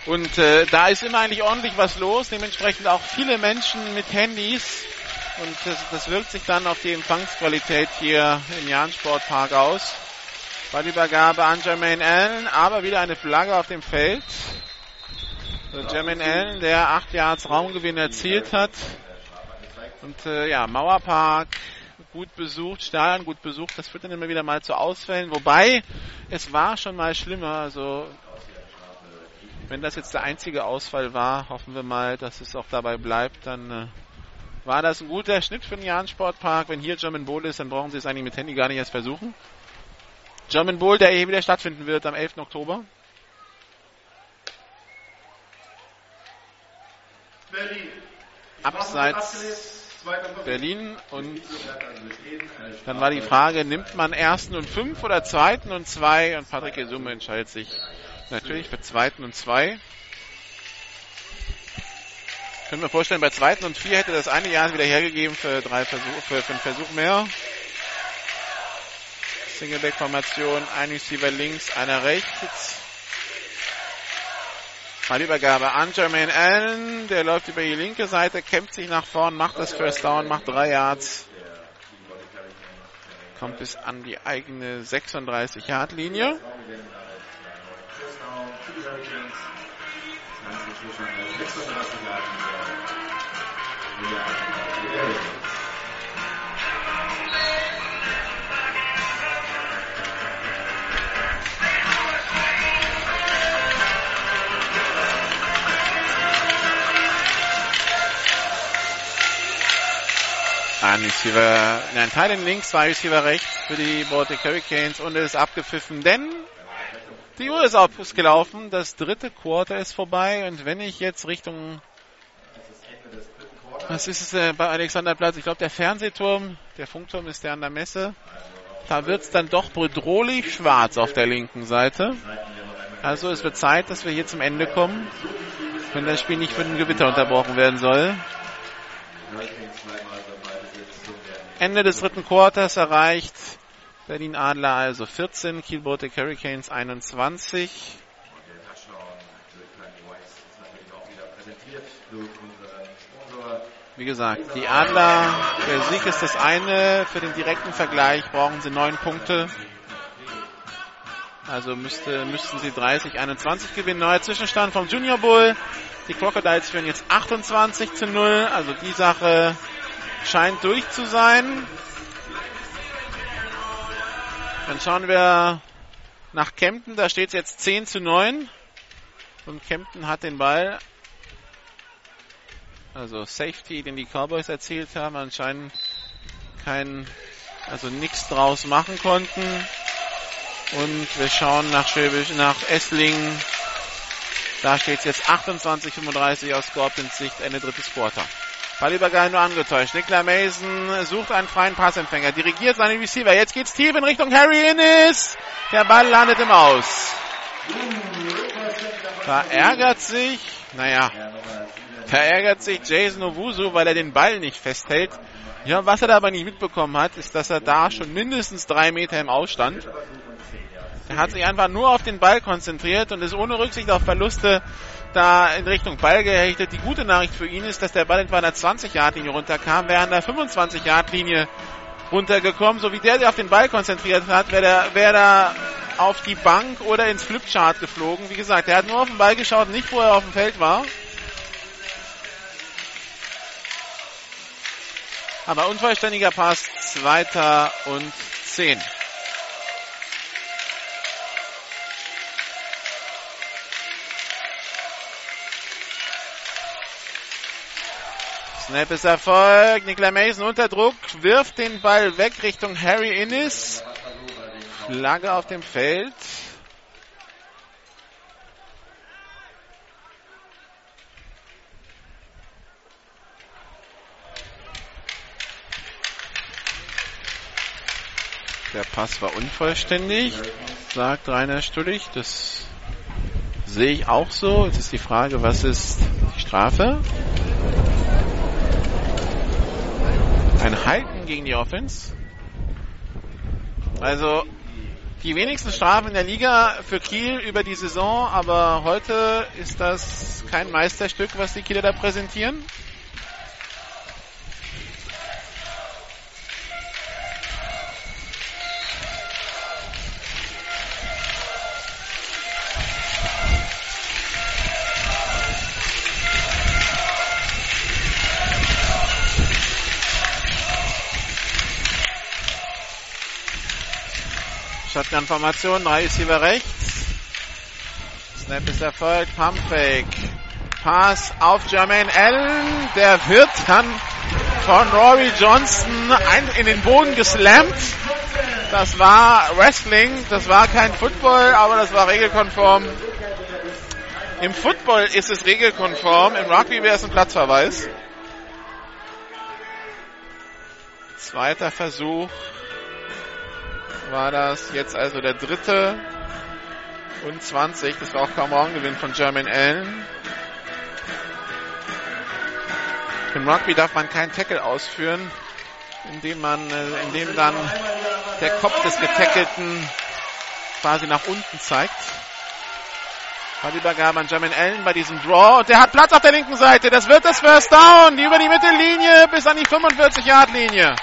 Und äh, da ist immer eigentlich ordentlich was los, dementsprechend auch viele Menschen mit Handys. Und das, das wirkt sich dann auf die Empfangsqualität hier im Jahn-Sportpark aus. Ballübergabe an Jermaine Allen, aber wieder eine Flagge auf dem Feld. So, Jermaine Allen, der acht Yards Raumgewinn erzielt hat. Und äh, ja, Mauerpark gut besucht, Stadion gut besucht, das führt dann immer wieder mal zu Ausfällen. Wobei, es war schon mal schlimmer. Also wenn das jetzt der einzige Ausfall war, hoffen wir mal, dass es auch dabei bleibt. Dann äh, war das ein guter Schnitt für den Jahn-Sportpark. Wenn hier German Bowl ist, dann brauchen sie es eigentlich mit Handy gar nicht erst versuchen. German Bowl, der hier wieder stattfinden wird am 11. Oktober. Berlin. Abseits Berlin und dann war die Frage, nimmt man ersten und fünf oder zweiten und zwei? Und Patrick Gesumme entscheidet sich natürlich für zweiten und zwei. Können wir vorstellen, bei zweiten und vier hätte das eine Jahr wieder hergegeben für drei Versuche, für, für einen Versuch mehr. Singleback-Formation, ein Receiver links, einer rechts. Mal Übergabe an Jermaine Allen, der läuft über die linke Seite, kämpft sich nach vorn, macht das First Down, macht drei Yards. Kommt bis an die eigene 36 Yard Ein Receiver, nein, Teilen links, zwei Receiver rechts für die Baltic Hurricanes und es ist abgepfiffen, denn die Uhr ist ausgelaufen, das dritte Quarter ist vorbei und wenn ich jetzt Richtung, was ist es äh, bei Alexanderplatz? Ich glaube, der Fernsehturm, der Funkturm ist der an der Messe. Da wird es dann doch bedrohlich schwarz auf der linken Seite. Also es wird Zeit, dass wir hier zum Ende kommen, wenn das Spiel nicht für ein Gewitter unterbrochen werden soll. Ende des dritten Quarters erreicht Berlin Adler also 14, Kiel Baltic Hurricanes 21. Wie gesagt, die Adler, der Sieg ist das eine. Für den direkten Vergleich brauchen sie neun Punkte. Also müsste, müssten sie 30, 21 gewinnen. Neuer Zwischenstand vom Junior Bull. Die Crocodiles führen jetzt 28 zu 0. Also die Sache scheint durch zu sein. Dann schauen wir nach Kempten. Da steht es jetzt 10 zu 9. Und Kempten hat den Ball. Also Safety, den die Cowboys erzielt haben, anscheinend kein, also nichts draus machen konnten. Und wir schauen nach Schwäbisch, nach Esslingen. Da steht es jetzt 28-35 aus Scorpions Sicht, Ende drittes Quarter. Ballübergabe nur angetäuscht. Nicola Mason sucht einen freien Passempfänger, dirigiert seine Receiver. Jetzt geht's tief in Richtung Harry Innes. Der Ball landet im Aus. Da ärgert sich, naja, da ärgert sich Jason Owusu, weil er den Ball nicht festhält. Ja, was er da aber nicht mitbekommen hat, ist, dass er da schon mindestens drei Meter im Ausstand. Er hat sich einfach nur auf den Ball konzentriert und ist ohne Rücksicht auf Verluste da in Richtung Ball gehechtet. Die gute Nachricht für ihn ist, dass der Ball etwa an der 20-Yard-Linie runterkam, wäre an der 25-Yard-Linie runtergekommen. So wie der sich auf den Ball konzentriert hat, wäre er wär da auf die Bank oder ins Flipchart geflogen. Wie gesagt, er hat nur auf den Ball geschaut, nicht wo er auf dem Feld war. Aber unvollständiger Pass, zweiter und zehn. Snap ist Erfolg. Nicola Mason unter Druck, wirft den Ball weg Richtung Harry Innis. Flagge auf dem Feld. Der Pass war unvollständig, sagt Rainer Stullig. Das sehe ich auch so. Jetzt ist die Frage, was ist die Strafe? Ein Halten gegen die Offense. Also die wenigsten Strafen in der Liga für Kiel über die Saison, aber heute ist das kein Meisterstück, was die Kieler da präsentieren. Shotgun-Formation, drei Receiver rechts. Snap ist erfolgt, Pump Fake. Pass auf Jermaine Allen, der wird dann von Rory Johnson in den Boden geslammt. Das war Wrestling, das war kein Football, aber das war regelkonform. Im Football ist es regelkonform, im Rugby wäre es ein Platzverweis. Zweiter Versuch war das jetzt also der dritte und 20. Das war auch kaum Raumgewinn von German Allen. Im Rugby darf man keinen Tackle ausführen, indem man, äh, indem dann der Kopf des Getackelten quasi nach unten zeigt. Ballübergabe an German Allen bei diesem Draw und der hat Platz auf der linken Seite. Das wird das First Down, über die Mittellinie bis an die 45-Yard-Linie.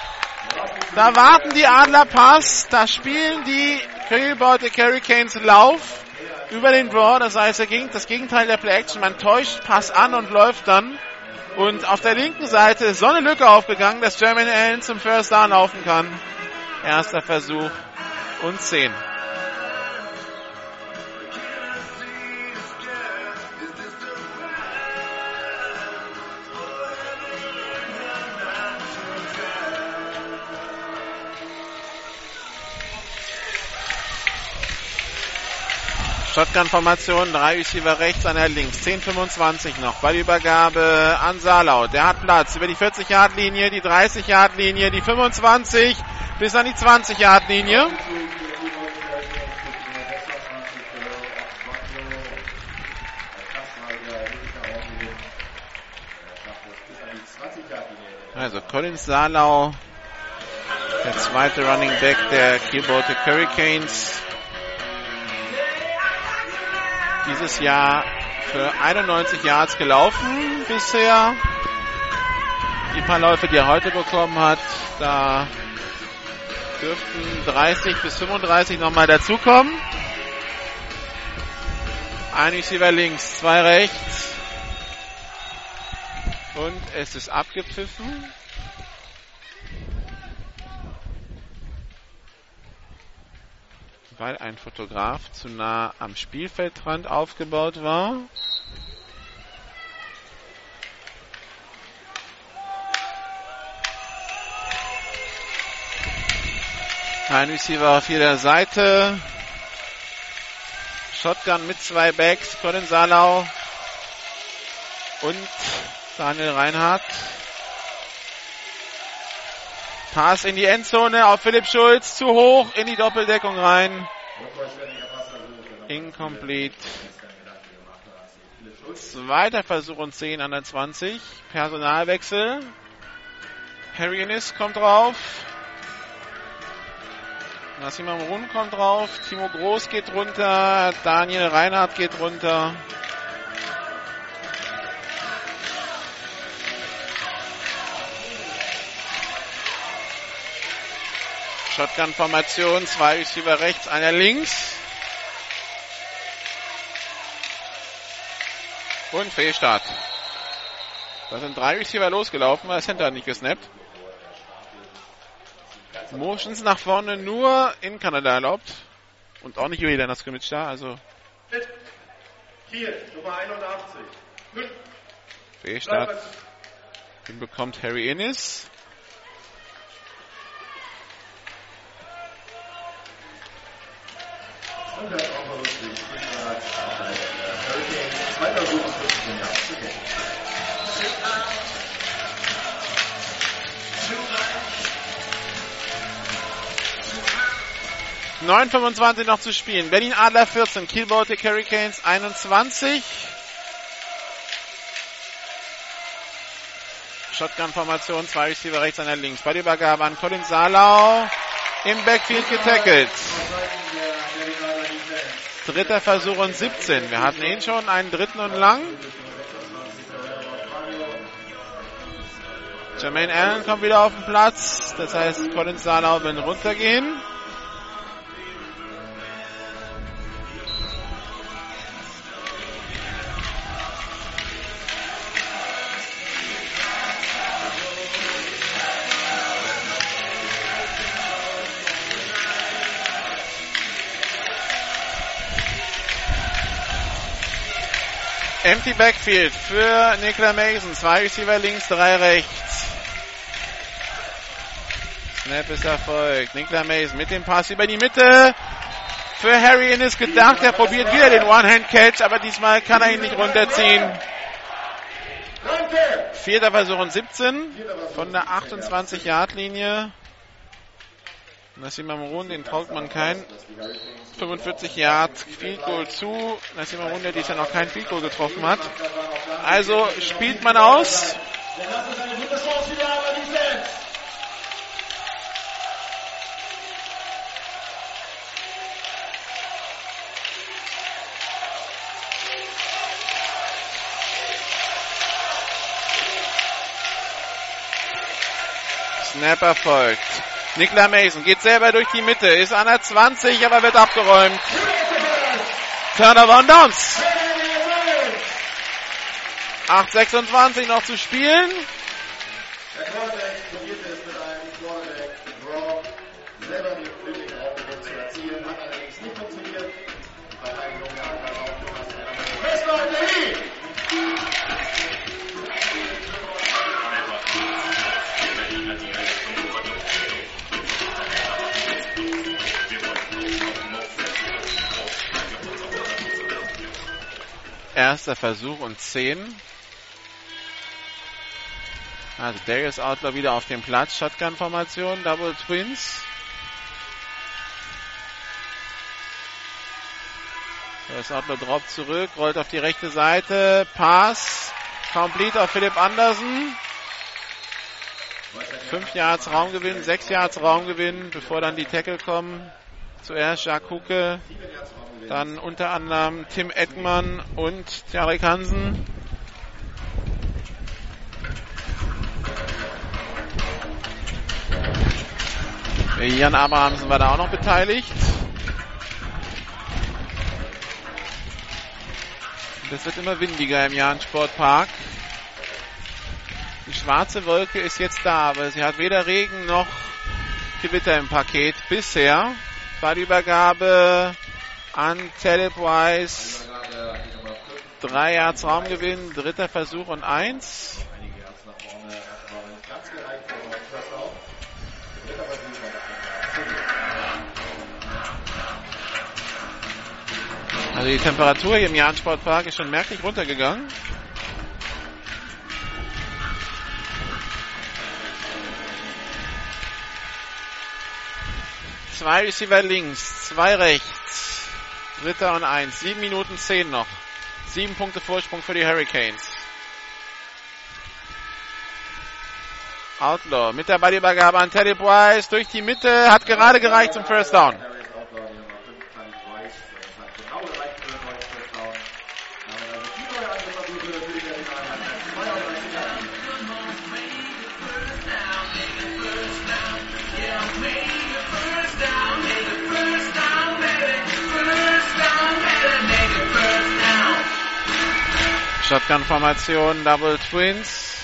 Da warten die Adler Pass, da spielen die Kielbeute Hurricanes Lauf über den Draw, das heißt das Gegenteil der Play Action, man täuscht Pass an und läuft dann. Und auf der linken Seite ist so eine Lücke aufgegangen, dass German Allen zum First Down laufen kann. Erster Versuch und 10. Shotgun-Formation, drei Receiver rechts, einer links. 10,25 noch. Ballübergabe an Salau. Der hat Platz über die 40-Yard-Linie, die 30-Yard-Linie, die 25 bis an die 20-Yard-Linie. Also Collins Salau, der zweite Running Back der Kielbote Hurricanes dieses Jahr für 91 Yards gelaufen bisher. Die paar Läufe, die er heute bekommen hat, da dürften 30 bis 35 nochmal dazukommen. Ein Receiver links, zwei rechts. Und es ist abgepfiffen. Weil ein Fotograf zu nah am Spielfeldrand aufgebaut war. Ein Receiver auf jeder Seite. Shotgun mit zwei Backs. Colin Salau und Daniel Reinhardt. Pass in die Endzone auf Philipp Schulz. Zu hoch in die Doppeldeckung rein. Incomplete. Zweiter Versuch und 10 an der 20. Personalwechsel. Harry Ennis kommt drauf. Nassim Amrun kommt drauf. Timo Groß geht runter. Daniel Reinhardt geht runter. Shotgun-Formation, zwei Receiver rechts, einer links. Und Fehlstart. Da sind drei Receiver losgelaufen, weil das Center nicht gesnappt. Motions nach vorne nur in Kanada erlaubt. Und auch nicht über die Scrimmage da, also. Nummer 81. Fehlstart. Den bekommt Harry Innis. Und das auch mal lustig. Hurricanes, zweiter Versuch ist 15 Jahre. Okay. 9,25 noch zu spielen. Berlin Adler 14, Kiel Baltic Hurricanes 21. Shotgun-Formation, zwei Receiver rechts, einer links. Bei der Übergabe an Colin Salau im Backfield getackelt. Dritter Versuch und 17. Wir hatten ihn schon, einen dritten und lang. Jermaine Allen kommt wieder auf den Platz. Das heißt, Colin Salau will runtergehen. Empty Backfield für Nicola Mason. Zwei Receiver links, drei rechts. Snap ist erfolgt. Nicola Mason mit dem Pass über die Mitte. Für Harry Innes gedacht. Er probiert wieder den One-Hand-Catch, aber diesmal kann er ihn nicht runterziehen. Vierter Versuch und 17 von der 28-Yard-Linie. Nassim Mamoun, den traut man kein 45 Yard Field Goal zu. Nassim Mamoun, der dies ja noch kein Field Goal getroffen hat. Also spielt man aus. Snap erfolgt. Nikla Mason geht selber durch die Mitte, ist an der 20, aber wird abgeräumt. Turnover und Downs. 8,26 noch zu spielen. Erster Versuch und 10. Also Darius Outlaw wieder auf dem Platz. Shotgun-Formation, Double Twins. Darius Outlaw droppt zurück, rollt auf die rechte Seite. Pass. Complete auf Philipp Andersen. Fünf Yards Raumgewinn, sechs Yards Raumgewinn, bevor dann die Tackle kommen. Zuerst Jacques Hucke, dann unter anderem Tim Edman und Jarek Hansen. Jan Abrahamsen war da auch noch beteiligt. Das wird immer windiger im Jahn Sportpark. Die schwarze Wolke ist jetzt da, aber sie hat weder Regen noch Gewitter im Paket bisher. War die Übergabe an Talib Wise. Drei Yards Raumgewinn, dritter Versuch und eins. Also die Temperatur hier im Jahn Sportpark ist schon merklich runtergegangen. Zwei Receiver links, zwei rechts. Dritter und eins. Sieben Minuten zehn noch. Sieben Punkte Vorsprung für die Hurricanes. Outlaw mit der Ballübergabe an Teddy Bryce durch die Mitte. Hat gerade gereicht zum First Down. Shotgun-Formation, Double Twins.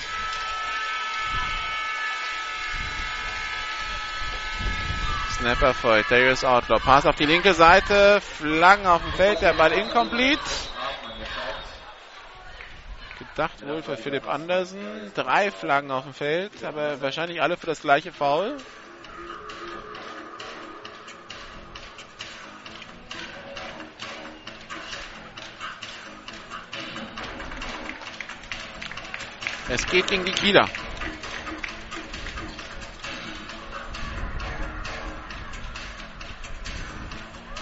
Snapper folgt, Darius Outlaw. Pass auf die linke Seite, Flaggen auf dem Feld, der Ball incomplete. Gedacht wohl für Philipp Andersen. Drei Flaggen auf dem Feld, aber wahrscheinlich alle für das gleiche Foul. Es geht gegen die Kieler.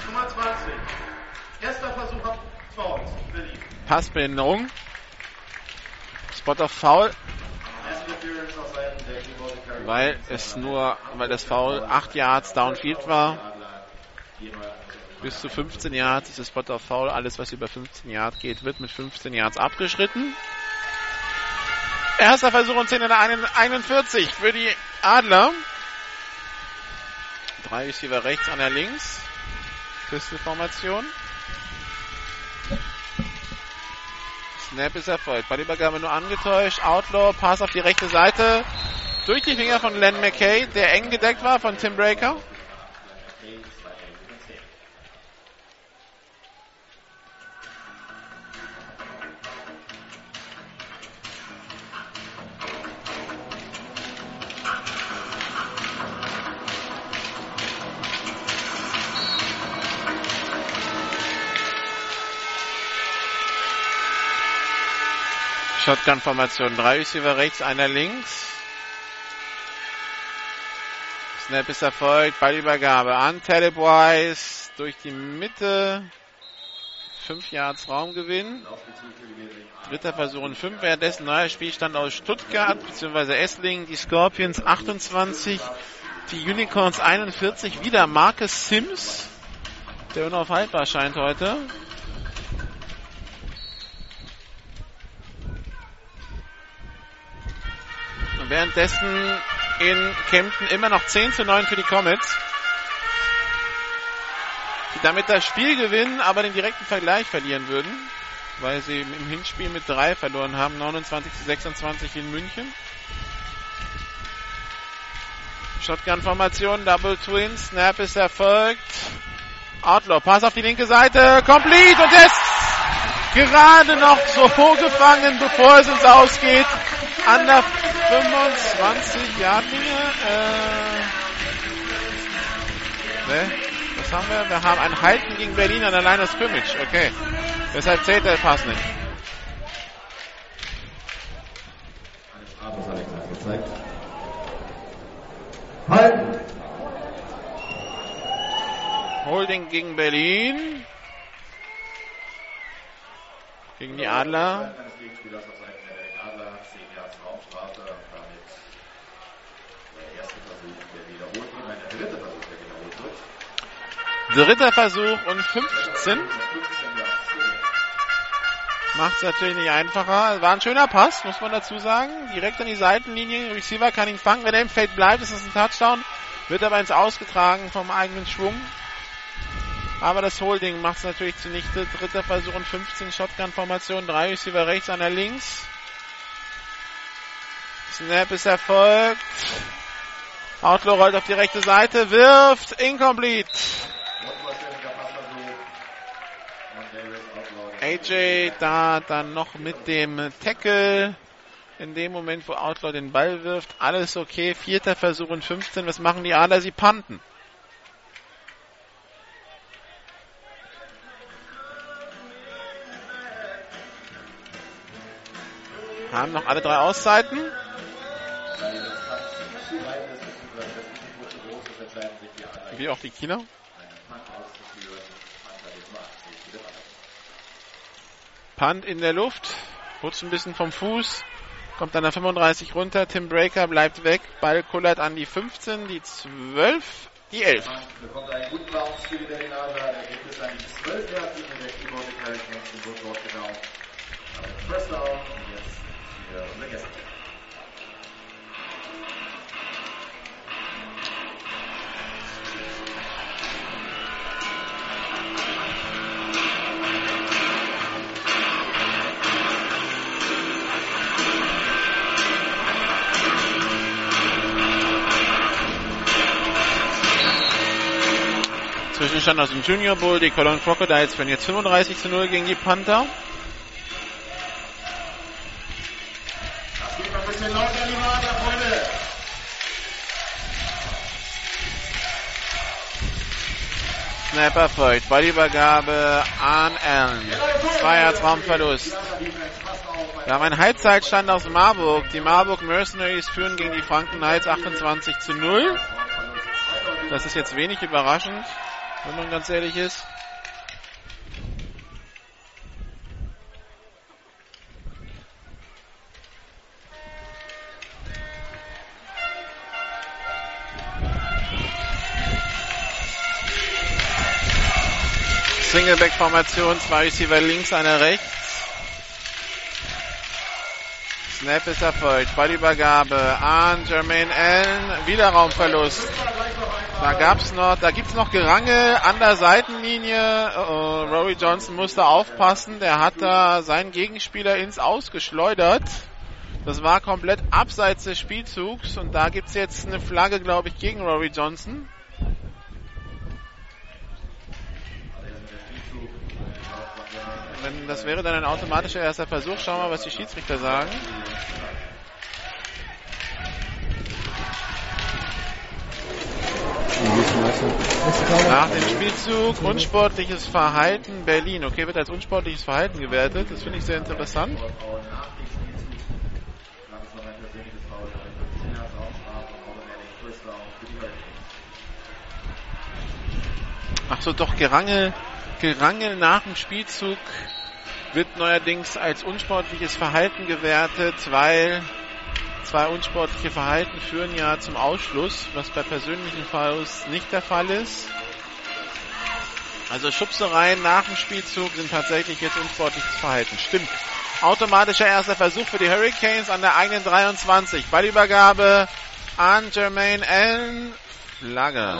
Nummer 20. Erster Versuch ab Foul. Berlin. Passbehinderung. Spot Foul, auf Carry. weil es nur, weil das Foul 8 Yards downfield war. Bis zu 15 Yards ist das Spot of Foul. Alles, was über 15 Yards geht, wird mit 15 Yards abgeschritten. Erster Versuch und 10 in der 41 für die Adler. Drei Receiver rechts, einer links. Pistol-Formation. Snap ist erfolgt. Ballübergabe nur angetäuscht. Outlaw, Pass auf die rechte Seite. Durch die Finger von Len McKay, der eng gedeckt war von Tim Breaker. Shotgun-Formation. Drei Receiver rechts, einer links. Snap ist erfolgt. Ballübergabe an Talib Wise durch die Mitte. Fünf Yards Raumgewinn. Dritter Versuch und fünf. Währenddessen neuer Spielstand aus Stuttgart bzw. Esslingen. Die Scorpions 28, die Unicorns 41. Wieder Marcus Sims, der unaufhaltbar scheint heute. Währenddessen in Kempten immer noch 10 zu 9 für die Comets. Die damit das Spiel gewinnen, aber den direkten Vergleich verlieren würden, weil sie im Hinspiel mit 3 verloren haben, 29 zu 26 in München. Shotgun-Formation, Double Twin, Snap ist erfolgt. Outlaw, Pass auf die linke Seite, complete und jetzt gerade noch so gefangen, bevor es ins Ausgeht. An der 25 Yard Linie. Äh, ne? Was haben wir? Wir haben ein Halten gegen Berlin an der Line of Scrimmage. Okay. Deshalb zählt der Pass nicht. Halten. Holding gegen Berlin. Gegen die Adler. Eines Gegenspielers auf Seiten der Berlin Adler. 10 Yards Raumstrafe. Und damit der erste Versuch, der wiederholt wird. Nein, der dritte Versuch, der wiederholt wird. Dritter Versuch und 15. 15 Yards. Macht es natürlich nicht einfacher. War ein schöner Pass, muss man dazu sagen. Direkt an die Seitenlinie. Receiver kann ihn fangen. Wenn er im Feld bleibt, ist es ein Touchdown. Wird aber ins Ausgetragen vom eigenen Schwung. Aber das Holding macht es natürlich zunichte. Dritter Versuch und 15 Shotgun-Formation. Drei Receiver rechts, einer links. Snap ist erfolgt. Outlaw rollt auf die rechte Seite, wirft, incomplete. AJ da dann noch mit dem Tackle. In dem Moment, wo Outlaw den Ball wirft, alles okay. Vierter Versuch und 15. Was machen die Adler? Sie panten. Haben noch alle drei Auszeiten. Wie auch die Kieler. Punt in der Luft. Rutscht ein bisschen vom Fuß. Kommt an der 35 runter. Tim Breaker bleibt weg. Ball kullert an die 15, die 12, die 11. bekommt einen guten Bounce für die Berlin Adler. Da gibt es eigentlich 12 Yards in der Keyboard Intelligence und wird dort. Aber First Down und jetzt für unsere Zwischenstand aus dem Junior Bowl. Die Cologne Crocodiles führen jetzt 35 zu 0 gegen die Panther. ein bisschen lauter, liebe Adlerfreunde. Snap erfolgt. Ballübergabe an Allen. Zweier Traumverlust. Wir haben einen Halbzeitstand aus Marburg. Die Marburg Mercenaries führen gegen die Franken Knights 28 zu 0. Das ist jetzt wenig überraschend, wenn man ganz ehrlich ist. Singleback-Formation, zwei Receiver links, einer rechts. Snap ist erfolgt. Ballübergabe an Jermaine Allen. Wieder Raumverlust. Da gab's noch, da gibt's noch Gerangel an der Seitenlinie. Uh, Rory Johnson musste aufpassen. Der hat da seinen Gegenspieler ins Ausgeschleudert. Das war komplett abseits des Spielzugs und da gibt's jetzt eine Flagge, glaube ich, gegen Rory Johnson. Wenn das wäre dann ein automatischer erster Versuch. Schauen wir mal, was die Schiedsrichter sagen. Nach dem Spielzug unsportliches Verhalten Berlin. Okay, wird als unsportliches Verhalten gewertet. Das finde ich sehr interessant. Ach so, doch Gerangel, Gerangel nach dem Spielzug wird neuerdings als unsportliches Verhalten gewertet, weil zwei unsportliche Verhalten führen ja zum Ausschluss, was bei persönlichen Fouls nicht der Fall ist. Also Schubsereien nach dem Spielzug sind tatsächlich jetzt unsportliches Verhalten. Stimmt. Automatischer erster Versuch für die Hurricanes an der eigenen 23. Ballübergabe an Jermaine Allen. Flagge.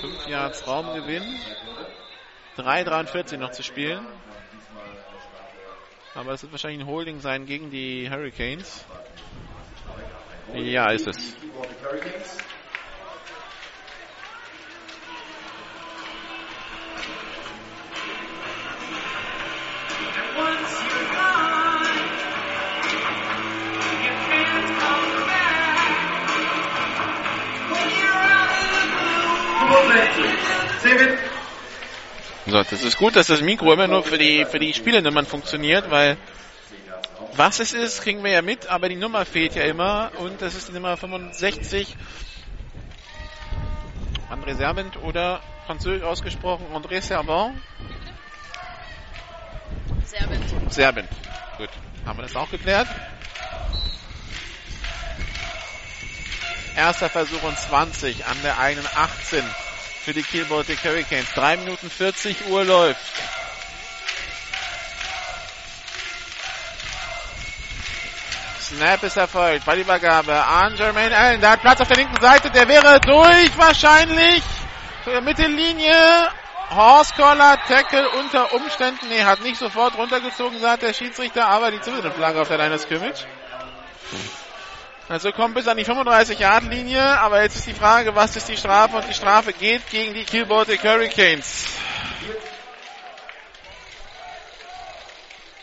5 Yards Raumgewinn. 3,43 noch zu spielen. Aber es wird wahrscheinlich ein Holding sein gegen die Hurricanes. Ja, ist es. So, das ist gut, dass das Mikro immer nur für die, für die Spielenummern funktioniert, weil was es ist, kriegen wir ja mit, aber die Nummer fehlt ja immer und das ist die Nummer 65. André Servant oder französisch ausgesprochen André Servant. Servant. Servant. Gut, haben wir das auch geklärt. Erster Versuch und 20 an der eigenen 18 für die Baltic Hurricanes. 3 Minuten 40 Uhr läuft. Snap ist erfolgt. Ballübergabe an Jermaine Allen. Der hat Platz auf der linken Seite. Der wäre durch wahrscheinlich. Mittellinie. Horsecollar, Tackle unter Umständen. Nee, hat nicht sofort runtergezogen, sagt der Schiedsrichter, aber die Flagge auf der Line of Scrimmage. Also kommt bis an die 35-Yard-Linie, aber jetzt ist die Frage, was ist die Strafe? Und die Strafe geht gegen die Baltic Hurricanes.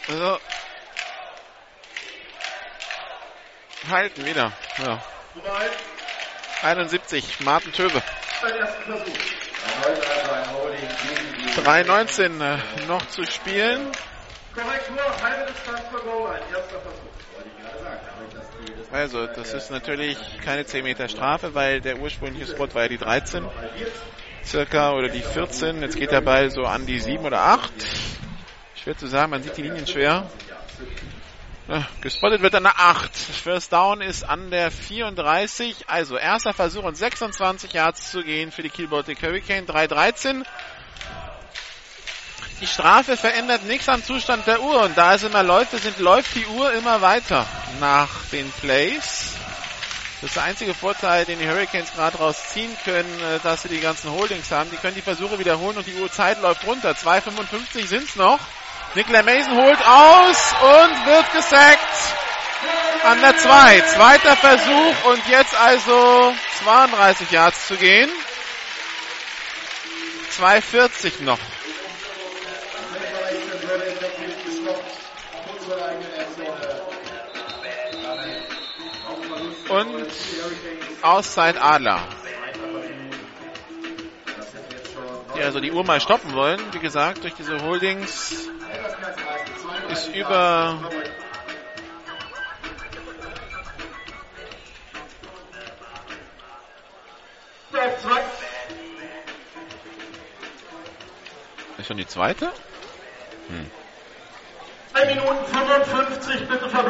Also, halten wieder. Ja. 71, Martin Töbe. 3,19 äh, noch zu spielen. Korrektur, halbe Distanz für Goal Erster Versuch. Wollte ich gerade sagen. Also, das ist natürlich keine 10 Meter Strafe, weil der ursprüngliche Spot war ja die 13 circa oder die 14. Jetzt geht der Ball so an die 7 oder 8. Schwer zu sagen, man sieht die Linien schwer. Ja, gespottet wird an der 8. First Down ist an der 34. Also erster Versuch und 26 Yards zu gehen für die Kiel Hurricane. 3-13. Die Strafe verändert nichts am Zustand der Uhr und da es immer läuft, sind, läuft die Uhr immer weiter nach den Plays. Das ist der einzige Vorteil, den die Hurricanes gerade rausziehen können, dass sie die ganzen Holdings haben. Die können die Versuche wiederholen und die Uhrzeit läuft runter. 2,55 sind's noch. Nicola Mason holt aus und wird gesackt an der 2. Zweiter Versuch und jetzt also 32 Yards zu gehen. 2,40 noch. Und Auszeit Adler. Die also die Uhr mal stoppen wollen. Wie gesagt, durch diese Holdings ist über Ist schon die zweite? Hm. 2 Minuten 55, bitte ver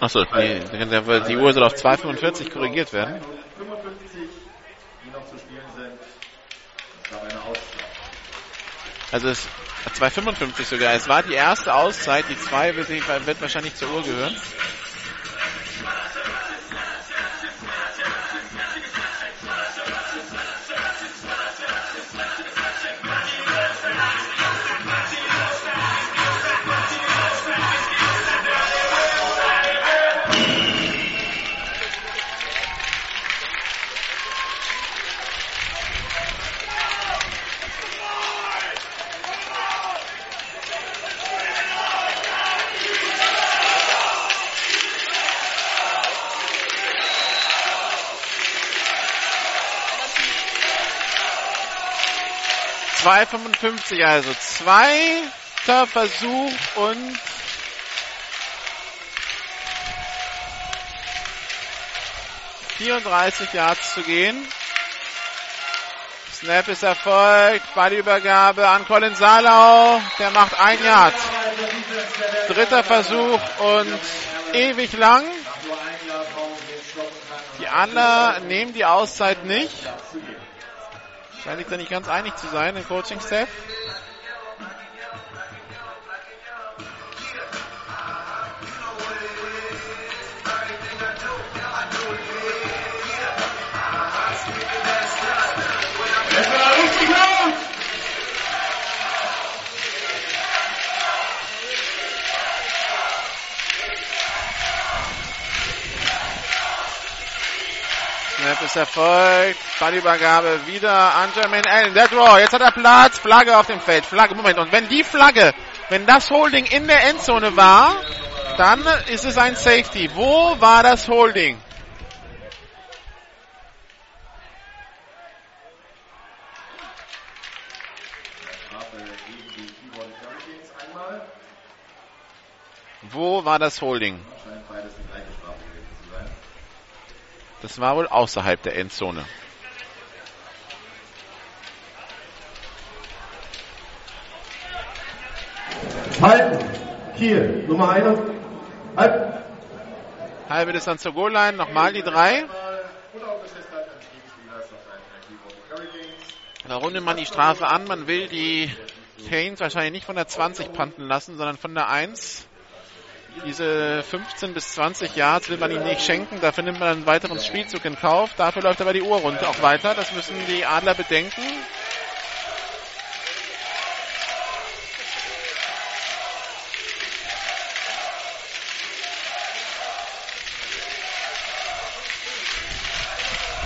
Achso, nee, die Uhr soll auf 2,45 korrigiert werden. 55, die noch zu spielen sind. Das gab eine Auszeit. Also es 2,55 sogar. Es war die erste Auszeit, die 2 wird, wird wahrscheinlich zur Uhr gehören. Zwei 55, also zweiter Versuch und vierunddreißig Yards zu gehen. Snap ist erfolgt, Ballübergabe an Colin Salau, der macht ein Yard. Dritter Versuch und ewig lang. Die Adler nehmen die Auszeit nicht. Scheint sich da nicht ganz einig zu sein im Coaching-Staff. Snap ist erfolgt. Ballübergabe wieder an Jermaine Allen. Der Draw. Jetzt hat er Platz. Flagge auf dem Feld. Flagge. Moment. Und wenn die Flagge, wenn das Holding in der Endzone war, dann ist es ein Safety. Wo war das Holding? Wo war das Holding? Das war wohl außerhalb der Endzone. Halten. Kiel, Nummer 1. Halt. Halbe Distanz zur Goal-Line. Nochmal die drei. Da rundet man die Strafe an. Man will die Canes wahrscheinlich nicht von der 20 panten lassen, sondern von der 1. Diese 15 bis 20 Yards will man ihm nicht schenken. Dafür nimmt man einen weiteren Spielzug in Kauf. Dafür läuft aber die Uhr runter auch weiter. Das müssen die Adler bedenken.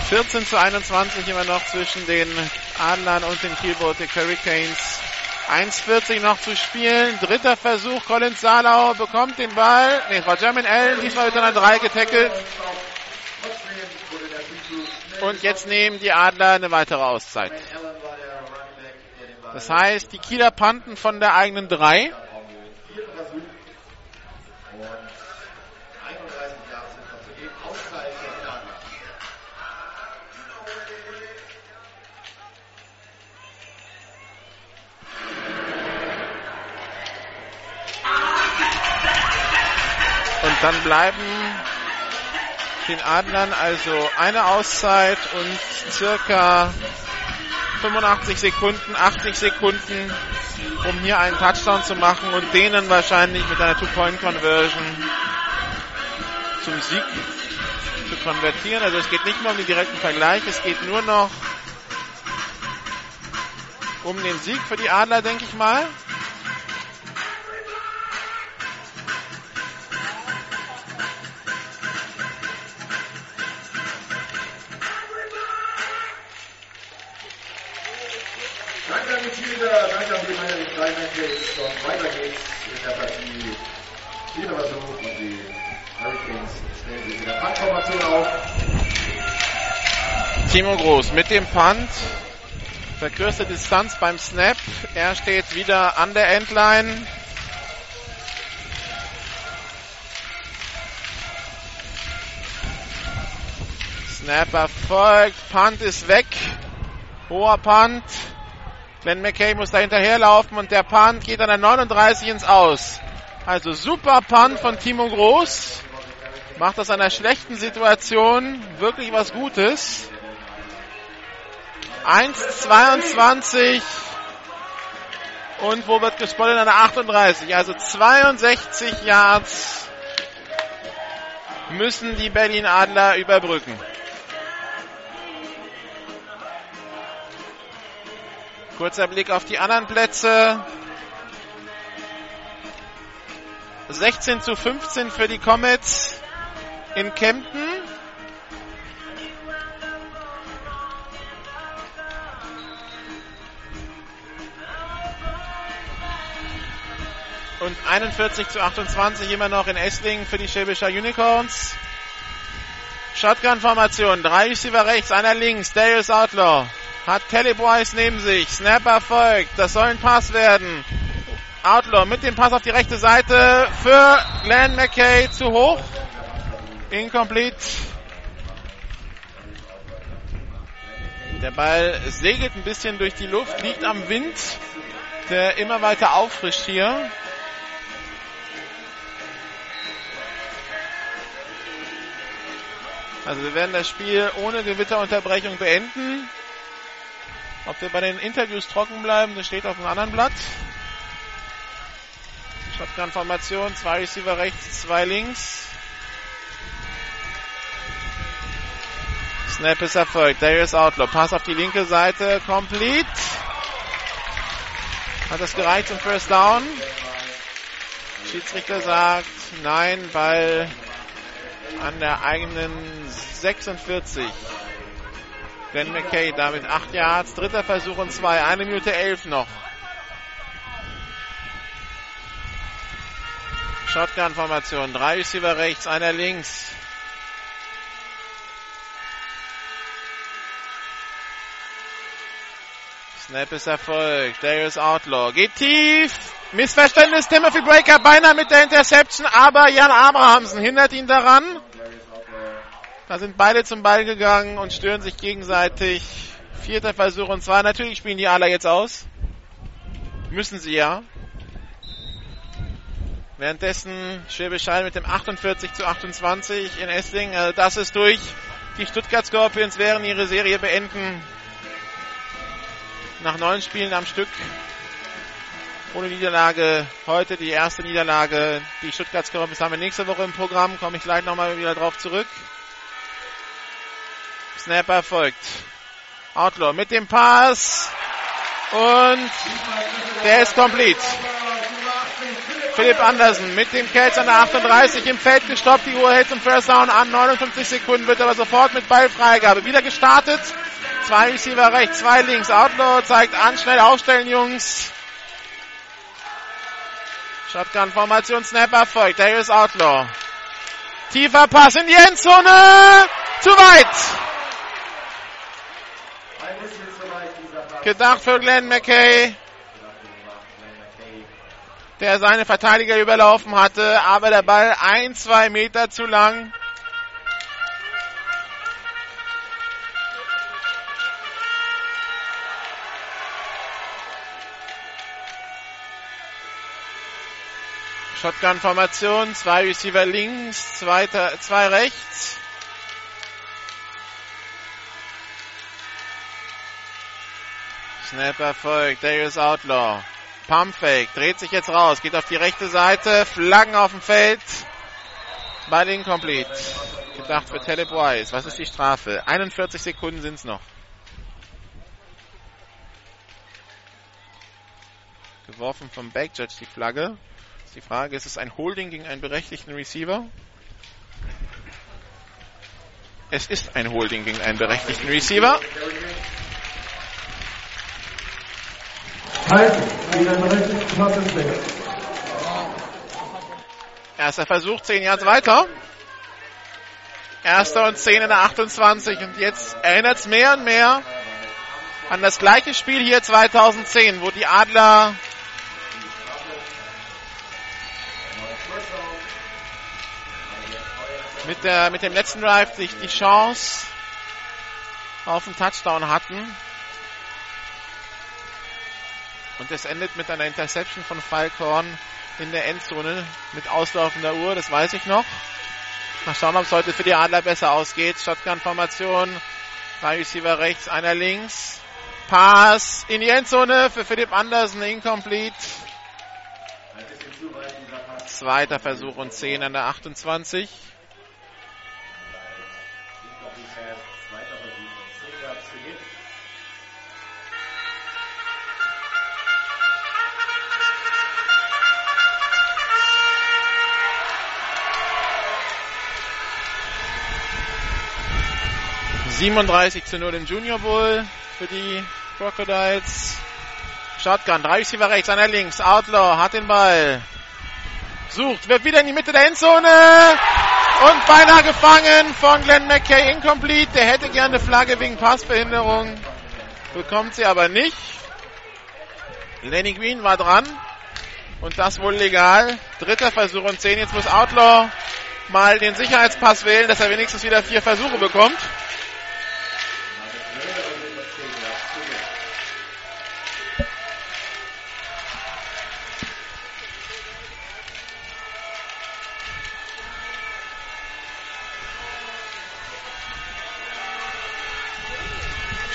...14 zu 21 immer noch zwischen den Adlern und den Kiel Baltic Hurricanes. 1,40 noch zu spielen. Dritter Versuch. Colin Salau bekommt den Ball. Ne, es war German Allen. Diesmal wird er an 3 getackelt. Und jetzt nehmen die Adler eine weitere Auszeit. Das heißt, die Kieler panten von der eigenen 3. dann bleiben den Adlern also eine Auszeit und circa 85 Sekunden, 80 Sekunden, um hier einen Touchdown zu machen und denen wahrscheinlich mit einer Two-Point-Conversion zum Sieg zu konvertieren. Also es geht nicht mehr um den direkten Vergleich, es geht nur noch um den Sieg für die Adler, denke ich mal. Timo Groß mit dem Punt. Verkürzte Distanz beim Snap. Er steht wieder an der Endline. Snap erfolgt. Punt ist weg. Hoher Punt. Glenn McKay muss da hinterherlaufen und der Punt geht an der 39 ins Aus. Also super Punt von Timo Groß. Macht aus einer schlechten Situation wirklich was Gutes. 1,22 und wo wird gespottet? An der 38. Also 62 Yards müssen die Berlin Adler überbrücken. Kurzer Blick auf die anderen Plätze. 16 zu 15 für die Comets in Kempten. Und 41 zu 28 immer noch in Esslingen für die Schäbischer Unicorns. Shotgun-Formation. Drei Receiver rechts, einer links. Darius Outlaw hat Caleb Wise neben sich. Snap erfolgt. Das soll ein Pass werden. Outlaw mit dem Pass auf die rechte Seite für Glenn McKay zu hoch. Incomplete. Der Ball segelt ein bisschen durch die Luft, liegt am Wind, der immer weiter auffrischt hier. Also wir werden das Spiel ohne Gewitterunterbrechung beenden. Ob wir bei den Interviews trocken bleiben, das steht auf einem anderen Blatt. Shotgun-Formation, zwei Receiver rechts, zwei links. Snap ist erfolgt. Darius Outlaw. Pass auf die linke Seite. Complete. Hat das gereicht zum First Down? Schiedsrichter sagt nein, Ball an der eigenen 46. Glenn McKay damit 8 Yards. Dritter Versuch und 2. Eine Minute 11 noch. Shotgun-Formation. Drei Receiver rechts, einer links. Snap ist erfolgt. Darius Outlaw geht tief. Missverständnis. Timothy Breaker beinahe mit der Interception, aber Jan Abrahamsen hindert ihn daran. Da sind beide zum Ball gegangen und stören sich gegenseitig. Vierter Versuch und zwar natürlich spielen die Adler jetzt aus. Müssen sie ja. Währenddessen Schwäbisch mit dem 48 zu 28 in Essling. Also das ist durch. Die Stuttgart Scorpions werden ihre Serie beenden. Nach neun Spielen am Stück. Ohne Niederlage. Heute die erste Niederlage. Die Stuttgart Scorpions haben wir nächste Woche im Programm. Komme ich gleich nochmal wieder drauf zurück. Snapper folgt. Outlaw mit dem Pass. Und der ist complete. Philipp Andersen mit dem Catch an der 38 im Feld gestoppt. Die Uhr hält zum First Down an. 59 Sekunden wird aber sofort mit Ballfreigabe. Wieder gestartet. Zwei Receiver rechts, zwei links. Outlaw zeigt an. Schnell aufstellen, Jungs. Shotgun-Formation, Snapper folgt. Darius Outlaw. Tiefer Pass in die Endzone. Zu weit. Gedacht für Glenn McKay, der seine Verteidiger überlaufen hatte, aber der Ball ein, zwei Meter zu lang. Shotgun-Formation, zwei Receiver links, zwei, zwei rechts. Snap erfolgt. Darius Outlaw. Pumpfake. Dreht sich jetzt raus. Geht auf die rechte Seite. Flaggen auf dem Feld. Ball incomplete. Gedacht für Taleb Wise. Was ist die Strafe? 41 Sekunden sind es noch. Geworfen vom Backjudge die Flagge. Die Frage, ist es ein Holding gegen einen berechtigten Receiver? Es ist ein Holding gegen einen berechtigten Receiver. Erster Versuch, 10 Yards weiter. Erster und 10 in der 28. Und jetzt erinnert es mehr und mehr an das gleiche Spiel hier 2010, wo die Adler mit, der, mit dem letzten Drive sich die Chance auf einen Touchdown hatten. Und es endet mit einer Interception von Falkhorn in der Endzone mit auslaufender Uhr, das weiß ich noch. Mal schauen, ob es heute für die Adler besser ausgeht. Shotgun-Formation. Drei Receiver rechts, einer links. Pass in die Endzone für Philipp Andersen, incomplete. Zweiter Versuch und 10 an der 28. 37 zu 0 im Junior Bowl für die Crocodiles. Shotgun, drei Receiver rechts, einer links. Outlaw hat den Ball. Sucht, wird wieder in die Mitte der Endzone. Und beinahe gefangen von Glenn McKay. Incomplete. Der hätte gerne Flagge wegen Passbehinderung. Bekommt sie aber nicht. Lenny Green war dran. Und das wohl legal. Dritter Versuch und 10. Jetzt muss Outlaw mal den Sicherheitspass wählen, dass er wenigstens wieder vier Versuche bekommt.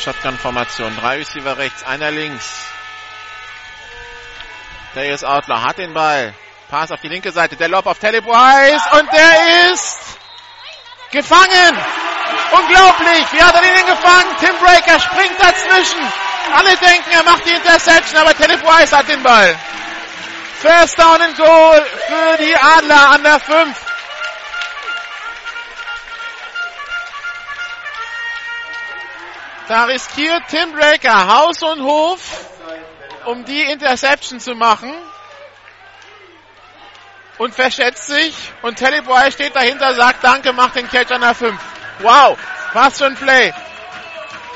Shotgun-Formation. Drei Receiver rechts, einer links. Der ist Outlaw, hat den Ball. Pass auf die linke Seite, der Lob auf Telebois und der ist gefangen. Unglaublich, wie hat er den gefangen? Tim Breaker springt dazwischen. Alle denken, er macht die Interception, aber Telebois hat den Ball. First down and goal für die Adler an der 5. Da riskiert Tim Breaker Haus und Hof, um die Interception zu machen. Und verschätzt sich. Und Teleboy steht dahinter, sagt Danke, macht den Catch an der 5. Wow, was für ein Play.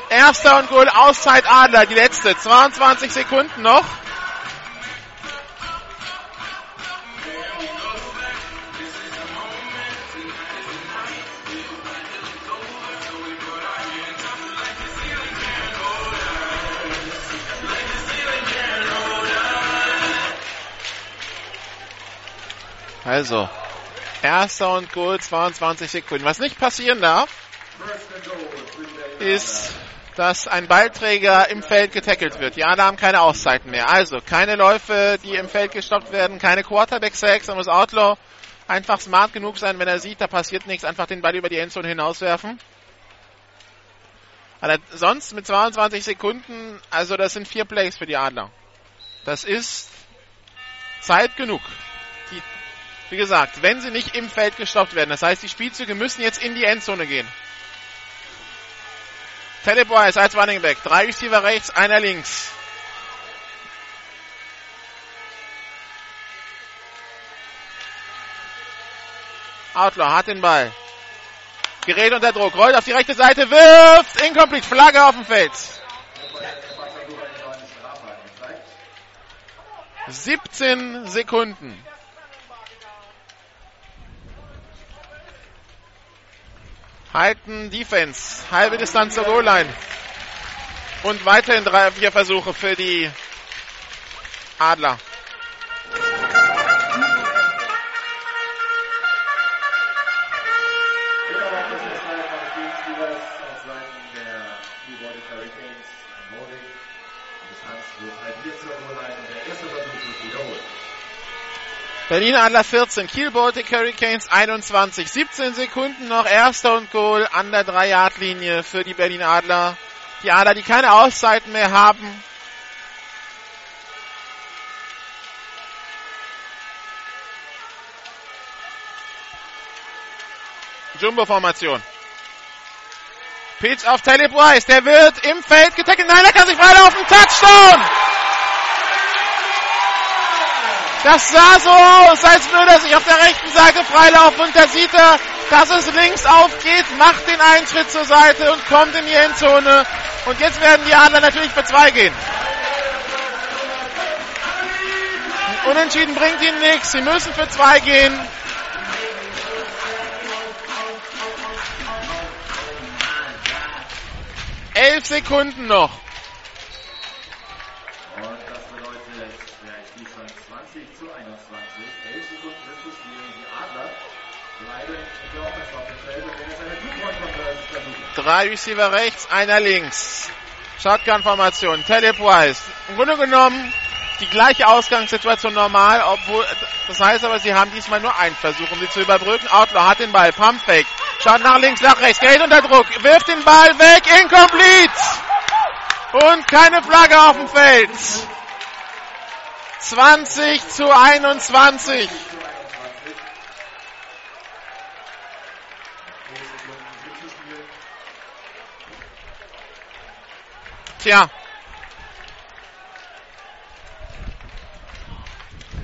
Erster und Goal, Auszeit Adler, die letzte. 22 Sekunden noch. Also, erster und Goal, 22 Sekunden. Was nicht passieren darf, ist, dass ein Ballträger im Feld getackelt wird. Die anderen haben keine Auszeiten mehr. Also, keine Läufe, die im Feld gestoppt werden, keine Quarterback-Sacks, dann muss Outlaw einfach smart genug sein, wenn er sieht, da passiert nichts, einfach den Ball über die Endzone hinauswerfen. Aber sonst mit 22 Sekunden, also das sind vier Plays für die Adler. Das ist Zeit genug. Wie gesagt, wenn sie nicht im Feld gestoppt werden, das heißt, die Spielzüge müssen jetzt in die Endzone gehen. Telebois als Running Back. Drei Receiver rechts, einer links. Outlaw hat den Ball. Gerät unter Druck, rollt auf die rechte Seite, wirft, incomplete, Flagge auf dem Feld. 17 Sekunden. Halten Defense. Halbe Distanz zur Goal-Line. Und weiterhin drei, vier Versuche für die Adler. Berlin Adler 14, Kiel Baltic Hurricanes 21. 17 Sekunden noch, erster und Goal an der 3-Yard-Linie für die Berlin Adler. Die Adler, die keine Auszeiten mehr haben. Jumbo-Formation. Pitch auf Talib Weiss, der wird im Feld getackelt. Nein, er kann sich freilaufen. Touchdown! Das sah so aus, als würde er sich auf der rechten Seite freilaufen und da sieht er dass es links aufgeht, macht den Eintritt zur Seite und kommt in die Endzone. Und jetzt werden die Adler natürlich für zwei gehen. Unentschieden bringt ihnen nichts. Sie müssen für zwei gehen. Elf Sekunden noch. Drei Receiver rechts, einer links. Shotgun-Formation. Talib Wise. Im Grunde genommen die gleiche Ausgangssituation normal, obwohl, das heißt aber, sie haben diesmal nur einen Versuch, um sie zu überbrücken. Outlaw hat den Ball, Pump Fake, schaut nach links, nach rechts, gerät unter Druck, wirft den Ball weg, incomplete! Und keine Flagge auf dem Feld. 20 zu 21. Tja.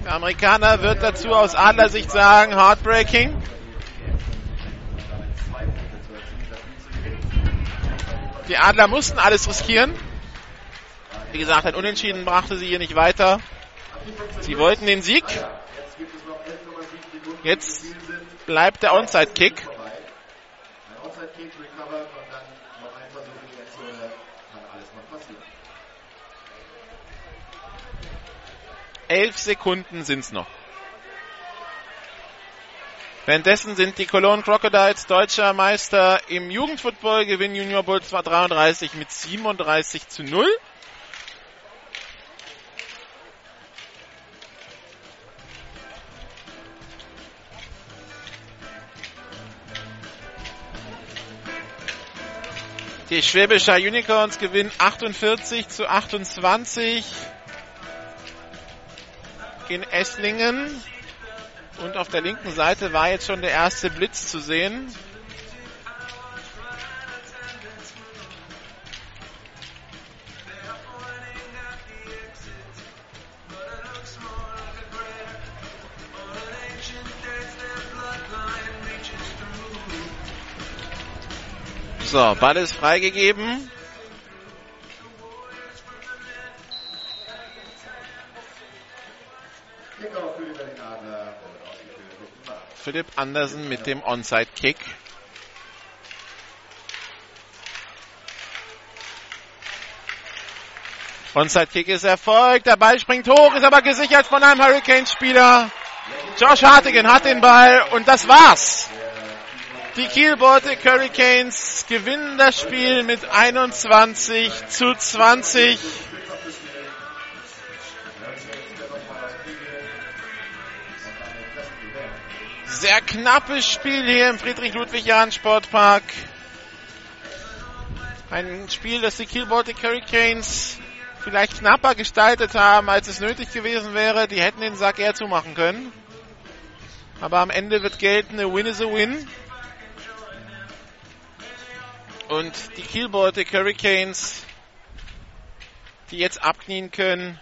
Der Amerikaner wird dazu aus Adlersicht sagen, heartbreaking. Die Adler mussten alles riskieren. Wie gesagt, ein Unentschieden brachte sie hier nicht weiter. Sie wollten den Sieg. Jetzt bleibt der Onside-Kick. Ein Onside-Kick recovered und dann noch ein Versuch in die Endzone. Kann alles noch passieren. Elf Sekunden sind's noch. Währenddessen sind die Cologne Crocodiles deutscher Meister im Jugendfootball, gewinnen Junior Bowl 33 mit 37 zu 0. Die Schwäbischer Unicorns gewinnen 48 zu 28 in Esslingen. Und auf der linken Seite war jetzt schon der erste Blitz zu sehen. So, Ball ist freigegeben. Philipp Andersen mit dem Onside-Kick. Onside-Kick ist erfolgt. Der Ball springt hoch, ist aber gesichert von einem Hurricanes-Spieler. Josh Hartigan hat den Ball und das war's. Die Kiel Baltic Hurricanes gewinnen das Spiel mit 21 zu 20. Sehr knappes Spiel hier im Friedrich-Ludwig-Jahn-Sportpark. Ein Spiel, das die Kiel Baltic Hurricanes vielleicht knapper gestaltet haben, als es nötig gewesen wäre. Die hätten den Sack eher zumachen können. Aber am Ende wird gelten, a win is a win. Und die Kiel Baltic Hurricanes, die jetzt abknien können,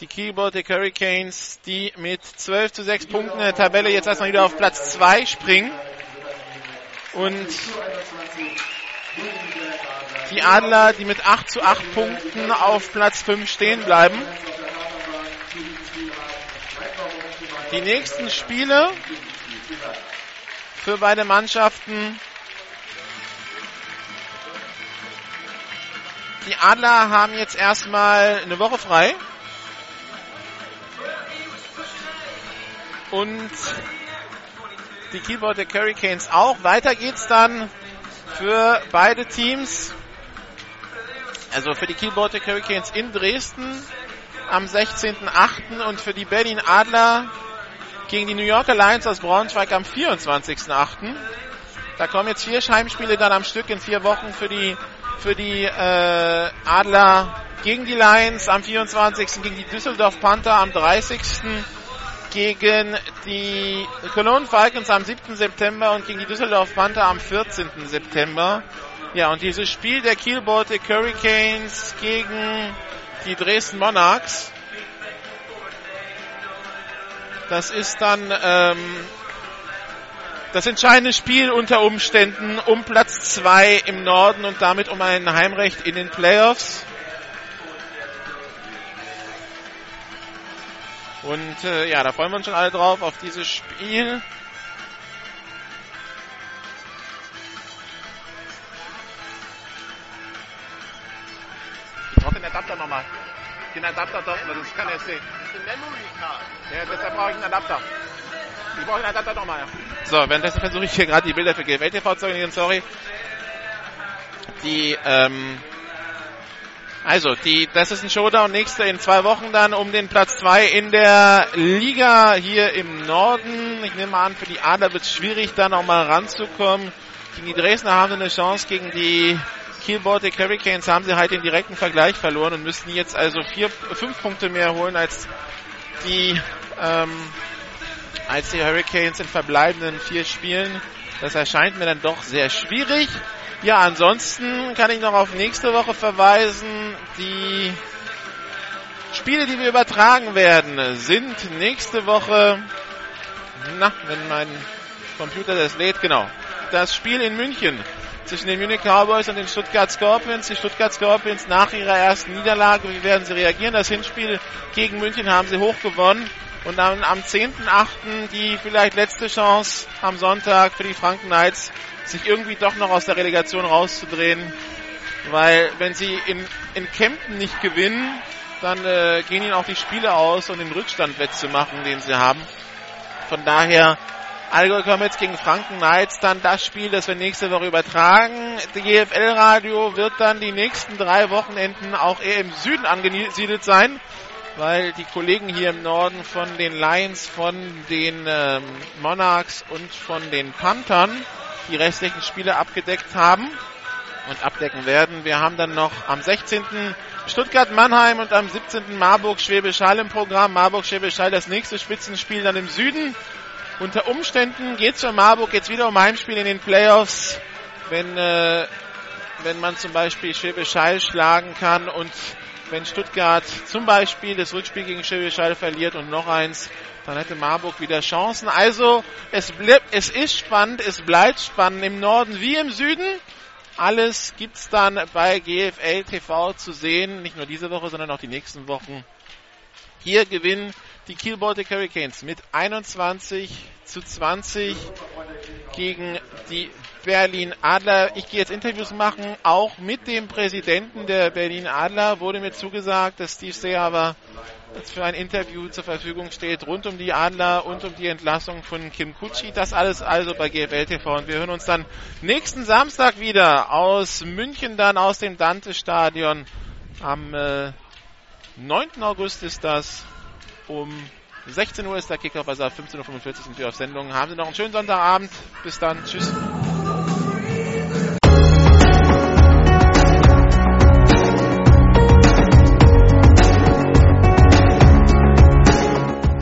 die Kiel Baltic Hurricanes, die mit 12 zu 6 Punkten in der Tabelle jetzt erstmal wieder auf Platz 2 springen. Und die Adler, die mit 8 zu 8 Punkten auf Platz 5 stehen bleiben. Die nächsten Spiele für beide Mannschaften. Die Adler haben jetzt erstmal eine Woche frei. Und die Keyboard der Hurricanes auch. Weiter geht's dann für beide Teams. Also für die Keyboard der Hurricanes in Dresden am 16.8. und für die Berlin Adler gegen die New Yorker Lions aus Braunschweig am 24.8. Da kommen jetzt vier Heimspiele dann am Stück in vier Wochen für die für die äh, Adler gegen die Lions am 24. gegen die Düsseldorf Panther am 30. gegen die Cologne Falcons am 7. September und gegen die Düsseldorf Panther am 14. September. Ja, und dieses Spiel der Kiel Baltic Hurricanes gegen die Dresden Monarchs, das ist dann ähm, das entscheidende Spiel unter Umständen um Platz 2 im Norden und damit um ein Heimrecht in den Playoffs. Und äh, ja, da freuen wir uns schon alle drauf auf dieses Spiel. Ich brauche den Adapter nochmal. Den Adapter doch, das kann er sehen. Ja, deshalb brauche ich einen Adapter. Ich brauche einen Adapter nochmal. So, währenddessen versuche ich hier gerade die Bilder für GFL TV zu organisieren, sorry. Die, ähm, also, die, das ist ein Showdown nächste in zwei Wochen dann um den Platz zwei in der Liga hier im Norden. Ich nehme an, für die Adler wird es schwierig, da nochmal ranzukommen. Gegen die Dresdner haben sie eine Chance, gegen die Kiel Baltic Hurricanes haben sie halt den direkten Vergleich verloren und müssten jetzt also vier, fünf Punkte mehr holen als die, ähm, als die Hurricanes in verbleibenden vier Spielen. Das erscheint mir dann doch sehr schwierig. Ja, ansonsten kann ich noch auf nächste Woche verweisen. Die Spiele, die wir übertragen werden, sind nächste Woche, na, wenn mein Computer das lädt, genau, das Spiel in München zwischen den Munich Cowboys und den Stuttgart Scorpions. Die Stuttgart Scorpions nach ihrer ersten Niederlage, wie werden sie reagieren? Das Hinspiel gegen München haben sie hoch gewonnen. Und dann am 10.8. die vielleicht letzte Chance am Sonntag für die Franken Knights, sich irgendwie doch noch aus der Relegation rauszudrehen. Weil wenn sie in, in Kempten nicht gewinnen, dann äh, gehen ihnen auch die Spiele aus, um den Rückstand wettzumachen, den sie haben. Von daher Allgäu Comets gegen Franken Knights, dann das Spiel, das wir nächste Woche übertragen. Die GFL-Radio wird dann die nächsten drei Wochenenden auch eher im Süden angesiedelt sein, weil die Kollegen hier im Norden von den Lions, von den ähm, Monarchs und von den Panthern die restlichen Spiele abgedeckt haben und abdecken werden. Wir haben dann noch am 16. Stuttgart-Mannheim und am 17. Marburg-Schwäbisch Hall im Programm. Marburg-Schwäbisch Hall das nächste Spitzenspiel dann im Süden. Unter Umständen geht es für Marburg jetzt wieder um Heimspiel in den Playoffs, wenn, äh, wenn man zum Beispiel Schwäbisch Hall schlagen kann und wenn Stuttgart zum Beispiel das Rückspiel gegen Schwäbisch Hall verliert und noch eins, dann hätte Marburg wieder Chancen. Also es, bleibt, es ist spannend, es bleibt spannend im Norden wie im Süden. Alles gibt's dann bei GFL TV zu sehen, nicht nur diese Woche, sondern auch die nächsten Wochen. Hier gewinnen die Kiel Baltic Hurricanes mit 21 zu 20 gegen die Berlin Adler. Ich gehe jetzt Interviews machen, auch mit dem Präsidenten der Berlin Adler wurde mir zugesagt, dass Steve Seehaber jetzt für ein Interview zur Verfügung steht, rund um die Adler und um die Entlassung von Kim Kutschi. Das alles also bei GFL TV und wir hören uns dann nächsten Samstag wieder aus München, dann aus dem Dante-Stadion. Am äh, 9. August ist das um 16 Uhr ist der Kickoff, also ab 15.45 Uhr sind wir auf Sendung. Haben Sie noch einen schönen Sonntagabend. Bis dann. Tschüss.